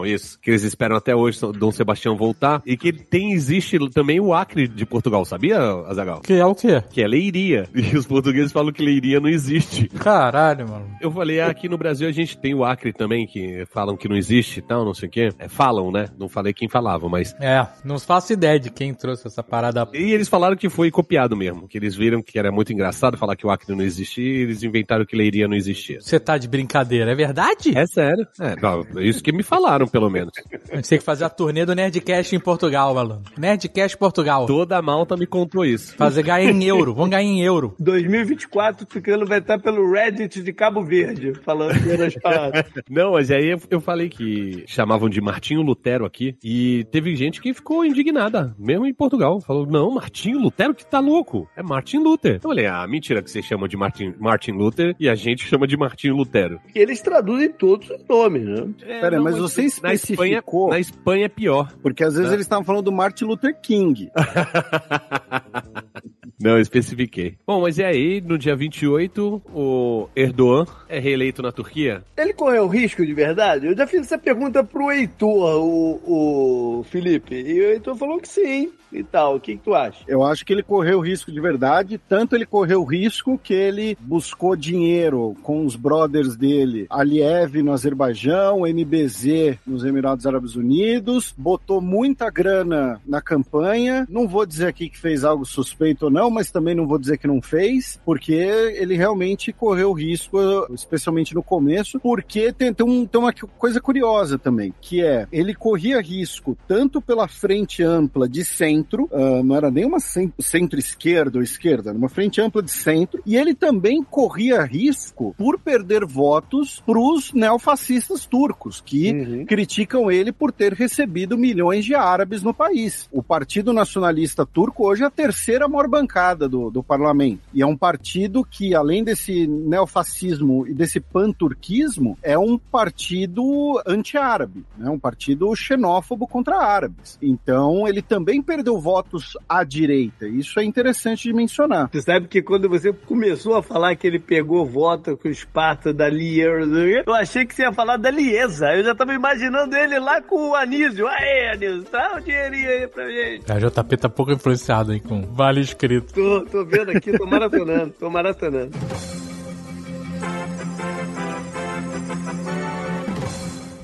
Sebastião, isso. Que eles esperam até hoje Dom Sebastião voltar. E que tem, existe também o Acre de Portugal, sabia, Azagal? Que é o quê? Que é Leiria. E os portugueses falam que Leiria não existe. Caralho, mano. Eu falei, ah, aqui no Brasil a gente tem o Acre também, que falam que não existe e tal, não sei o quê. É, falam, né? Não falei quem falava, mas. É, não faço ideia de quem trouxe essa parada. E eles falaram que foi copiado mesmo, que eles viram que era muito engraçado falar que o Acre não existia e eles inventaram que Leiria não existia. Você tá de brincadeira, é verdade? É sério? É, não, isso que me falaram. Pelo menos. A gente tem que fazer a turnê do Nerdcast em Portugal, malandro. Nerdcast Portugal. Toda a malta me contou isso. Fazer ganhar em euro. Vamos ganhar em euro. 2024, ficando vai estar pelo Reddit de Cabo Verde, falando das paradas. Não, mas aí eu, eu falei que chamavam de Martinho Lutero aqui e teve gente que ficou indignada, mesmo em Portugal. Falou, não, Martinho Lutero que tá louco. É Martin Luther. Eu falei, ah, mentira que vocês chamam de Martin, Martin Luther e a gente chama de Martinho Lutero. Eles traduzem todos os nomes, né? É, Pera, não, mas você na Espanha, na Espanha é pior. Porque às vezes É. eles estavam falando do Martin Luther King. Não, especifiquei. Bom, mas e aí, no dia 28, o Erdogan é reeleito na Turquia? Ele correu risco de verdade? Eu já fiz essa pergunta pro Heitor, o, o Felipe, e o Heitor falou que sim e tal. O que, que tu acha? Eu acho que ele correu risco de verdade, tanto ele correu risco que ele buscou dinheiro com os brothers dele, Aliyev no Azerbaijão, MBZ nos Emirados Árabes Unidos, botou muita grana na campanha. Não vou dizer aqui que fez algo suspeito ou não, mas também não vou dizer que não fez, porque ele realmente correu risco, especialmente no começo, porque tem, tem, um- tem uma coisa curiosa também, que é ele corria risco tanto pela frente ampla de centro, ah, não era nem uma cen- centro-esquerda ou esquerda, era uma frente ampla de centro, e ele também corria risco por perder votos para os neofascistas turcos, que Uhum. criticam ele por ter recebido milhões de árabes no país. O Partido Nacionalista Turco hoje é a terceira maior bancada do, do parlamento. E é um partido que, além desse neofascismo e desse panturquismo, é um partido anti-árabe, né? um partido xenófobo contra árabes. Então, ele também perdeu votos à direita. Isso é interessante de mencionar. Você sabe que quando você começou a falar que ele pegou voto com o Esparta da Lier, eu achei que você ia falar da Liesa. Eu já tava imaginando ele lá com o Anísio. Aê, Anísio, dá um dinheirinho aí pra gente. A JP tá pouco influenciado aí com vale escrito. Tô, tô vendo aqui, tô maratonando, tô maratonando.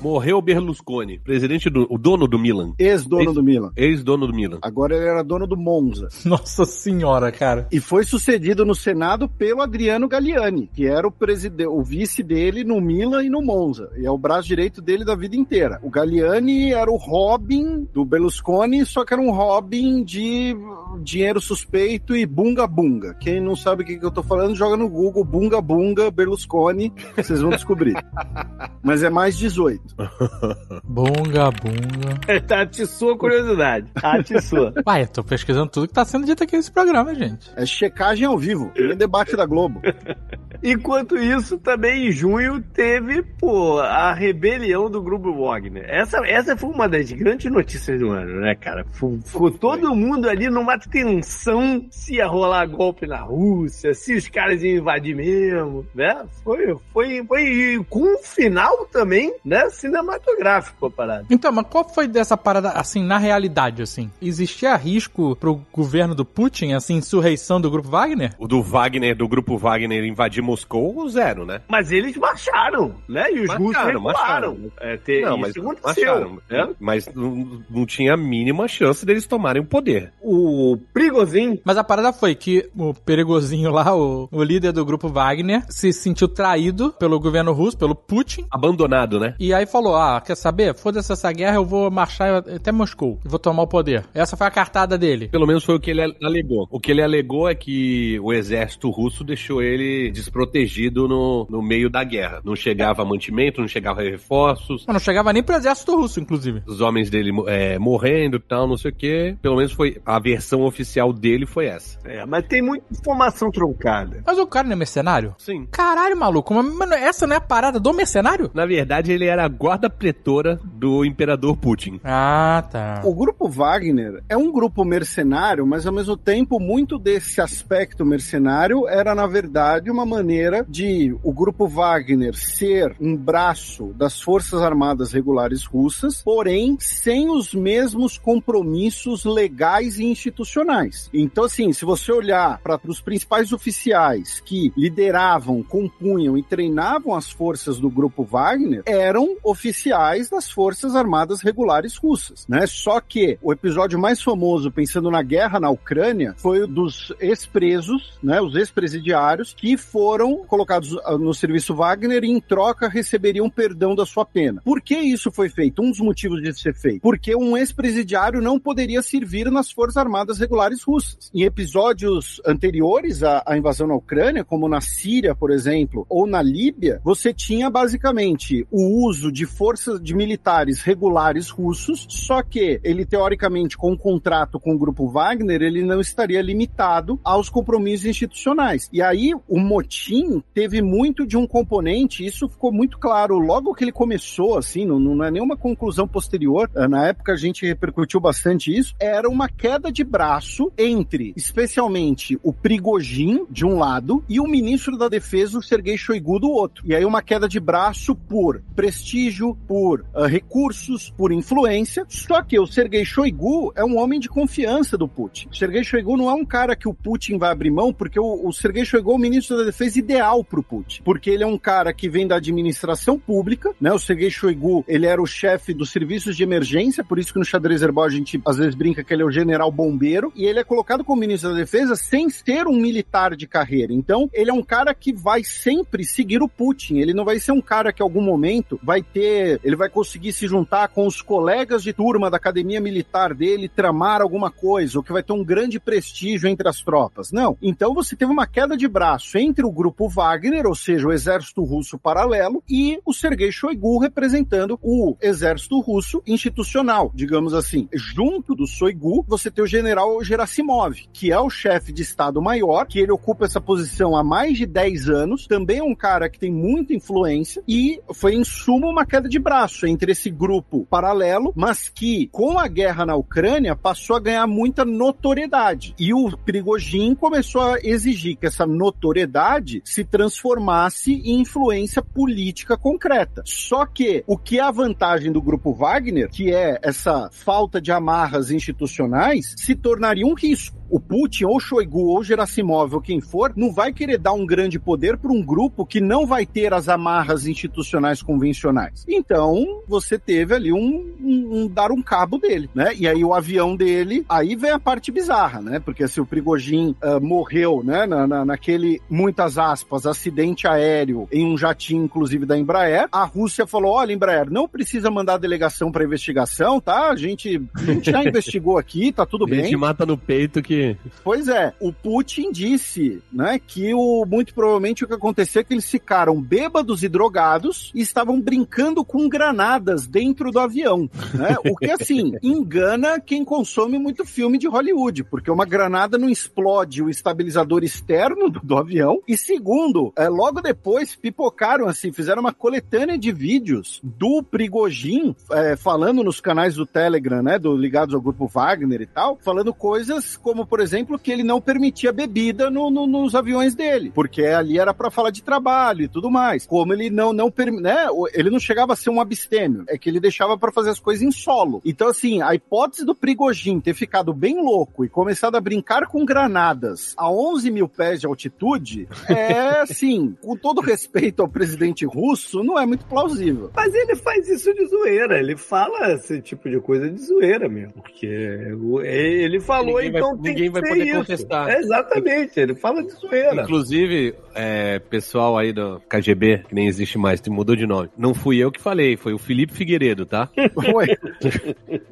Morreu Berlusconi, presidente do. o dono do Milan. Ex-dono Ex- do Milan. Ex-dono do Milan. Agora ele era dono do Monza. Nossa senhora, cara. E foi sucedido no Senado pelo Adriano Galliani, que era o, preside- o vice dele no Milan e no Monza. E é o braço direito dele da vida inteira. O Galliani era o Robin do Berlusconi, só que era um Robin de dinheiro suspeito e bunga-bunga. Quem não sabe o que, que eu tô falando, joga no Google bunga-bunga Berlusconi, vocês vão descobrir. Mas é mais 18. Bunga, bunga. Tá, atiçou a curiosidade. Atiçou. Uai, eu tô pesquisando tudo que tá sendo dito aqui nesse programa, gente. É checagem ao vivo, é debate da Globo. Enquanto isso, também em junho teve, pô, a rebelião do Grupo Wagner. Essa, essa foi uma das grandes notícias do ano, né, cara? Ficou, todo mundo ali numa tensão se ia rolar golpe na Rússia, se os caras iam invadir mesmo, né? Foi, foi, foi com um final também, né, cinematográfico a parada. Então, mas qual foi dessa parada, assim, na realidade, assim? Existia risco pro governo do Putin, assim, insurreição do grupo Wagner? O do Wagner, do grupo Wagner invadir Moscou, zero, né? Mas eles marcharam, né? E os russos Marcharam, recuaram. marcharam. É, te- não, mas acharam. né? Mas não, não tinha a mínima chance deles tomarem o poder. O Prigozhin Mas a parada foi que o perigosinho lá, o, o líder do grupo Wagner, se sentiu traído pelo governo russo, pelo Putin, Abandonado, né? e aí falou: Ah, quer saber? Foda-se essa guerra, eu vou marchar até Moscou e vou tomar o poder. Essa foi a cartada dele. Pelo menos foi o que ele alegou. O que ele alegou é que o exército russo deixou ele desprotegido no, no meio da guerra. Não chegava mantimento, não chegava reforços. Mas não chegava nem pro exército russo, inclusive. Os homens dele é, morrendo e tal, não sei o que. Pelo menos foi a versão oficial dele foi essa. É, mas tem muita informação truncada. Mas o cara não é mercenário? Sim. Caralho, maluco, mas, mano, essa não é a parada do mercenário? Na verdade, ele era a guarda pretora do imperador Putin. Ah, tá. O grupo Wagner é um grupo mercenário, mas ao mesmo tempo muito desse aspecto mercenário era na verdade uma maneira de o grupo Wagner ser um braço das Forças Armadas Regulares Russas, porém sem os mesmos compromissos legais e institucionais. Então assim, se você olhar para os principais oficiais que lideravam, compunham e treinavam as forças do grupo Wagner, eram oficiais das Forças Armadas Regulares Russas, né? Só que o episódio mais famoso, pensando na guerra na Ucrânia, foi o dos ex-presos, né? Os ex-presidiários que foram colocados ah, no serviço Wagner e em troca receberiam perdão da sua pena. Por que isso foi feito? Um dos motivos de ser feito. Porque um ex-presidiário não poderia servir nas Forças Armadas Regulares Russas. Em episódios anteriores à, à invasão na Ucrânia, como na Síria, por exemplo, ou na Líbia, você tinha basicamente o uso de forças de militares regulares russos, só que ele teoricamente com um contrato com o grupo Wagner, ele não estaria limitado aos compromissos institucionais. E aí o motim teve muito de um componente, isso ficou muito claro logo que ele começou, assim, não, não é nenhuma conclusão posterior, eh, na época a gente repercutiu bastante isso, era uma queda de braço entre, especialmente, o Prigogine, de um lado, e o ministro da Defesa, o Sergei Shoigu, do outro. E aí uma queda de braço por prestígio, por uh, recursos, por influência, só que o Sergei Shoigu é um homem de confiança do Putin. O Sergei Shoigu não é um cara que o Putin vai abrir mão, porque o, o Sergei Shoigu é o ministro da Defesa ideal pro Putin, porque ele é um cara que vem da administração pública, né? O Sergei Shoigu, ele era o chefe dos serviços de emergência, por isso que no xadrez herbal a gente às vezes brinca que ele é o general bombeiro, e ele é colocado como ministro da Defesa sem ser um militar de carreira. Então, ele é um cara que vai sempre seguir o Putin. Ele não vai ser um cara que algum momento vai ter, ele vai conseguir se juntar com os colegas de turma da academia militar dele, tramar alguma coisa, ou que vai ter um grande prestígio entre as tropas. Não. Então você teve uma queda de braço entre o grupo Wagner, ou seja, o exército russo paralelo, e o Sergei Shoigu representando o exército russo institucional, digamos assim. Junto do Shoigu, você tem o general Gerasimov, que é o chefe de Estado-Maior, que ele ocupa essa posição há mais de 10 anos, também é um cara que tem muita influência, e foi em suma uma queda de braço entre esse grupo paralelo, mas que com a guerra na Ucrânia passou a ganhar muita notoriedade. E o Prigogine começou a exigir que essa notoriedade se transformasse em influência política concreta. Só que o que é a vantagem do grupo Wagner, que é essa falta de amarras institucionais, se tornaria um risco o Putin, ou Shoigu, ou Gerasimov, ou quem for, não vai querer dar um grande poder para um grupo que não vai ter as amarras institucionais convencionais. Então, você teve ali um, um, um dar um cabo dele, né? E aí o avião dele, aí vem a parte bizarra, né? Porque se o Prigogine uh, morreu, né, na, na, naquele, muitas aspas, acidente aéreo em um jatinho, inclusive da Embraer, a Rússia falou, olha, Embraer, não precisa mandar a delegação para investigação, tá? A gente, a gente já investigou aqui, tá tudo bem. A gente mata no peito que Pois é, o Putin disse, né, que o muito provavelmente o que aconteceu é que eles ficaram bêbados e drogados e estavam brincando com granadas dentro do avião, né? O que assim engana quem consome muito filme de Hollywood, porque uma granada não explode o estabilizador externo do, do avião. E segundo, é, logo depois pipocaram assim, fizeram uma coletânea de vídeos do Prigogine é, falando nos canais do Telegram, né, do ligados ao grupo Wagner e tal, falando coisas como por exemplo, que ele não permitia bebida no, no, nos aviões dele, porque ali era para falar de trabalho e tudo mais. Como ele não não né, ele não chegava a ser um abstêmio, é que ele deixava para fazer as coisas em solo. Então assim, a hipótese do Prigogine ter ficado bem louco e começado a brincar com granadas a 11 mil pés de altitude é assim, com todo respeito ao presidente russo, não é muito plausível. Mas ele faz isso de zoeira, ele fala esse tipo de coisa de zoeira mesmo, porque ele falou, Ninguém vai- então tem ninguém vai poder isso. contestar. É, exatamente, ele fala de zoeira. Inclusive, é, pessoal aí do KGB, que nem existe mais, que mudou de nome. Não fui eu que falei, foi o Felipe Figueiredo, tá? Foi.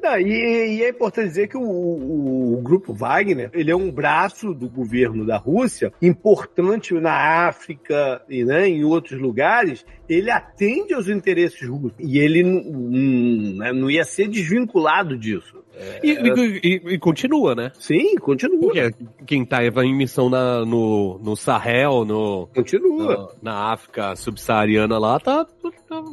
Não, e, e é importante dizer que o, o- o grupo Wagner, ele é um braço do governo da Rússia, importante na África e né, em outros lugares, ele atende aos interesses russos. E ele não- né, não ia ser desvinculado disso. E, e- e- e continua, né? Sim, continua. Porque quem tá em missão na, no, no Sahel, no, Continua. na, na África subsaariana lá, tá-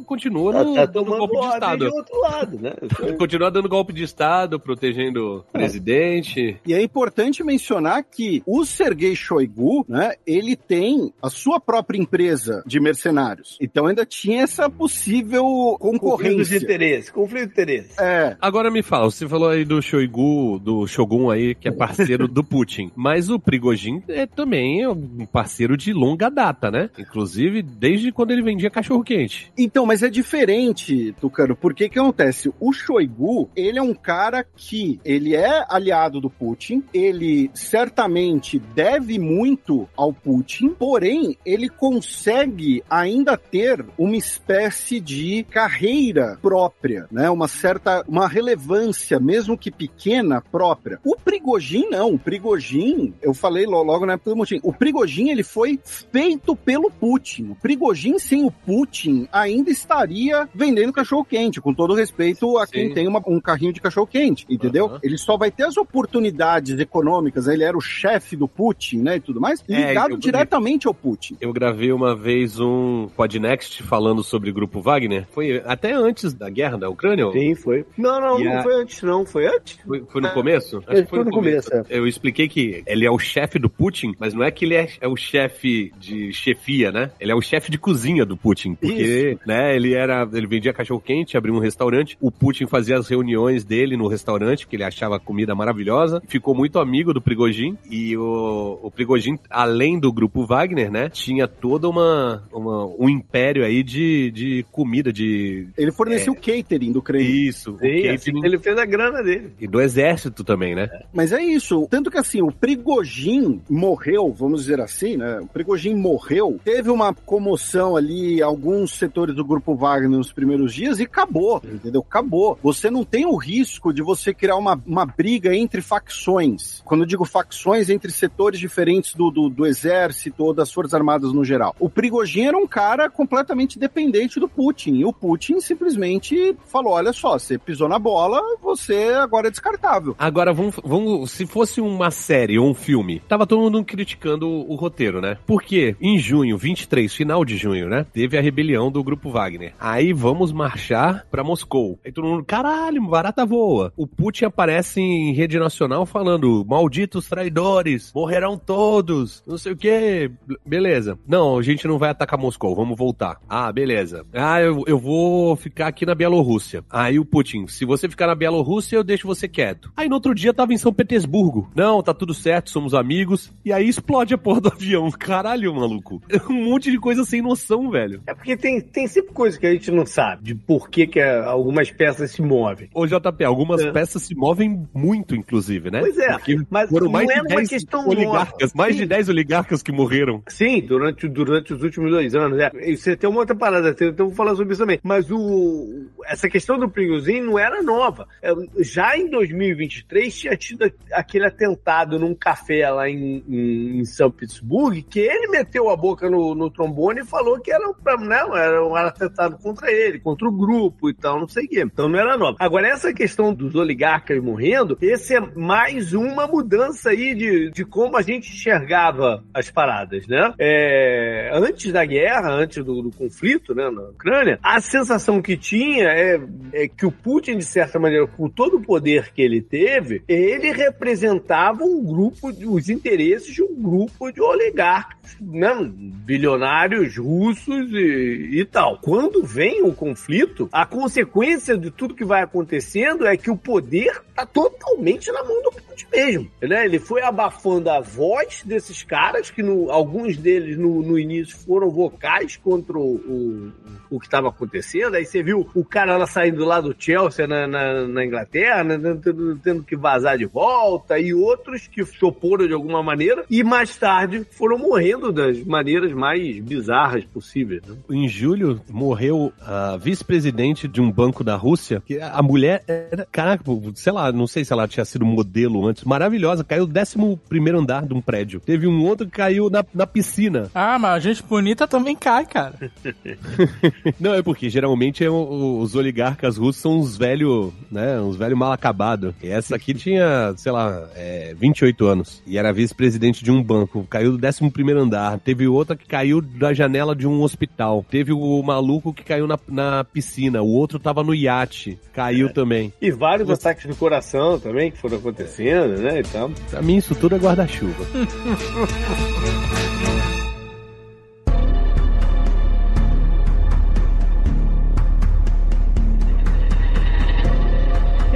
continua Tá, no, tá dando golpe de Estado. de outro lado, né? Continua dando golpe de Estado, protegendo o presidente. E é importante mencionar que o Sergei Shoigu, né, ele tem a sua própria empresa de mercenários. Então ainda tinha essa possível Conflito de concorrência. interesse, conflito de interesse. É, Agora me fala, você falou aí do Shoigu, do Shogun aí, que é parceiro do Putin. Mas o Prigogine é também um parceiro de longa data, né? Inclusive, desde quando ele vendia cachorro-quente. Então, mas é diferente, Tucano, porque que acontece? O Shoigu, ele é um cara que ele é aliado do Putin, ele certamente deve muito ao Putin, porém, ele consegue ainda ter uma espécie de carreira própria, né? Uma certa, uma relevância, mesmo que pequena, própria. O Prigogine não, o Prigogine, eu falei logo na época do Putin, o Prigogine ele foi feito pelo Putin. O Prigogine sem o Putin ainda estaria vendendo cachorro quente, com todo respeito a quem Sim. tem uma- um carrinho de cachorro quente, entendeu? Aham. Ele só vai ter as oportunidades econômicas, ele era o chefe do Putin, né, e tudo mais, É, ligado eu- diretamente ao Putin. Eu gravei uma vez um Podnext falando sobre o grupo Wagner. Foi até antes da guerra da Ucrânia? ou- Sim, foi. Não, não, E não a- foi antes, não. Foi antes? Foi, foi no começo? É, foi no começo, é. Eu expliquei que ele é o chefe do Putin, mas não é que ele é, é o chefe de chefia, né? Ele é o chefe de cozinha do Putin. Porque, né, ele era. Ele vendia cachorro quente, abriu um restaurante. O Putin fazia as reuniões dele no restaurante, porque ele achava a comida maravilhosa. Ficou muito amigo do Prigogine. E o, o Prigogine, além do grupo Wagner, né? Tinha toda uma, uma- um império aí de, de comida, de. Ele forneceu o catering do Kremlin. Isso, o Sim, assim catering. ele fez a grana dele. E do exército também, né? Mas é isso. Tanto que assim, o Prigogine morreu, vamos dizer assim, né? O Prigogine morreu, teve uma comoção ali, alguns setores do grupo Wagner nos primeiros dias e acabou, entendeu? Acabou. Você não tem o risco de você criar uma, uma briga entre facções. Quando eu digo facções, entre setores diferentes do, do, do exército ou das Forças Armadas no geral. O Prigogine era um cara completamente dependente do Putin. E o Putin simplesmente falou: olha só, você pisou na bola, você agora é descartável. Agora, vamos, vamos. Se fosse uma série ou um filme, tava todo mundo criticando o, o roteiro, né? Porque em junho, 23, final de junho, né? Teve a rebelião do grupo Wagner. Aí vamos marchar pra Moscou. Aí todo mundo, caralho, barata voa. O Putin aparece em rede nacional falando: malditos traidores, morrerão todos, não sei o que. Beleza. Não, a gente não vai atacar Moscou, vamos voltar. Ah, beleza. Ah, eu, eu vou ficar aqui na Bielorrússia. Aí o Putin, se você ficar na Bielorrússia, eu deixo você quieto. Aí no outro dia tava em São Petersburgo. Não, tá tudo certo, somos amigos. E aí explode a porra do avião. Caralho, maluco. Um monte de coisa sem noção, velho. É porque tem, tem sempre coisa que a gente não sabe de por que, que é, algumas peças se movem. Ô, JP, algumas É. peças se movem muito, inclusive, né? Pois é, Porque mas foram não mais é de uma 10 questão oligarcas, nova. mais Sim. de 10 oligarcas que morreram. Sim, durante, durante os últimos dois anos. É. E você tem uma outra parada, então eu vou falar sobre isso também. Mas o, essa questão do Prigozhin não era nova. É, Já em 2023 tinha tido aquele atentado num café lá em, em, em São Petersburgo que ele meteu a boca no, no trombone e falou que era, pra- né, era atentado contra ele, contra o grupo e tal, não sei o quê. Então não era nova. Agora, essa questão dos oligarcas morrendo, esse é mais uma mudança aí de, de como a gente enxergava as paradas, né? É, antes da guerra, antes do, do conflito, né, na Ucrânia, a sensação que tinha é, é que o Putin, de certa maneira, com todo o poder que ele teve, ele representava um grupo, os interesses de um grupo de oligarcas, né, bilionários russos e, e tal. Quando vem o conflito, a consequência de tudo que vai acontecendo é que o poder está totalmente na mão do Putin mesmo. Né? Ele foi abafando a voz desses caras, que no- alguns deles no, no início foram vocais contra o, o, o que estava acontecendo. Aí você viu o cara lá saindo lá do Chelsea na, na, na Inglaterra, né, tendo, tendo que vazar de volta, e outros que se oporam de alguma maneira, e mais tarde foram morrendo das maneiras mais bizarras possíveis. Né? Em julho, morreu a vice-presidente de um banco da Rússia, que a mulher era, caraca, sei lá, não sei se ela tinha sido modelo antes, maravilhosa, caiu do 11 primeiro andar de um prédio. Teve um outro que caiu na, na piscina. Ah, mas a gente bonita também cai, cara. Não, é porque geralmente é o- os oligarcas russos são uns velhos, né, uns velhos mal acabados. E essa aqui tinha, sei lá, é, 28 anos. E era vice-presidente de um banco. Caiu do 11 primeiro andar. Teve outra que caiu da janela de um hospital. Teve o maluco que caiu na, na piscina. O outro tava no iate. Caiu também. E vários ataques do coração também que foram acontecendo, né? Então, Pra mim, isso tudo é guarda-chuva.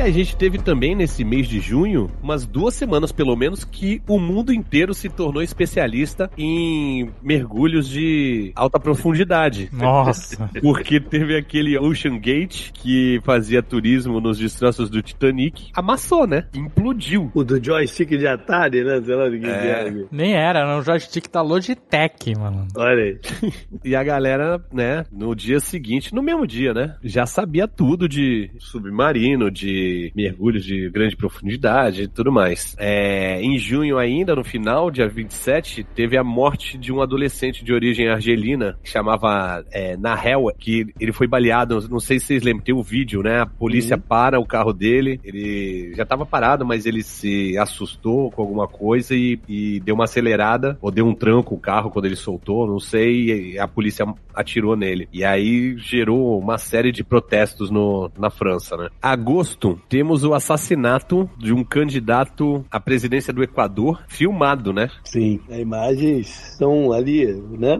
a gente teve também nesse mês de junho, umas duas semanas pelo menos, que o mundo inteiro se tornou especialista em mergulhos de alta profundidade. Nossa. Porque teve aquele Ocean Gate que fazia turismo nos destroços do Titanic. Amassou, né? Implodiu. O do joystick de Atari, né? Sei lá É. que era. Nem era, era um joystick da Logitech, mano. Olha aí. E a galera, né, no dia seguinte, no mesmo dia, né, já sabia tudo de submarino, de mergulhos de grande profundidade e tudo mais. É, em junho ainda, no final, dia 27, teve a morte de um adolescente de origem argelina, que chamava é, Nahel, que ele foi baleado, não sei se vocês lembram, tem o vídeo, né, a polícia para o carro dele, ele já tava parado, mas ele se assustou com alguma coisa e, e deu uma acelerada, ou deu um tranco o carro quando ele soltou, não sei, e a polícia atirou nele. E aí gerou uma série de protestos no, na França, né? Agosto, temos o assassinato de um candidato à presidência do Equador, filmado, né? Sim. As imagens são ali, né?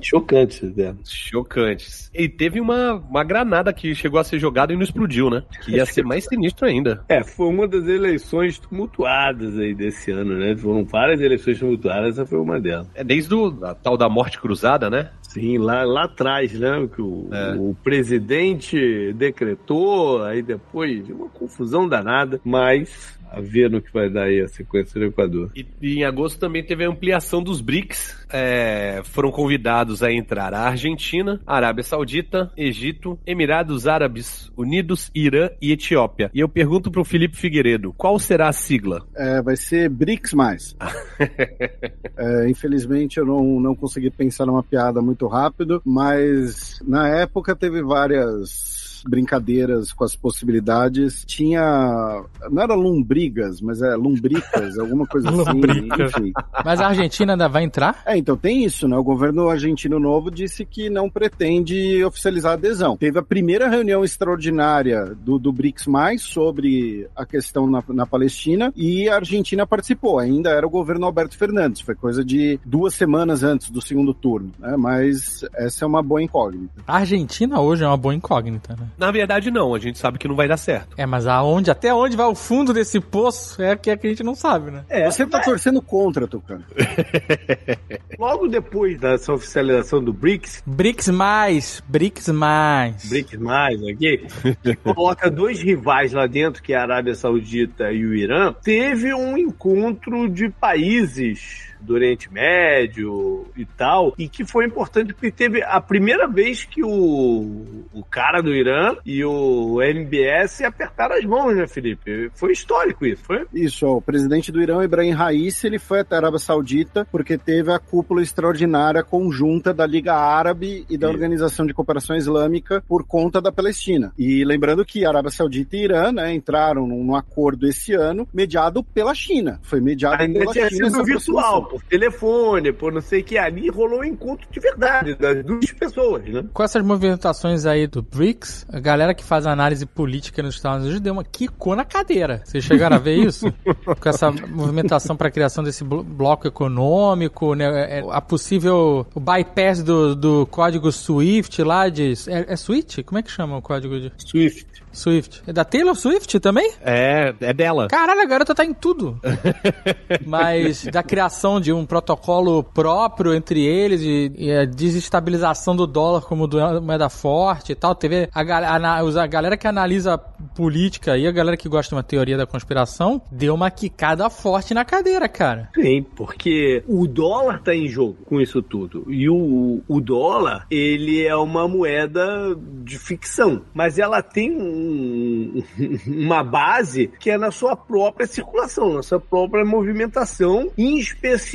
Chocantes, né? Chocantes. E teve uma, uma granada que chegou a ser jogada e não explodiu, né? Que ia ser mais sinistro ainda. É, foi uma das eleições tumultuadas aí desse ano, né? Foram várias eleições tumultuadas, essa foi uma delas. É desde o, a tal da morte cruzada, né? Sim, lá, lá atrás, né? Que o, É. o presidente decretou, aí depois uma confusão danada, mas a ver no que vai dar aí a sequência do Equador. E, e em agosto também teve a ampliação dos BRICS. É, foram convidados a entrar a Argentina, Arábia Saudita, Egito, Emirados Árabes Unidos, Irã e Etiópia. E eu pergunto pro Felipe Figueiredo, qual será a sigla? É, vai ser BRICS mais. É, infelizmente eu não, não consegui pensar numa piada muito rápido, mas na época teve várias brincadeiras com as possibilidades. Tinha. Não era lombrigas, mas é lombricas, alguma coisa assim. Enfim. Mas a Argentina ainda vai entrar? É, então tem isso, né? O governo argentino novo disse que não pretende oficializar a adesão. Teve a primeira reunião extraordinária do, do BRICS, sobre a questão na, na Palestina, e a Argentina participou. Ainda era o governo Alberto Fernandes, foi coisa de duas semanas antes do segundo turno, né? Mas essa é uma boa incógnita. A Argentina hoje é uma boa incógnita, né? Na verdade, não. A gente sabe que não vai dar certo. É, mas aonde, até onde vai o fundo desse poço é que, é que a gente não sabe, né? É, Você tá torcendo contra, Tucano. logo depois dessa oficialização do BRICS, BRICS mais, BRICS mais. BRICS mais aqui, coloca dois rivais lá dentro, que é a Arábia Saudita e o Irã, teve um encontro de países do Oriente Médio e tal, e que foi importante porque teve a primeira vez que o, o cara do Irã e o MBS apertaram as mãos, né, Felipe? Foi histórico isso, foi? Isso, ó, o presidente do Irã, Ibrahim Raisi, ele foi até a Arábia Saudita porque teve a cúpula extraordinária conjunta da Liga Árabe e da Isso. Organização de Cooperação Islâmica por conta da Palestina. E lembrando que a Arábia Saudita e Irã né, entraram num, num acordo esse ano mediado pela China. Foi mediado Ainda pela tinha China. sido virtual. Por telefone, por não sei o que. Ali rolou um encontro de verdade das duas pessoas, né? Com essas movimentações aí do BRICS, a galera que faz análise política nos Estados Unidos deu uma quicou na cadeira. Vocês chegaram a ver isso? Com essa movimentação para a criação desse blo- bloco econômico, né? é- A possível o bypass do, do código SWIFT lá de. É, é SWIFT? Como é que chama o código de Swift. SWIFT? É da Taylor Swift também? É, é dela. Caralho, a garota tá em tudo. Mas da criação de um protocolo próprio entre eles e, e a desestabilização do dólar como moeda forte e tal. Teve a, os- a galera que analisa política e a galera que gosta de uma teoria da conspiração deu uma quicada forte na cadeira, cara. Sim, porque o dólar tá em jogo com isso tudo. E o, o dólar, ele é uma moeda de ficção. Mas ela tem um- uma base que é na sua própria circulação, na sua própria movimentação, em especial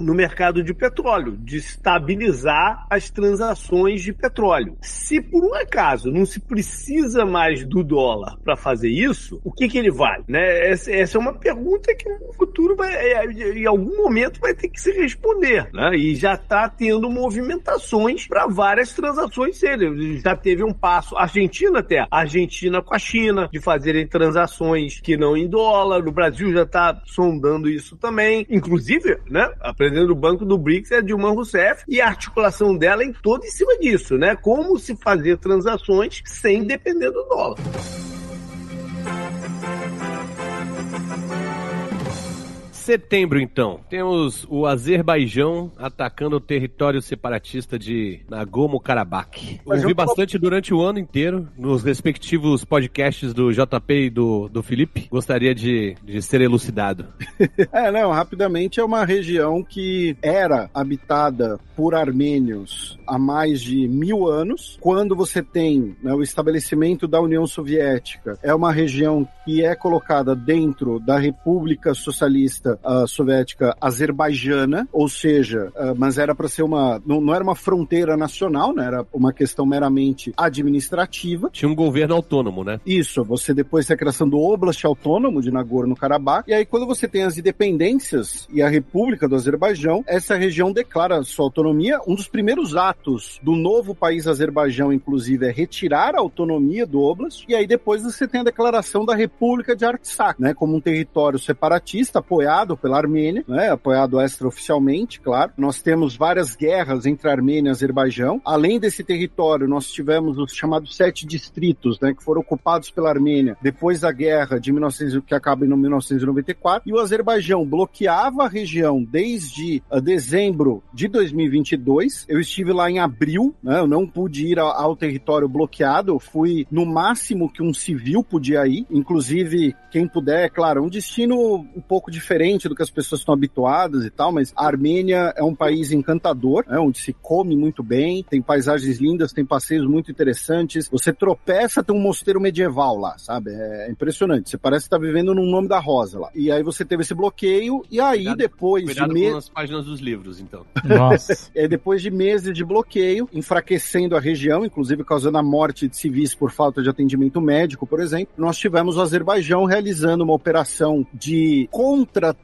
no mercado de petróleo, de estabilizar as transações de petróleo. Se por um acaso não se precisa mais do dólar para fazer isso, o que que ele vale? Né? Essa, essa é uma pergunta que no futuro vai, é, em algum momento vai ter que se responder, né? E já está tendo movimentações para várias transações serem. Já teve um passo, Argentina até, Argentina com a China, de fazerem transações que não em dólar. No Brasil já está sondando isso também. Inclusive, né? Aprendendo o banco do BRICS é a Dilma Rousseff e a articulação dela em toda em cima disso, né? Como se fazer transações sem depender do dólar. Setembro, então. Temos o Azerbaijão atacando o território separatista de Nagorno-Karabakh. Ouvi bastante durante o ano inteiro, nos respectivos podcasts do JP e do, do Felipe. Gostaria de, de ser elucidado. É, não, rapidamente é uma região que era habitada por armênios há mais de mil anos. Quando você tem né, o estabelecimento da União Soviética, é uma região que é colocada dentro da República Socialista ah, Soviética Azerbaijana, ou seja, ah, mas era para ser uma. Não, não era uma fronteira nacional, né, era uma questão meramente administrativa. Tinha um governo autônomo, né? Isso, você depois tem a criação do Oblast Autônomo de Nagorno-Karabakh, e aí quando você tem as independências e a República do Azerbaijão, essa região declara sua autonomia. Um dos primeiros atos do novo país Azerbaijão, inclusive, é retirar a autonomia do Oblast, e aí depois você tem a declaração da República de Artsakh, né, como um território separatista apoiado pela Armênia, né, apoiado extraoficialmente, claro. Nós temos várias guerras entre Armênia e Azerbaijão. Além desse território, nós tivemos os chamados sete distritos, né, que foram ocupados pela Armênia depois da guerra de 1900, que acaba em 1994, e o Azerbaijão bloqueava a região desde ah, dezembro de 2022. Eu estive lá em abril, né, eu não pude ir ao, ao território bloqueado, eu fui no máximo que um civil podia ir, inclusive quem puder, é claro, um destino um pouco diferente do que as pessoas estão habituadas e tal, mas a Armênia é um país encantador, né, onde se come muito bem, tem paisagens lindas, tem passeios muito interessantes. Você tropeça, tem um mosteiro medieval lá, sabe? É impressionante. Você parece estar vivendo num nome da rosa lá. E aí você teve esse bloqueio, e aí Cuidado- depois Cuidado de meses. com as páginas dos livros, então. Nossa. É, depois de meses de bloqueio, enfraquecendo a região, inclusive causando a morte de civis por falta de atendimento médico, por exemplo, nós tivemos o Azerbaijão realizando uma operação de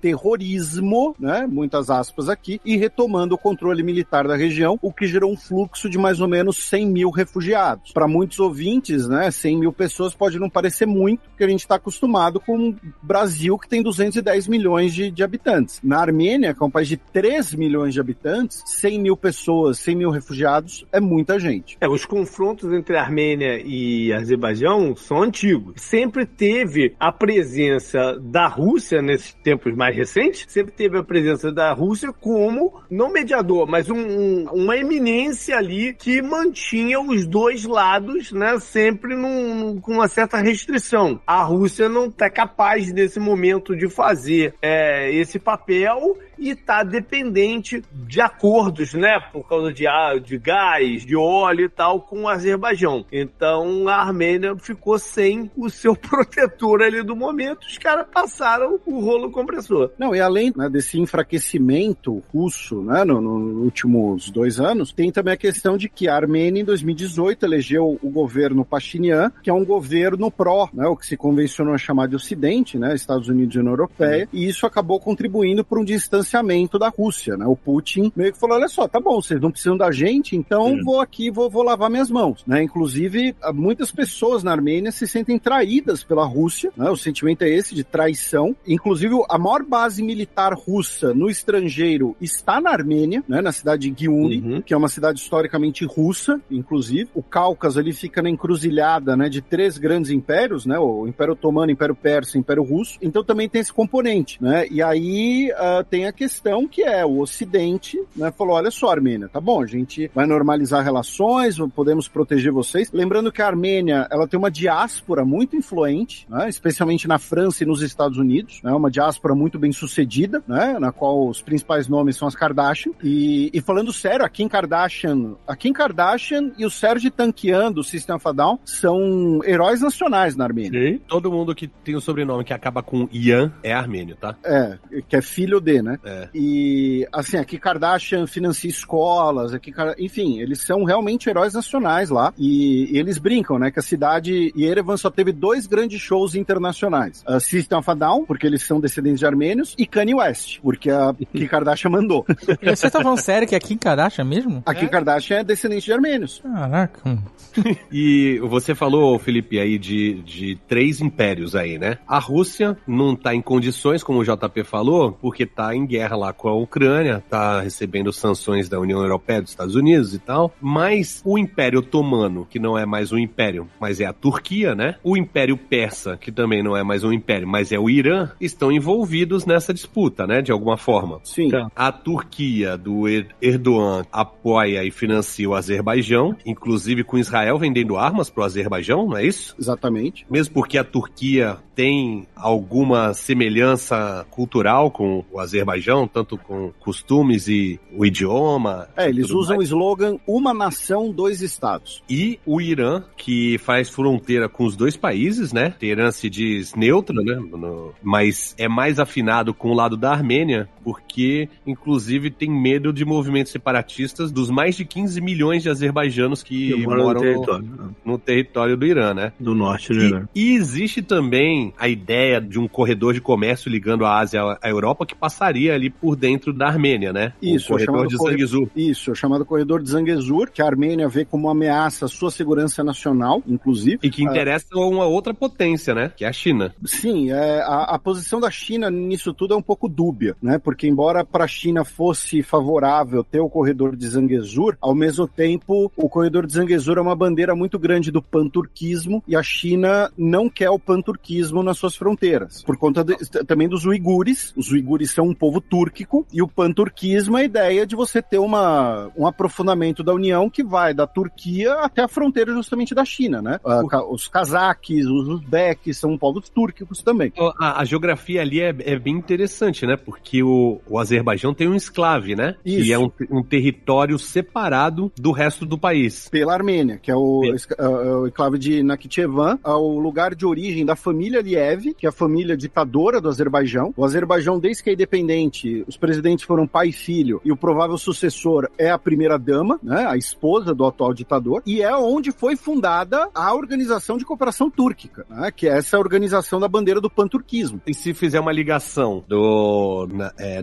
contra-terrorismo, né, muitas aspas aqui, e retomando o controle militar da região, o que gerou um fluxo de mais ou menos 100 mil refugiados. Para muitos ouvintes, né, 100 mil pessoas pode não parecer muito, porque a gente está acostumado com o Brasil, que tem 210 milhões de, de habitantes. Na Armênia, que é um país de 3 milhões de habitantes, 100 mil pessoas, 100 mil refugiados, é muita gente. É, os confrontos entre Armênia e Azerbaijão são antigos. Sempre teve a presença da Rússia, nesses tempos mais recentes, sempre teve a presença da Rússia como, não mediador, mas um- uma eminência ali que mantinha os dois lados, né, sempre num- num- com uma certa restrição. A Rússia não está capaz, nesse momento, de fazer é, esse papel e está dependente de acordos, né, por causa de, ah, de gás, de óleo e tal, com o Azerbaijão. Então a Armênia ficou sem o seu protetor ali do momento, os caras passaram o rolo compressor. Não, e além né, desse enfraquecimento russo, né, no- no- nos últimos dois anos, tem também a questão de que a Armênia, em 2018, elegeu o governo Pashinyan, que é um governo pró, né, o que se convencionou a chamar de Ocidente, né, Estados Unidos e União Europeia, e isso acabou contribuindo para um distanciamento da Rússia, né? O Putin meio que falou, olha só, tá bom, vocês não precisam da gente, então vou aqui, vou, vou lavar minhas mãos, né? Inclusive, há muitas pessoas na Armênia se sentem traídas pela Rússia, né? O sentimento é esse de traição. Inclusive, a maior base militar russa no estrangeiro está na Armênia, né? Na cidade de Gyumri, Uhum. que é uma cidade historicamente russa, inclusive. O Cáucaso ali fica na encruzilhada, né? De três grandes impérios, né? O Império Otomano, Império Persa, Império Russo. Então também tem esse componente, né? E aí ah, tem a questão que é o Ocidente, né? Falou, olha só, Armênia, tá bom, a gente vai normalizar relações, podemos proteger vocês. Lembrando que a Armênia, ela tem uma diáspora muito influente, né? Especialmente na França e nos Estados Unidos, né? Uma diáspora muito bem sucedida, né? Na qual os principais nomes são as Kardashian. E, e falando sério, a Kim Kardashian, a Kim Kardashian e o Serge Tankian do System of a Down são heróis nacionais na Armênia. Todo mundo que tem o sobrenome que acaba com Ian é armênio, tá? É, que é filho de, né? É. E, assim, aqui Kardashian financia escolas, aqui, enfim, eles são realmente heróis nacionais lá. E, e eles brincam, né? Que a cidade Yerevan só teve dois grandes shows internacionais: a System of a Down, porque eles são descendentes de armênios, e Kanye West, porque a Kim Kardashian mandou. E Você tá falando sério que é Kim Kardashian mesmo? A Kim Kardashian é descendente de armênios. Caraca. E você falou, Felipe, aí de, de três impérios aí, né? A Rússia não tá em condições, como o JP falou, porque tá em guerra lá com a Ucrânia, tá recebendo sanções da União Europeia, dos Estados Unidos e tal. Mas o Império Otomano, que não é mais um império, mas é a Turquia, né? O Império Persa, que também não é mais um império, mas é o Irã, estão envolvidos nessa disputa, né? De alguma forma. Sim. A Turquia do Er- Erdogan apoia e financia o Azerbaijão, inclusive com Israel vendendo armas pro Azerbaijão, não é isso? Exatamente. Mesmo porque a Turquia tem alguma semelhança cultural com o Azerbaijão, tanto com costumes e o idioma. É, eles usam mais. o slogan Uma Nação, Dois Estados. E o Irã, que faz fronteira com os dois países, né? Teherã se diz neutro, né? No- mas é mais afinado com o lado da Armênia, porque, inclusive, tem medo de movimentos separatistas dos mais de 15 milhões de azerbaijanos que Que moram no território no território do Irã, né? do norte, E, né? e existe também a ideia de um corredor de comércio ligando a Ásia à Europa que passaria ali por dentro da Armênia, né? Isso, o corredor chamado de Zangezur. Isso, é chamado corredor de Zangezur, que a Armênia vê como uma ameaça à sua segurança nacional, inclusive. E que interessa a uma outra potência, né? Que é a China. Sim, é, a, a posição da China nisso tudo é um pouco dúbia, né? Porque embora para a China fosse favorável ter o corredor de Zangezur, ao mesmo tempo o corredor de Zangezur é uma bandeira muito grande do panturquismo e a China não quer o panturquismo nas suas fronteiras, por conta de- também dos uigures. Os uigures são um povo túrquico e o panturquismo é a ideia de você ter uma, um aprofundamento da União que vai da Turquia até a fronteira justamente da China, né? Ah, Os cazaques, os uzbeques são povos túrquicos também. A, a geografia ali é, é bem interessante, né? Porque o, o Azerbaijão tem um esclave, né? Isso. Que é um, um território separado do resto do país. Pela Armênia, que é o, esca- ah, o enclave de Nakhchivan, é o lugar de origem da família Liev, que é a família ditadora do Azerbaijão. O Azerbaijão, desde que é independente, os presidentes foram pai e filho, e o provável sucessor é a primeira-dama, né, a esposa do atual ditador, e é onde foi fundada a Organização de Cooperação Túrquica, né, que é essa organização da bandeira do panturquismo. E se fizer uma ligação do na, é,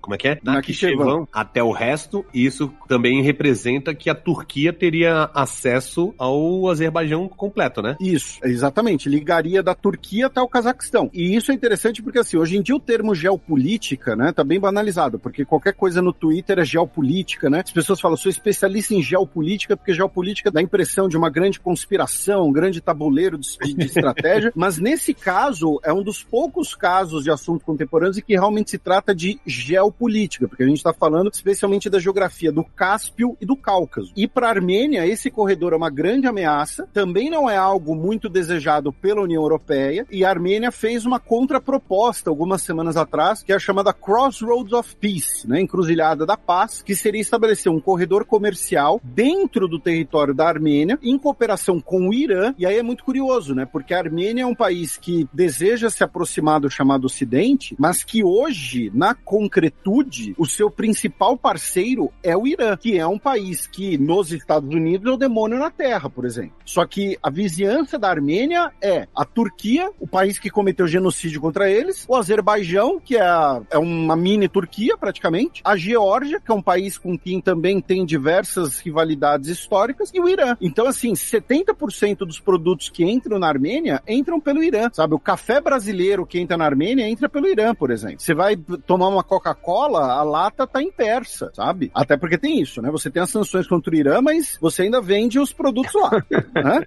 como é que é? Até o resto, isso também representa que a Turquia teria acesso ao Azerbaijão completo, né? Isso, exatamente. Ligaria da Turquia até o Cazaquistão. E isso é interessante porque, assim, hoje em dia o termo geopolítica, né, tá bem banalizado, porque qualquer coisa no Twitter é geopolítica, né? As pessoas falam, sou especialista em geopolítica, porque geopolítica dá a impressão de uma grande conspiração, um grande tabuleiro de, de- estratégia, mas nesse caso é um dos poucos casos de assuntos contemporâneos em que realmente se trata de geopolítica, porque a gente está falando especialmente da geografia do Cáspio e do Cáucaso. E para a Armênia, esse corredor é uma grande ameaça, também não é algo muito desejado pela União Europeia, e a Armênia fez uma contraproposta algumas semanas atrás, que é a chamada Crossroads of Peace, né, encruzilhada da paz, que seria estabelecer um corredor comercial dentro do território da Armênia, em cooperação com o Irã, e aí é muito curioso, né, porque a Armênia é um país que deseja se aproximar do chamado Ocidente, mas que hoje, na concretude, o seu principal parceiro é o Irã, que é um país que nos Estados Unidos é o demônio na Terra, por exemplo. Só que a vizinhança da Armênia é a Turquia, o país que cometeu genocídio contra eles, o Azerbaijão, que é, a- é uma mini Turquia praticamente, a Geórgia, que é um país com quem também tem diversas rivalidades históricas, e o Irã. Então, assim, 70% dos produtos que entram na Armênia entram pelo Irã, sabe? O café brasileiro que entra na Armênia entra pelo Irã, por exemplo. Você vai tomar uma Coca-Cola, a lata tá em persa, sabe? Até porque tem isso, né? Você tem as sanções contra o Irã, mas você ainda vende os produtos lá. né?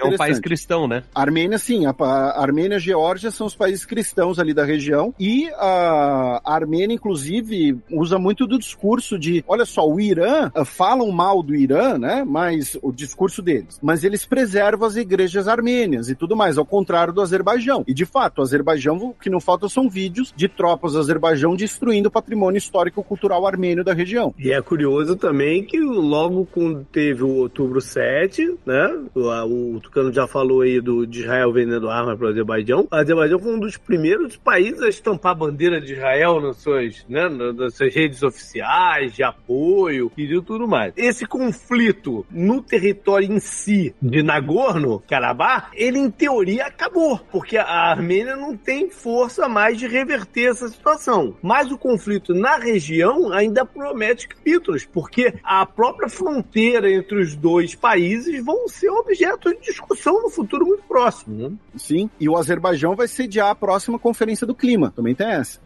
É um país cristão, né? A Armênia, sim. A, a Armênia e Geórgia são os países cristãos ali da região. E a, Armênia, inclusive, usa muito do discurso de: olha só, o Irã, ah, falam mal do Irã, né? Mas o discurso deles. Mas eles preservam as igrejas armênias e tudo mais, ao contrário do Azerbaijão. E de fato, o Azerbaijão, o que não falta são vídeos de tropas do Azerbaijão destruindo o patrimônio histórico-cultural armênio da região. E é curioso também que logo quando teve o outubro 7, né? O, o Tucano já falou aí do, de Israel vendendo armas para o Azerbaijão. O Azerbaijão foi um dos primeiros países a estampar a bandeira de Israel nas suas, né, na- nas suas redes oficiais, de apoio e de tudo mais. Esse conflito no território em si de Nagorno-Karabakh, ele em teoria acabou, porque a Armênia não tem força mais de reverter essa situação. Mas o conflito na região ainda promete capítulos, porque a própria fronteira entre os dois países vão ser objeto de discussão no futuro muito próximo. Né? Sim. E o Azerbaijão vai sediar a próxima Conferência do Clima. Também tem essa.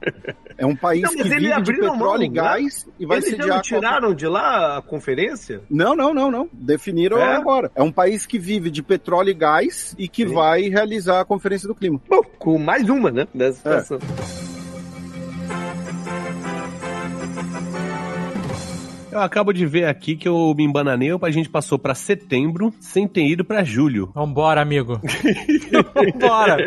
É um país Não, que eles vive de petróleo mão, e gás e vai Eles sediar... Copa. tiraram de lá a conferência? Não, não, não, não. Definiram É? agora. É um país que vive de petróleo e gás e que Sim. vai realizar a Conferência do Clima. Bom, com mais uma, né? Dessa situação. Eu acabo de ver aqui que eu me embananei, a gente passou pra setembro sem ter ido pra julho. Vambora, amigo. Vambora.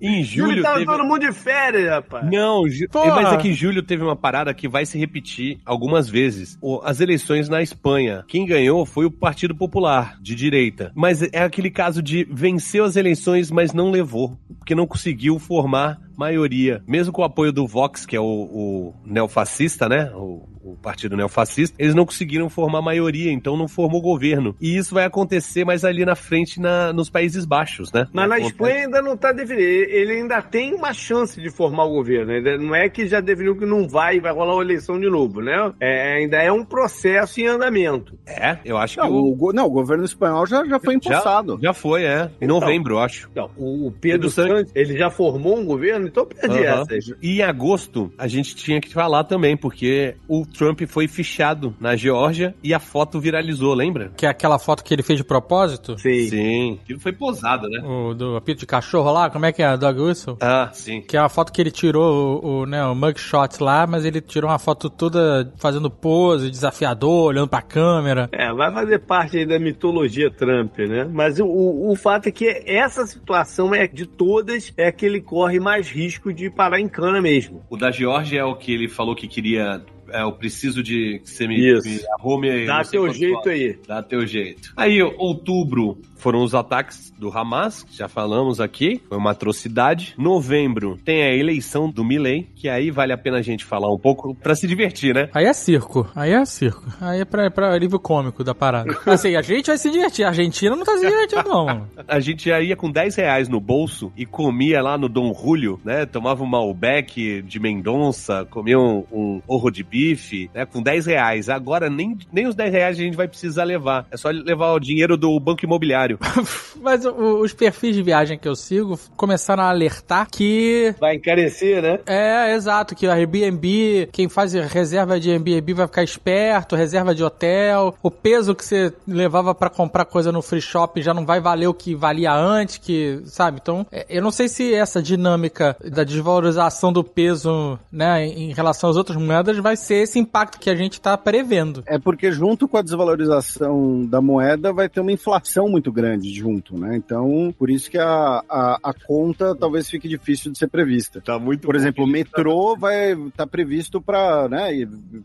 Em Julho julho tava teve... todo mundo de férias, rapaz. Não, ju- Porra. mas é que julho teve uma parada que vai se repetir algumas vezes. As eleições na Espanha. Quem ganhou foi o Partido Popular, de direita. Mas é aquele caso de venceu as eleições, mas não levou. Porque não conseguiu formar maioria. Mesmo com o apoio do Vox, que é o, o neofascista, né? O, o partido neofascista, eles não conseguiram formar maioria, então não formou governo. E isso vai acontecer mais ali na frente na, nos Países Baixos, né? Mas na Espanha ainda não tá definido. Ele ainda tem uma chance de formar o governo. Ainda Não é que já definiu que não vai e vai rolar uma eleição de novo, né? É, ainda é um processo em andamento. É, eu acho que Não, o- o, go- não, o governo espanhol já, já foi empossado. já foi, é. Em Então. novembro, eu acho. Não, o o Pedro Pedro Sánchez- Santos, ele já formou um governo, então perdi Aham. essas. E em agosto, a gente tinha que falar também, porque o Trump foi fichado na Geórgia e a foto viralizou, lembra? Que é aquela foto que ele fez de propósito? Sim. Sim. Aquilo foi posado, né? O do apito de cachorro lá, como é que é? Dog Whistle? Ah, sim. Que é a foto que ele tirou o, o, né, o mugshot lá, mas ele tirou uma foto toda fazendo pose, desafiador, olhando pra câmera. É, vai fazer parte aí da mitologia Trump, né? Mas o, o, o fato é que essa situação é de todas, é que ele corre mais risco de parar em cana mesmo. O da Geórgia é o que ele falou que queria. É, eu preciso de que você me, me arrume. Dá não sei teu jeito aí. Dá teu jeito. Aí, outubro foram os ataques do Hamas, que já falamos aqui, foi uma atrocidade. Novembro tem a eleição do Milley, que aí vale a pena a gente falar um pouco pra se divertir, né? Aí é circo, aí é circo. Aí é pra, pra alívio cômico da parada. Assim, a gente vai se divertir, a Argentina não tá se divertindo não, mano. A gente já ia com 10 reais no bolso e comia lá no Dom Julio, né? Tomava um Malbec de Mendonça, comia um, um orro de bife, né? Com 10 reais. Agora nem, nem os 10 reais a gente vai precisar levar. É só levar o dinheiro do banco imobiliário. Mas o- os perfis de viagem que eu sigo começaram a alertar que Vai encarecer, né? É, exato, que o Airbnb, quem faz reserva de Airbnb vai ficar esperto, reserva de hotel, o peso que você levava pra comprar coisa no free shop já não vai valer o que valia antes, que, sabe? Então, é, eu não sei se essa dinâmica da desvalorização do peso, né, em relação às outras moedas vai ser esse impacto que a gente tá prevendo. É porque junto com a desvalorização da moeda vai ter uma inflação muito grande junto, né? Então, por isso que a, a, a conta talvez fique difícil de ser prevista. Tá muito Por exemplo, o metrô vai estar tá previsto para né,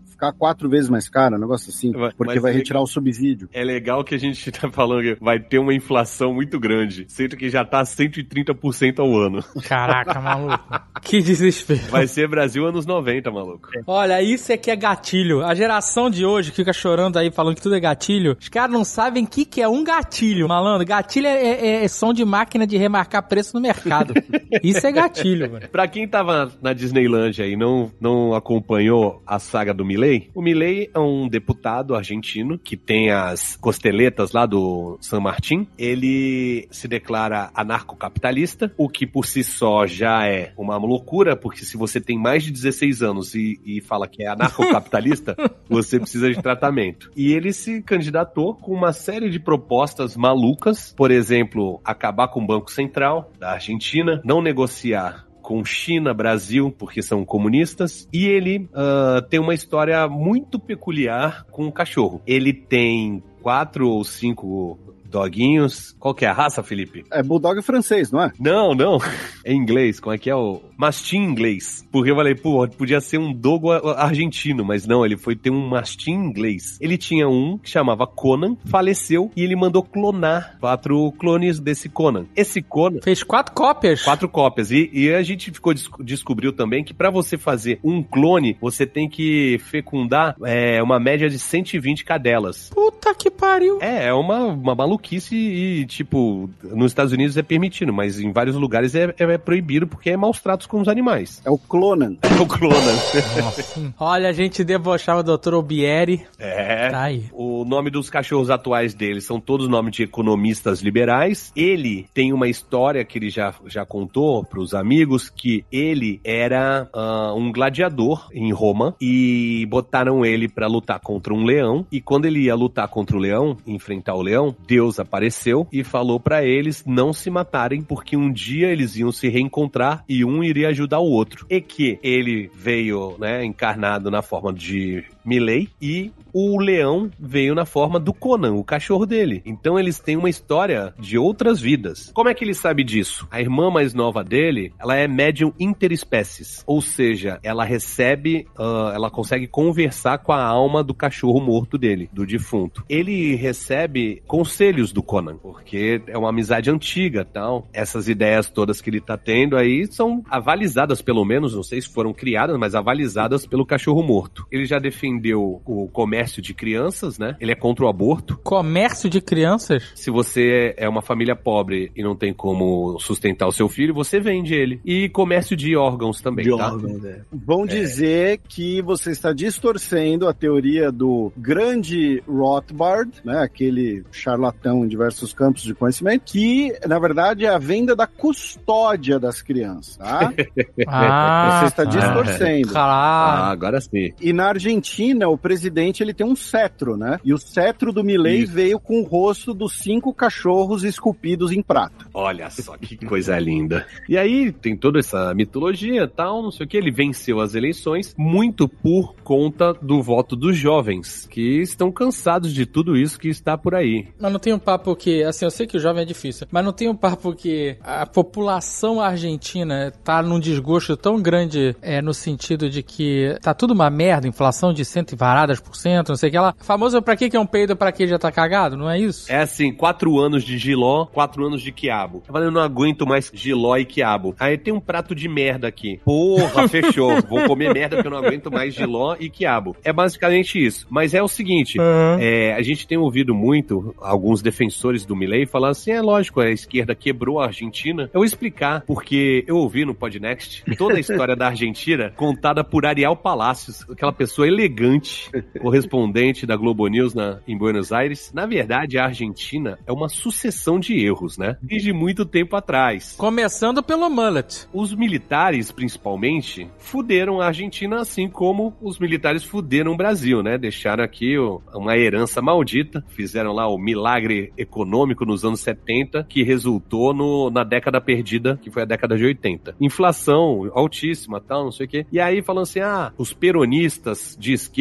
ficar quatro vezes mais caro, um negócio assim, porque mas vai é- retirar o subsídio. É legal que a gente tá falando que vai ter uma inflação muito grande. Sendo que já tá 130% ao ano. Caraca, maluco. que desespero. Vai ser Brasil anos 90, maluco. Olha, isso é que é gatilho. A geração de hoje que fica chorando aí, falando que tudo é gatilho, os caras não sabem o que, que é um gatilho, malandro. Gatilho é, é- é som de máquina de remarcar preço no mercado. isso é gatilho, mano. Pra quem tava na Disneylandia e não, não acompanhou a saga do Milley, o Milley é um deputado argentino que tem as costeletas lá do San Martín. Ele se declara anarcocapitalista, o que por si só já é uma loucura, porque se você tem mais de 16 anos e, e fala que é anarcocapitalista, você precisa de tratamento. E ele se candidatou com uma série de propostas malucas, por exemplo, acabar com o Banco Central da Argentina, não negociar com China, Brasil, porque são comunistas, e ele ah, tem uma história muito peculiar com o cachorro. Ele tem quatro ou cinco doguinhos. Qual que é a raça, Felipe? É bulldog francês, não é? Não, não. É inglês. Como é que é o mastim inglês? Porque eu falei, pô, podia ser um dogo argentino, mas não, ele foi ter um mastim inglês. Ele tinha um que chamava Conan, faleceu e ele mandou clonar quatro clones desse Conan. Esse Conan Fez quatro cópias. Quatro cópias. E, e a gente ficou des- descobriu também que pra você fazer um clone, você tem que fecundar é, uma média de 120 cadelas. Puta que pariu. É, é uma, uma maluquice maluquice e, tipo, nos Estados Unidos é permitido, mas em vários lugares é, é, é proibido porque é maus tratos com os animais. É o Clonan. É o Clonan. Olha, a gente debochava do Dr. Albieri. É. Tá aí. O nome dos cachorros atuais dele são todos nomes de economistas liberais. Ele tem uma história que ele já, já contou para os amigos que ele era ah, um gladiador em Roma e botaram ele para lutar contra um leão. E quando ele ia lutar contra o leão, enfrentar o leão, Apareceu e falou para eles não se matarem porque um dia eles iam se reencontrar e um iria ajudar o outro. E que ele veio, né, encarnado na forma de Milley e o leão veio na forma do Conan, o cachorro dele. Então eles têm uma história de outras vidas. Como é que ele sabe disso? A irmã mais nova dele, ela é médium interespécies, ou seja, ela recebe, uh, ela consegue conversar com a alma do cachorro morto dele, do defunto. Ele recebe conselhos do Conan, porque é uma amizade antiga, tal. Essas ideias todas que ele tá tendo aí são avalizadas pelo menos, não sei se foram criadas, mas avalizadas pelo cachorro morto. Ele já defendeu o comércio de crianças, né? Ele é contra o aborto. Comércio de crianças? Se você é uma família pobre e não tem como sustentar o seu filho, você vende ele. E comércio de órgãos também, De tá? órgãos, é. Vão dizer que você está distorcendo a teoria do grande Rothbard, né, aquele charlatão em diversos campos de conhecimento, que na verdade é a venda da custódia das crianças, tá? Ah, você está tá. distorcendo. Ah, Claro. agora sim. E na Argentina, o presidente ele tem um cetro, né? E o cetro do Milley Isso. veio com o rosto dos cinco cachorros esculpidos em prata. Olha só que coisa linda. E aí tem toda essa mitologia e tal, não sei o que. Ele venceu as eleições muito por conta do voto dos jovens, que estão cansados de tudo isso que está por aí. Mas não tem um papo que, assim, eu sei que o jovem é difícil, mas não tem um papo que a população argentina tá num desgosto tão grande é, no sentido de que tá tudo uma merda, inflação de cento e varadas por cento, não sei o que lá. Famoso pra que que é um peido, pra que já tá cagado, não é isso? É assim, quatro anos de giló, quatro anos de quiabo. Eu falei, eu não aguento mais giló e quiabo. Aí tem um prato de merda aqui. Porra, fechou. Vou comer merda porque eu não aguento mais giló e quiabo. É basicamente isso. Mas é o seguinte, é, a gente tem ouvido muito alguns defensores do Milley falando assim, é lógico, a esquerda quebrou a Argentina. Eu vou explicar, porque eu ouvi no Podnext toda a história da Argentina contada por Ariel Palacios, aquela pessoa elegante, correspondente da Globo News na, em Buenos Aires. Na verdade, a Argentina é uma sucessão de erros, né? Desde muito tempo atrás. Começando pelo mullet. Os militares, principalmente, fuderam a Argentina assim como os militares fuderam o Brasil, né? Deixaram aqui uma herança maldita, fizeram lá o milagre econômico nos anos 70, que resultou no- na década perdida, que foi a década de 80. Inflação altíssima, tal, não sei o quê. E aí falando assim, ah, os peronistas de esquerda,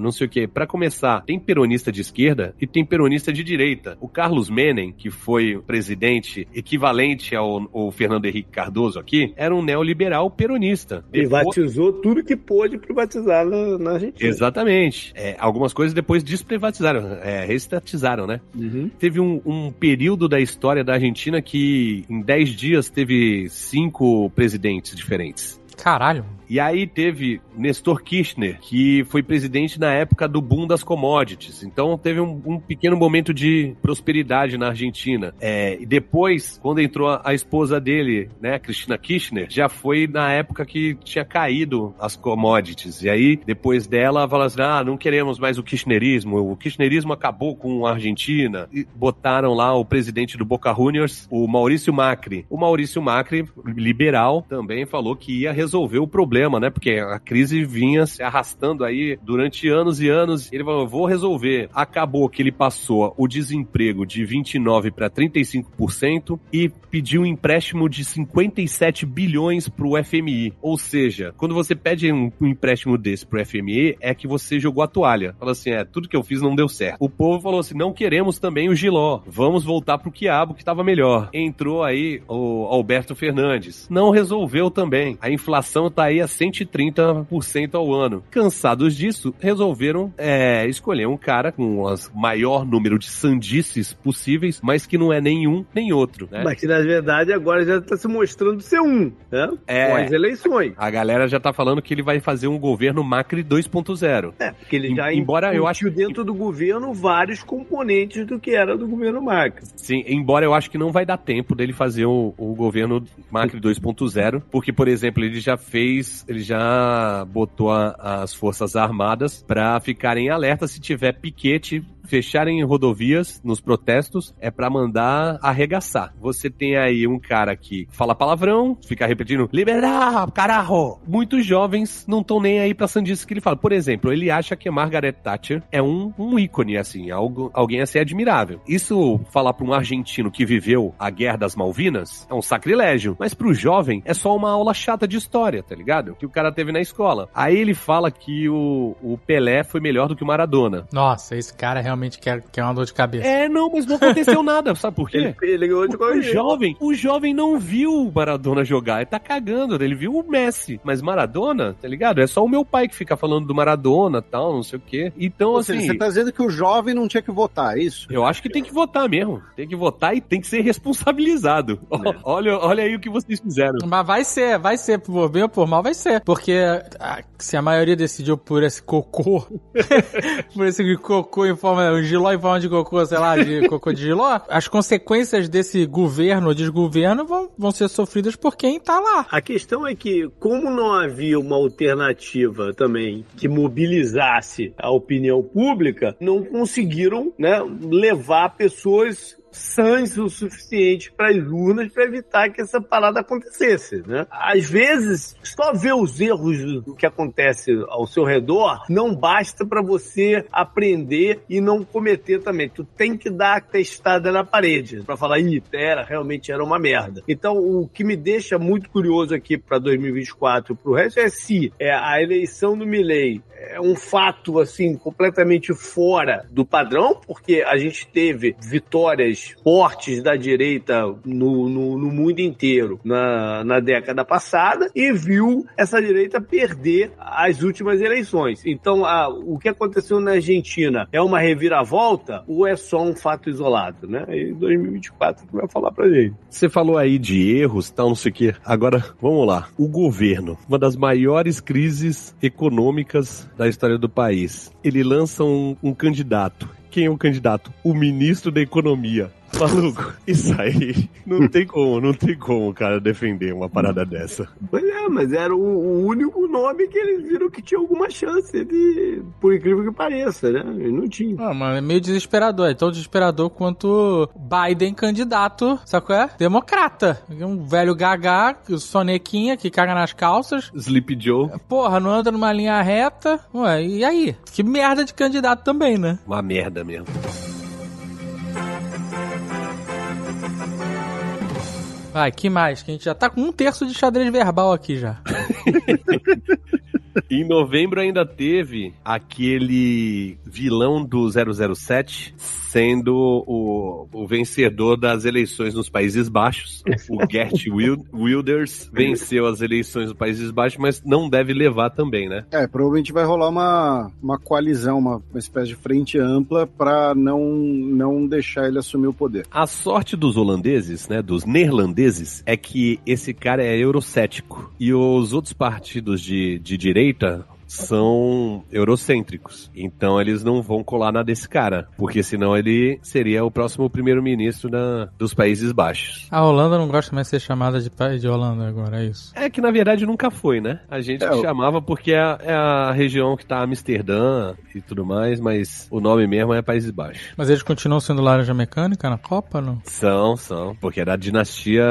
não sei o quê. Pra começar, tem peronista de esquerda e tem peronista de direita. O Carlos Menem, que foi presidente equivalente ao, ao Fernando Henrique Cardoso aqui, era um neoliberal peronista. Depois- Privatizou tudo que pôde privatizar na, na Argentina. Exatamente. É, algumas coisas depois desprivatizaram, é, restatizaram, né? Uhum. Teve um, um período da história da Argentina que em 10 dias teve cinco presidentes diferentes. Caralho. E aí teve Nestor Kirchner, que foi presidente na época do boom das commodities. Então teve um, um pequeno momento de prosperidade na Argentina. É, e depois, quando entrou a, a esposa dele, né, Cristina Kirchner, já foi na época que tinha caído as commodities. E aí, depois dela, falaram assim, ah, não queremos mais o kirchnerismo. O kirchnerismo acabou com a Argentina. E botaram lá o presidente do Boca Juniors, o Maurício Macri. O Maurício Macri, liberal, também falou que ia resolver o problema, né? Porque a crise vinha se arrastando aí durante anos e anos. Ele falou, vou resolver. Acabou que ele passou o desemprego de 29 para 35% e pediu um empréstimo de 57 bilhões para o FMI. Ou seja, quando você pede um, empréstimo desse pro FMI, é que você jogou a toalha. Fala assim, é, tudo que eu fiz não deu certo. O povo falou assim, não queremos também o giló. Vamos voltar pro quiabo que estava melhor. Entrou aí o Alberto Fernandes. Não resolveu também. A inflação tá aí há 130% ao ano. Cansados disso, resolveram é, escolher um cara com o maior número de sandices possíveis, mas que não é nenhum nem outro, né? Mas que na verdade agora já está se mostrando ser um, né? É. Com as eleições. A galera já tá falando que ele vai fazer um governo Macri 2.0. É, porque ele já embora eu incutiu dentro do governo vários componentes do que era do governo Macri. Sim, embora eu acho que não vai dar tempo dele fazer o, o governo Macri 2.0, porque, por exemplo, ele já fez, ele já botou a- as Forças Armadas pra ficarem em alerta se tiver piquete, fecharem rodovias nos protestos, é pra mandar arregaçar. Você tem aí um cara que fala palavrão, fica repetindo, liberar, carajo! Muitos jovens não estão nem aí pra sandice que ele fala. Por exemplo, ele acha que Margaret Thatcher é um, um ícone, assim, algo, alguém a ser admirável. Isso, falar pra um argentino que viveu a Guerra das Malvinas, é um sacrilégio. Mas pro jovem, é só uma aula chata de história, tá ligado? Que o cara teve na escola. Aí ele fala que o, o Pelé foi melhor do que o Maradona. Nossa, esse cara realmente quer, quer uma dor de cabeça. É, não, mas não aconteceu nada, sabe por quê? Ele, ele ganhou de O jeito. jovem, o jovem não viu o Maradona jogar, ele tá cagando, ele viu o Messi. Mas Maradona, tá ligado? É só o meu pai que fica falando do Maradona tal, não sei o quê. Então, Ou seja, assim. você tá dizendo que o jovem não tinha que votar, é isso? Eu acho que tem que votar mesmo. Tem que votar e tem que ser responsabilizado. Olha, olha aí o que vocês fizeram. Mas vai ser, vai ser, por bem ou por mal, vai ser. Porque ah, se a maioria decidiu por esse cocô, por esse cocô em forma, um giló em forma de cocô, sei lá, de cocô de giló, as consequências desse governo ou desgoverno vão, vão ser sofridas por quem tá lá. A questão é que, como não havia uma alternativa também que mobilizasse a opinião pública, não conseguiram né, levar pessoas sãs o suficiente para as urnas para evitar que essa parada acontecesse, né? Às vezes, só ver os erros do que acontece ao seu redor não basta para você aprender e não cometer também. Tu tem que dar a testada na parede para falar, ih, era, realmente era uma merda. Então, o que me deixa muito curioso aqui para 2024 pro resto é se é, a eleição do Milley é um fato assim completamente fora do padrão, porque a gente teve vitórias fortes da direita no, no, no mundo inteiro na, na década passada e viu essa direita perder as últimas eleições. Então, a, o que aconteceu na Argentina é uma reviravolta ou é só um fato isolado, né? E 2024 que vai falar pra gente. Você falou aí de erros, tal, não sei o quê. Agora, vamos lá. O governo, uma das maiores crises econômicas da história do país. Ele lança um, um candidato. Quem é o candidato? O ministro da Economia. Maluco, isso aí não tem como, não tem como o cara defender uma parada dessa. Pois é, mas era o, o único nome que eles viram que tinha alguma chance de, por incrível que pareça, né? E não tinha. Ah, mano, é meio desesperador. É tão desesperador quanto Biden candidato, sabe qual é? Democrata. Um velho gagá, sonequinha, que caga nas calças. Sleep Joe, Porra, não anda numa linha reta. Ué, e aí? Que merda de candidato também, né? uma merda mesmo. Vai, que mais? Que a gente já tá com um terço de xadrez verbal aqui já. Em novembro ainda teve aquele vilão do 007 sendo o, o vencedor das eleições nos Países Baixos. O Gert Wil- Wilders venceu as eleições nos Países Baixos, mas não deve levar também, né? É, provavelmente vai rolar uma, uma coalizão, uma, uma espécie de frente ampla pra não, não deixar ele assumir o poder. A sorte dos holandeses, né, dos neerlandeses, é que esse cara é eurocético. E os outros partidos de, de direita data são eurocêntricos. Então eles não vão colar na desse cara, porque senão ele seria o próximo primeiro-ministro dos Países Baixos. A Holanda não gosta mais de ser chamada de país de Holanda agora, é isso. É que na verdade nunca foi, né? A gente É, chamava porque é, é a região que tá Amsterdã e tudo mais, mas o nome mesmo é Países Baixos. Mas eles continuam sendo laranja mecânica na Copa, não? São, são, porque era a dinastia,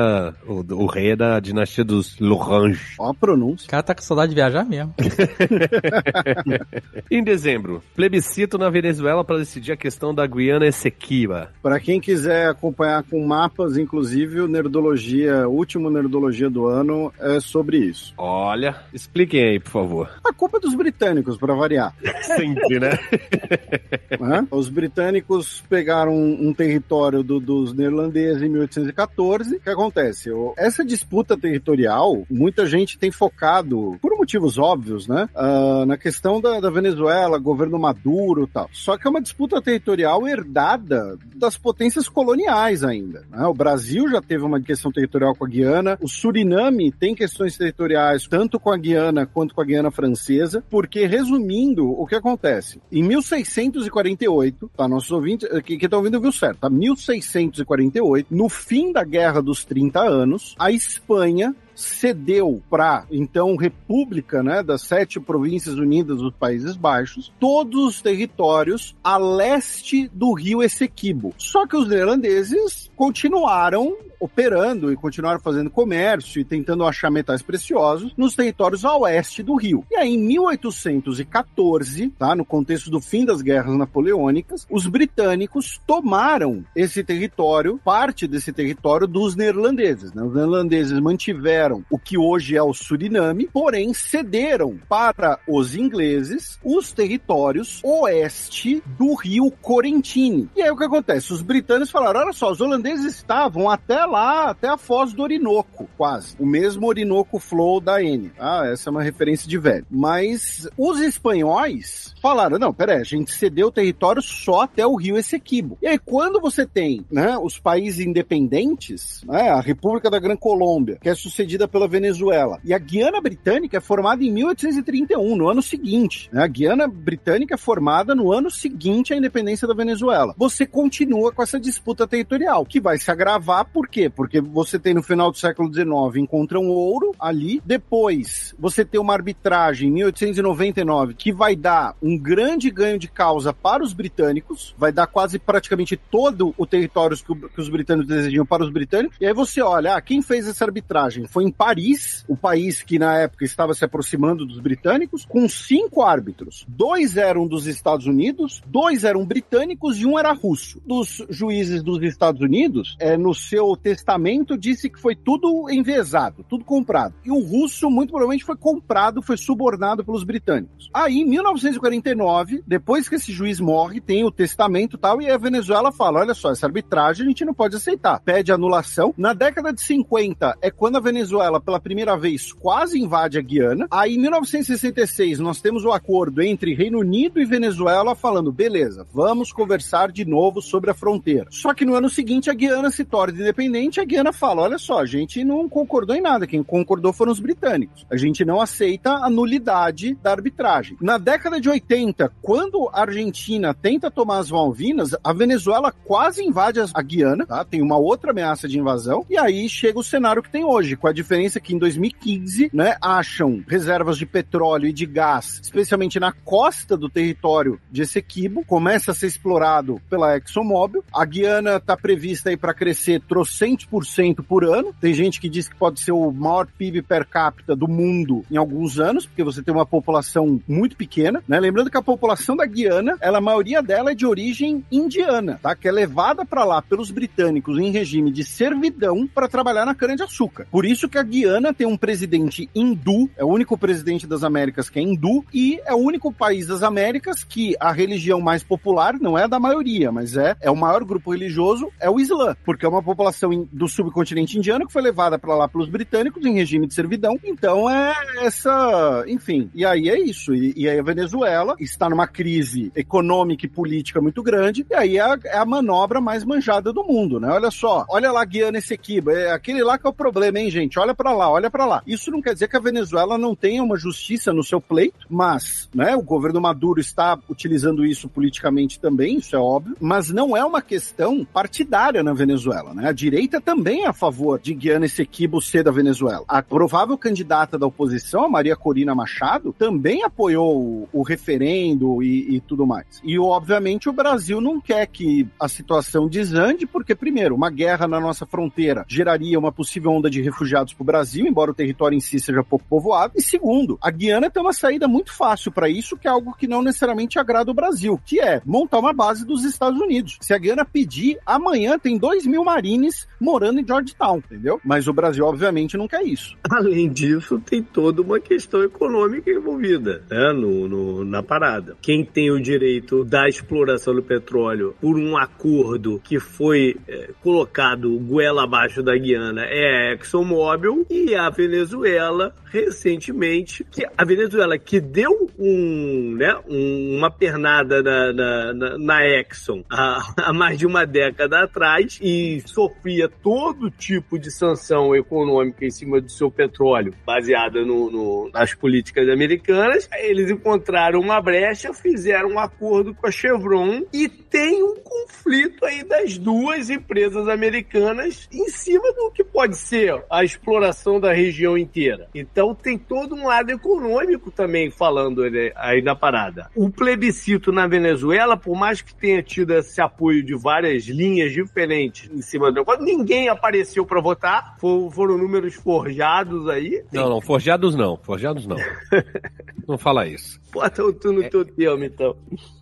o, o rei é da dinastia dos Lorange. Ó a pronúncia. O cara tá com saudade de viajar mesmo. em dezembro, plebiscito na Venezuela para decidir a questão da Guiana Essequiba. Para quem quiser acompanhar com mapas, inclusive o Nerdologia, o último Nerdologia do ano é sobre isso. Olha, expliquem aí, por favor. A culpa é dos britânicos, para variar. Sempre, né? Os britânicos pegaram um território do- dos neerlandeses em 1814. O que acontece? Essa disputa territorial, muita gente tem focado, por motivos óbvios, né? Ah, na questão da, da Venezuela, governo Maduro tal. Só que é uma disputa territorial herdada das potências coloniais ainda. né? O Brasil já teve uma questão territorial com a Guiana, o Suriname tem questões territoriais tanto com a Guiana quanto com a Guiana Francesa, porque, resumindo, o que acontece? Em 1648, tá? Nossos ouvintes eh, que estão ouvindo viu certo, tá? 1648, no fim da Guerra dos 30 Anos, a Espanha cedeu para então República, né, das sete províncias unidas dos Países Baixos, todos os territórios a leste do Rio Essequibo. Só que os neerlandeses continuaram operando e continuaram fazendo comércio e tentando achar metais preciosos nos territórios a oeste do rio. E aí, em 1814, tá, no contexto do fim das guerras napoleônicas, os britânicos tomaram esse território, parte desse território dos neerlandeses. né? Os neerlandeses mantiveram o que hoje é o Suriname, porém cederam para os ingleses os territórios oeste do rio Corentini. E aí o que acontece? Os britânicos falaram: olha só, os holandeses estavam até lá, até a foz do Orinoco, quase. O mesmo Orinoco Flow da N. Ah, essa é uma referência de velho. Mas os espanhóis falaram: não, peraí, a gente cedeu o território só até o rio Essequibo. E aí, quando você tem né, os países independentes, né, a República da Gran Colômbia, que é sucedida pela Venezuela, e a Guiana Britânica é formada em 1831, no ano seguinte. né? A Guiana Britânica é formada no ano seguinte à independência da Venezuela. Você continua com essa disputa territorial, que vai se agravar, por quê? Porque você tem no final do século XIX encontram ouro ali, depois você tem uma arbitragem em 1899 que vai dar um grande ganho de causa para os britânicos, vai dar quase praticamente todo o território que, que os britânicos desejam para os britânicos, e aí você olha, ah, quem fez essa arbitragem foi em Paris, o país que na época estava se aproximando dos britânicos, com cinco árbitros. Dois eram dos Estados Unidos, dois eram britânicos e um era russo. Dos juízes dos Estados Unidos, é, no seu testamento, disse que foi tudo envezado, tudo comprado. E o russo, muito provavelmente, foi comprado, foi subornado pelos britânicos. Aí, em 1949, depois que esse juiz morre, tem o testamento e tal, e a Venezuela fala: olha só, essa arbitragem a gente não pode aceitar. Pede anulação. Na década de 50 é quando a Venezuela, pela primeira vez, quase invade a Guiana. Aí, em 1966, nós temos o acordo entre Reino Unido e Venezuela falando: beleza, vamos conversar de novo sobre a fronteira. Só que no ano seguinte a Guiana se torna independente, claramente a Guiana fala: olha só, a gente não concordou em nada, quem concordou foram os britânicos. A gente não aceita a nulidade da arbitragem. Na década de 80, quando a Argentina tenta tomar as Malvinas, a Venezuela quase invade a Guiana, tá? Tem uma outra ameaça de invasão, e aí chega o cenário que tem hoje, com a diferença que em 2015, né, acham reservas de petróleo e de gás, especialmente na costa do território de Essequibo, começa a ser explorado pela ExxonMobil. A Guiana está prevista aí para crescer trouxe 20% por ano. Tem gente que diz que pode ser o maior PIB per capita do mundo em alguns anos, porque você tem uma população muito pequena, né? Lembrando que a população da Guiana, ela, a maioria dela é de origem indiana, tá? Que é levada para lá pelos britânicos em regime de servidão para trabalhar na cana-de-açúcar. Por isso que a Guiana tem um presidente hindu, é o único presidente das Américas que é hindu, e é o único país das Américas que a religião mais popular não é a da maioria, mas é, é o maior grupo religioso, é o Islã, porque é uma população do subcontinente indiano que foi levada para lá pelos britânicos em regime de servidão. Então é essa, enfim, e aí é isso. E, e aí a Venezuela está numa crise econômica e política muito grande, e aí é a, é a manobra mais manjada do mundo, né? Olha só, olha lá Guiana Essequiba, é aquele lá que é o problema, hein, gente? Olha para lá, olha para lá. Isso não quer dizer que a Venezuela não tenha uma justiça no seu pleito, mas, né, o governo Maduro está utilizando isso politicamente também, isso é óbvio, mas não é uma questão partidária na Venezuela, né? A direita direita também é a favor de Guiana Essequibo ser da Venezuela. A provável candidata da oposição, a Maria Corina Machado, também apoiou o, o referendo e, e tudo mais. E, obviamente, o Brasil não quer que a situação desande, porque, primeiro, uma guerra na nossa fronteira geraria uma possível onda de refugiados para o Brasil, embora o território em si seja pouco povoado. E, segundo, a Guiana tem uma saída muito fácil para isso, que é algo que não necessariamente agrada o Brasil, que é montar uma base dos Estados Unidos. Se a Guiana pedir, amanhã tem 2 mil marines morando em Georgetown, entendeu? Mas o Brasil, obviamente, não quer isso. Além disso, tem toda uma questão econômica envolvida né, no, no- na parada. Quem tem o direito da exploração do petróleo por um acordo que foi eh, colocado goela abaixo da Guiana é a ExxonMobil e a Venezuela recentemente que a Venezuela que deu um, né, um- uma pernada na, na, na- na Exxon há, há mais de uma década atrás e sofria todo tipo de sanção econômica em cima do seu petróleo, baseada no- no- nas políticas americanas. Eles encontraram uma brecha, fizeram um acordo com a Chevron e tem um conflito aí das duas empresas americanas em cima do que pode ser a exploração da região inteira. Então tem todo um lado econômico também falando né, aí na parada. O plebiscito na Venezuela, por mais que tenha tido esse apoio de várias linhas diferentes em cima do negócio, ninguém apareceu para votar. For- foram números forjados aí. Não, não, forjados não, forjados não. Não fala isso. Bota o tu no teu termo, então.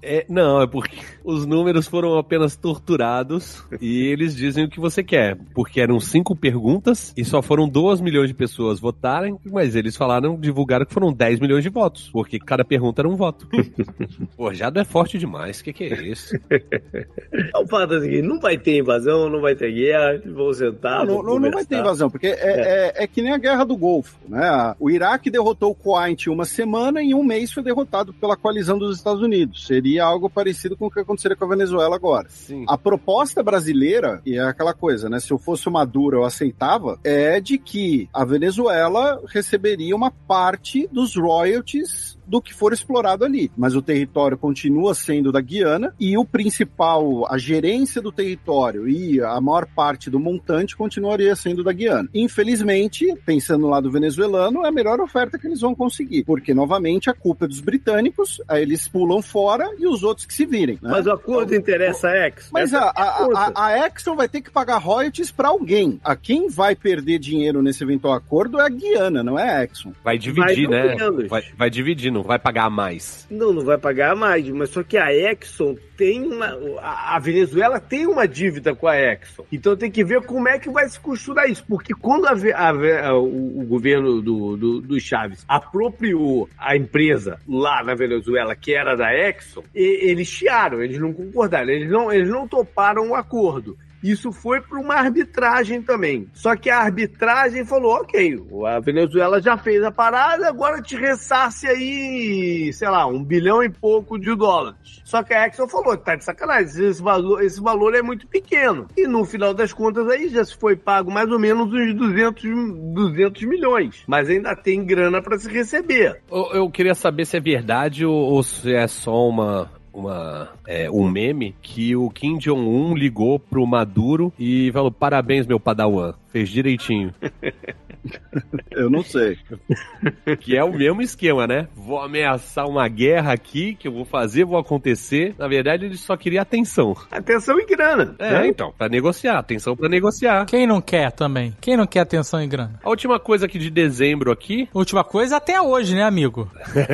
É, não, é porque os números foram apenas torturados e eles dizem o que você quer. Porque eram cinco perguntas e só foram 2 milhões de pessoas votarem, mas eles falaram, divulgaram que foram 10 milhões de votos. Porque cada pergunta era um voto. Forjado é forte demais, o que, que é isso? É o fato é seguinte, não vai ter invasão, não vai ter guerra, vão sentar, não, não, não vai ter invasão, porque é, é. é que nem a guerra do Golfo, né? O Iraque derrotou o Kuwait em uma semana e em um mês foi derrotado pela coalizão dos Estados Unidos. Seria algo parecido com o que aconteceria com a Venezuela agora. Sim. A proposta brasileira, e é aquela coisa, né? Se eu fosse o Maduro, eu aceitava, é de que a Venezuela receberia uma parte dos royalties do que for explorado ali. Mas o território continua sendo da Guiana e o principal, a gerência do território e a maior parte do montante continuaria sendo da Guiana. Infelizmente, pensando no lado venezuelano, é a melhor oferta que eles vão conseguir, porque novamente a culpa é dos britânicos, aí eles pulam fora e os outros que se virem. né? Mas o acordo interessa a Exxon. Mas a, é a, outra. a, a Exxon vai ter que pagar royalties para alguém. A quem vai perder dinheiro nesse eventual acordo é a Guiana, não é a Exxon. Vai dividir, ou né? Vai, vai dividir, não vai pagar mais. Não, não vai pagar mais, mas só que a Exxon tem uma. A Venezuela tem uma dívida com a Exxon. Então tem que ver como é que vai se costurar isso. Porque quando a a a- o, o governo do, do, do Chaves apropriou a empresa lá na Venezuela, que era da Exxon, e- eles chiaram, eles não concordaram, eles não, eles não toparam o acordo. Isso foi para uma arbitragem também. Só que a arbitragem falou: ok, a Venezuela já fez a parada, agora te ressarce aí, sei lá, um bilhão e pouco de dólares. Só que a Exxon falou: tá de sacanagem, esse valor, esse valor é muito pequeno. E no final das contas aí já se foi pago mais ou menos uns 200, 200 milhões. Mas ainda tem grana para se receber. Eu, eu queria saber se é verdade ou, ou se é só uma. Uma, é, um meme que o Kim Jong-un ligou pro Maduro e falou: parabéns, meu padawan, fez direitinho. Eu não sei. Que é o mesmo esquema, né? Vou ameaçar uma guerra aqui que eu vou fazer, vou acontecer. Na verdade, ele só queria atenção. Atenção e grana. É, né? então, pra negociar, atenção pra negociar. Quem não quer também? Quem não quer atenção e grana? A última coisa aqui de dezembro aqui, Última coisa até hoje, né, amigo?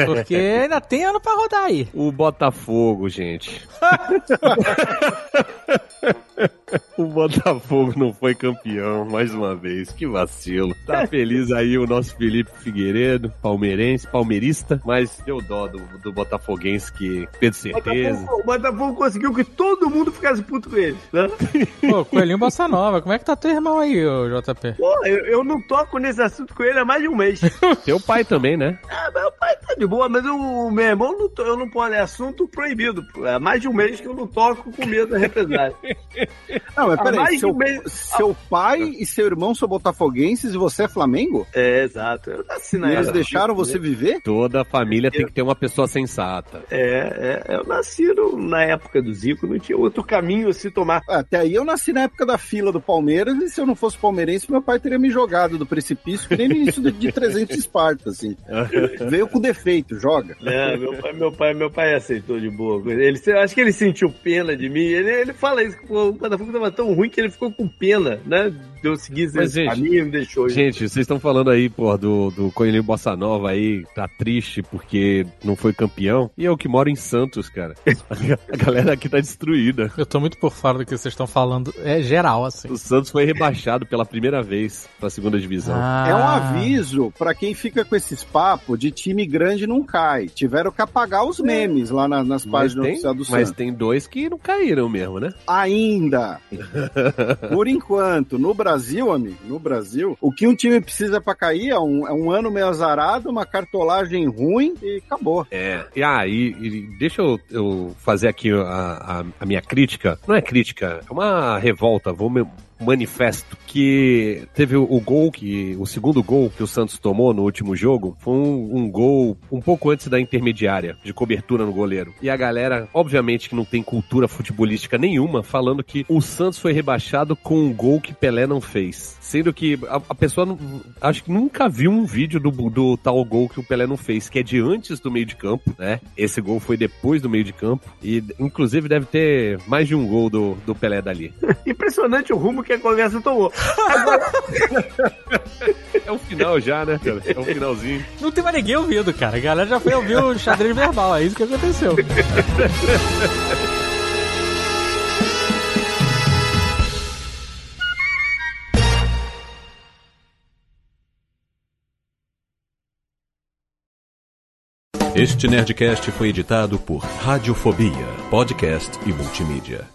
Porque ainda tem ano pra rodar aí. o Botafogo, gente. o Botafogo não foi campeão mais uma vez. Que vacilo. Tá feliz aí o nosso Felipe Figueiredo, palmeirense, palmeirista, mas deu dó do, do Botafoguense que fez certeza. Botafogo, o Botafogo conseguiu que todo mundo ficasse puto com eles, né? Pô, Coelhinho Bossa Nova, como é que tá teu irmão aí, ô JP? Pô, eu, eu não toco nesse assunto com ele há mais de um mês. Teu pai também, né? ah, meu pai tá de boa, mas o meu irmão não, eu não posso, é assunto proibido. Há mais de um mês que eu não toco com medo da represália. Ah, Não, mas peraí, seu, meio- seu pai e seu irmão são botafoguenses e você é Flamengo? É, exato. Eu nasci na E eles deixaram você viver? Toda família tem que ter uma pessoa sensata. É, é, eu nasci no- na época do Zico, não tinha outro caminho a se tomar. Até aí eu nasci na época da fila do Palmeiras e se eu não fosse palmeirense, meu pai teria me jogado do precipício que nem no início de, de 300 Esparta, assim. Veio com defeito, joga. É, meu pai, meu pai, meu pai aceitou de boa. coisa. Ele, eu acho que ele sentiu pena de mim. Ele, ele fala isso, que pô, o Botafogo tava tão ruim que ele ficou com pena, né? De eu seguir Mas, esse gente, caminho e me deixou. Gente, vocês estão falando aí, pô, do, do Coelhinho Bossa Nova aí, tá triste porque não foi campeão. E eu que moro em Santos, cara. A galera aqui tá destruída. Eu tô muito por fora do que vocês estão falando. É geral, assim. O Santos foi rebaixado pela primeira vez pra segunda divisão. Ah. É um aviso pra quem fica com esses papos de time grande não cai. Tiveram que apagar os memes lá na- nas Mas páginas tem, oficiais do mas Santos. tem dois que não caíram mesmo, né? Ainda. Por enquanto, no Brasil, amigo, no Brasil, o que um time precisa pra cair é um, é um ano meio azarado, uma cartolagem ruim e acabou. É. E aí, e deixa eu, eu fazer aqui a, a, a minha crítica. Não é crítica, é uma revolta, vou me manifesto que teve o, gol que o segundo gol que o Santos tomou no último jogo foi um, um gol um pouco antes da intermediária de cobertura no goleiro. E a galera obviamente que não tem cultura futebolística nenhuma falando que o Santos foi rebaixado com um gol que Pelé não fez. Sendo que a, a pessoa não- acho que nunca viu um vídeo do, do tal gol que o Pelé não fez que é de antes do meio de campo né? Esse gol foi depois do meio de campo e inclusive deve ter mais de um gol do, do Pelé dali. Impressionante o rumo que a conversa tomou. É o final já, né, cara? É o finalzinho. Não tem mais ninguém ouvindo, cara. A galera já foi ouvir o xadrez verbal. É isso que aconteceu. Este Nerdcast foi editado por Radiofobia, podcast e multimídia.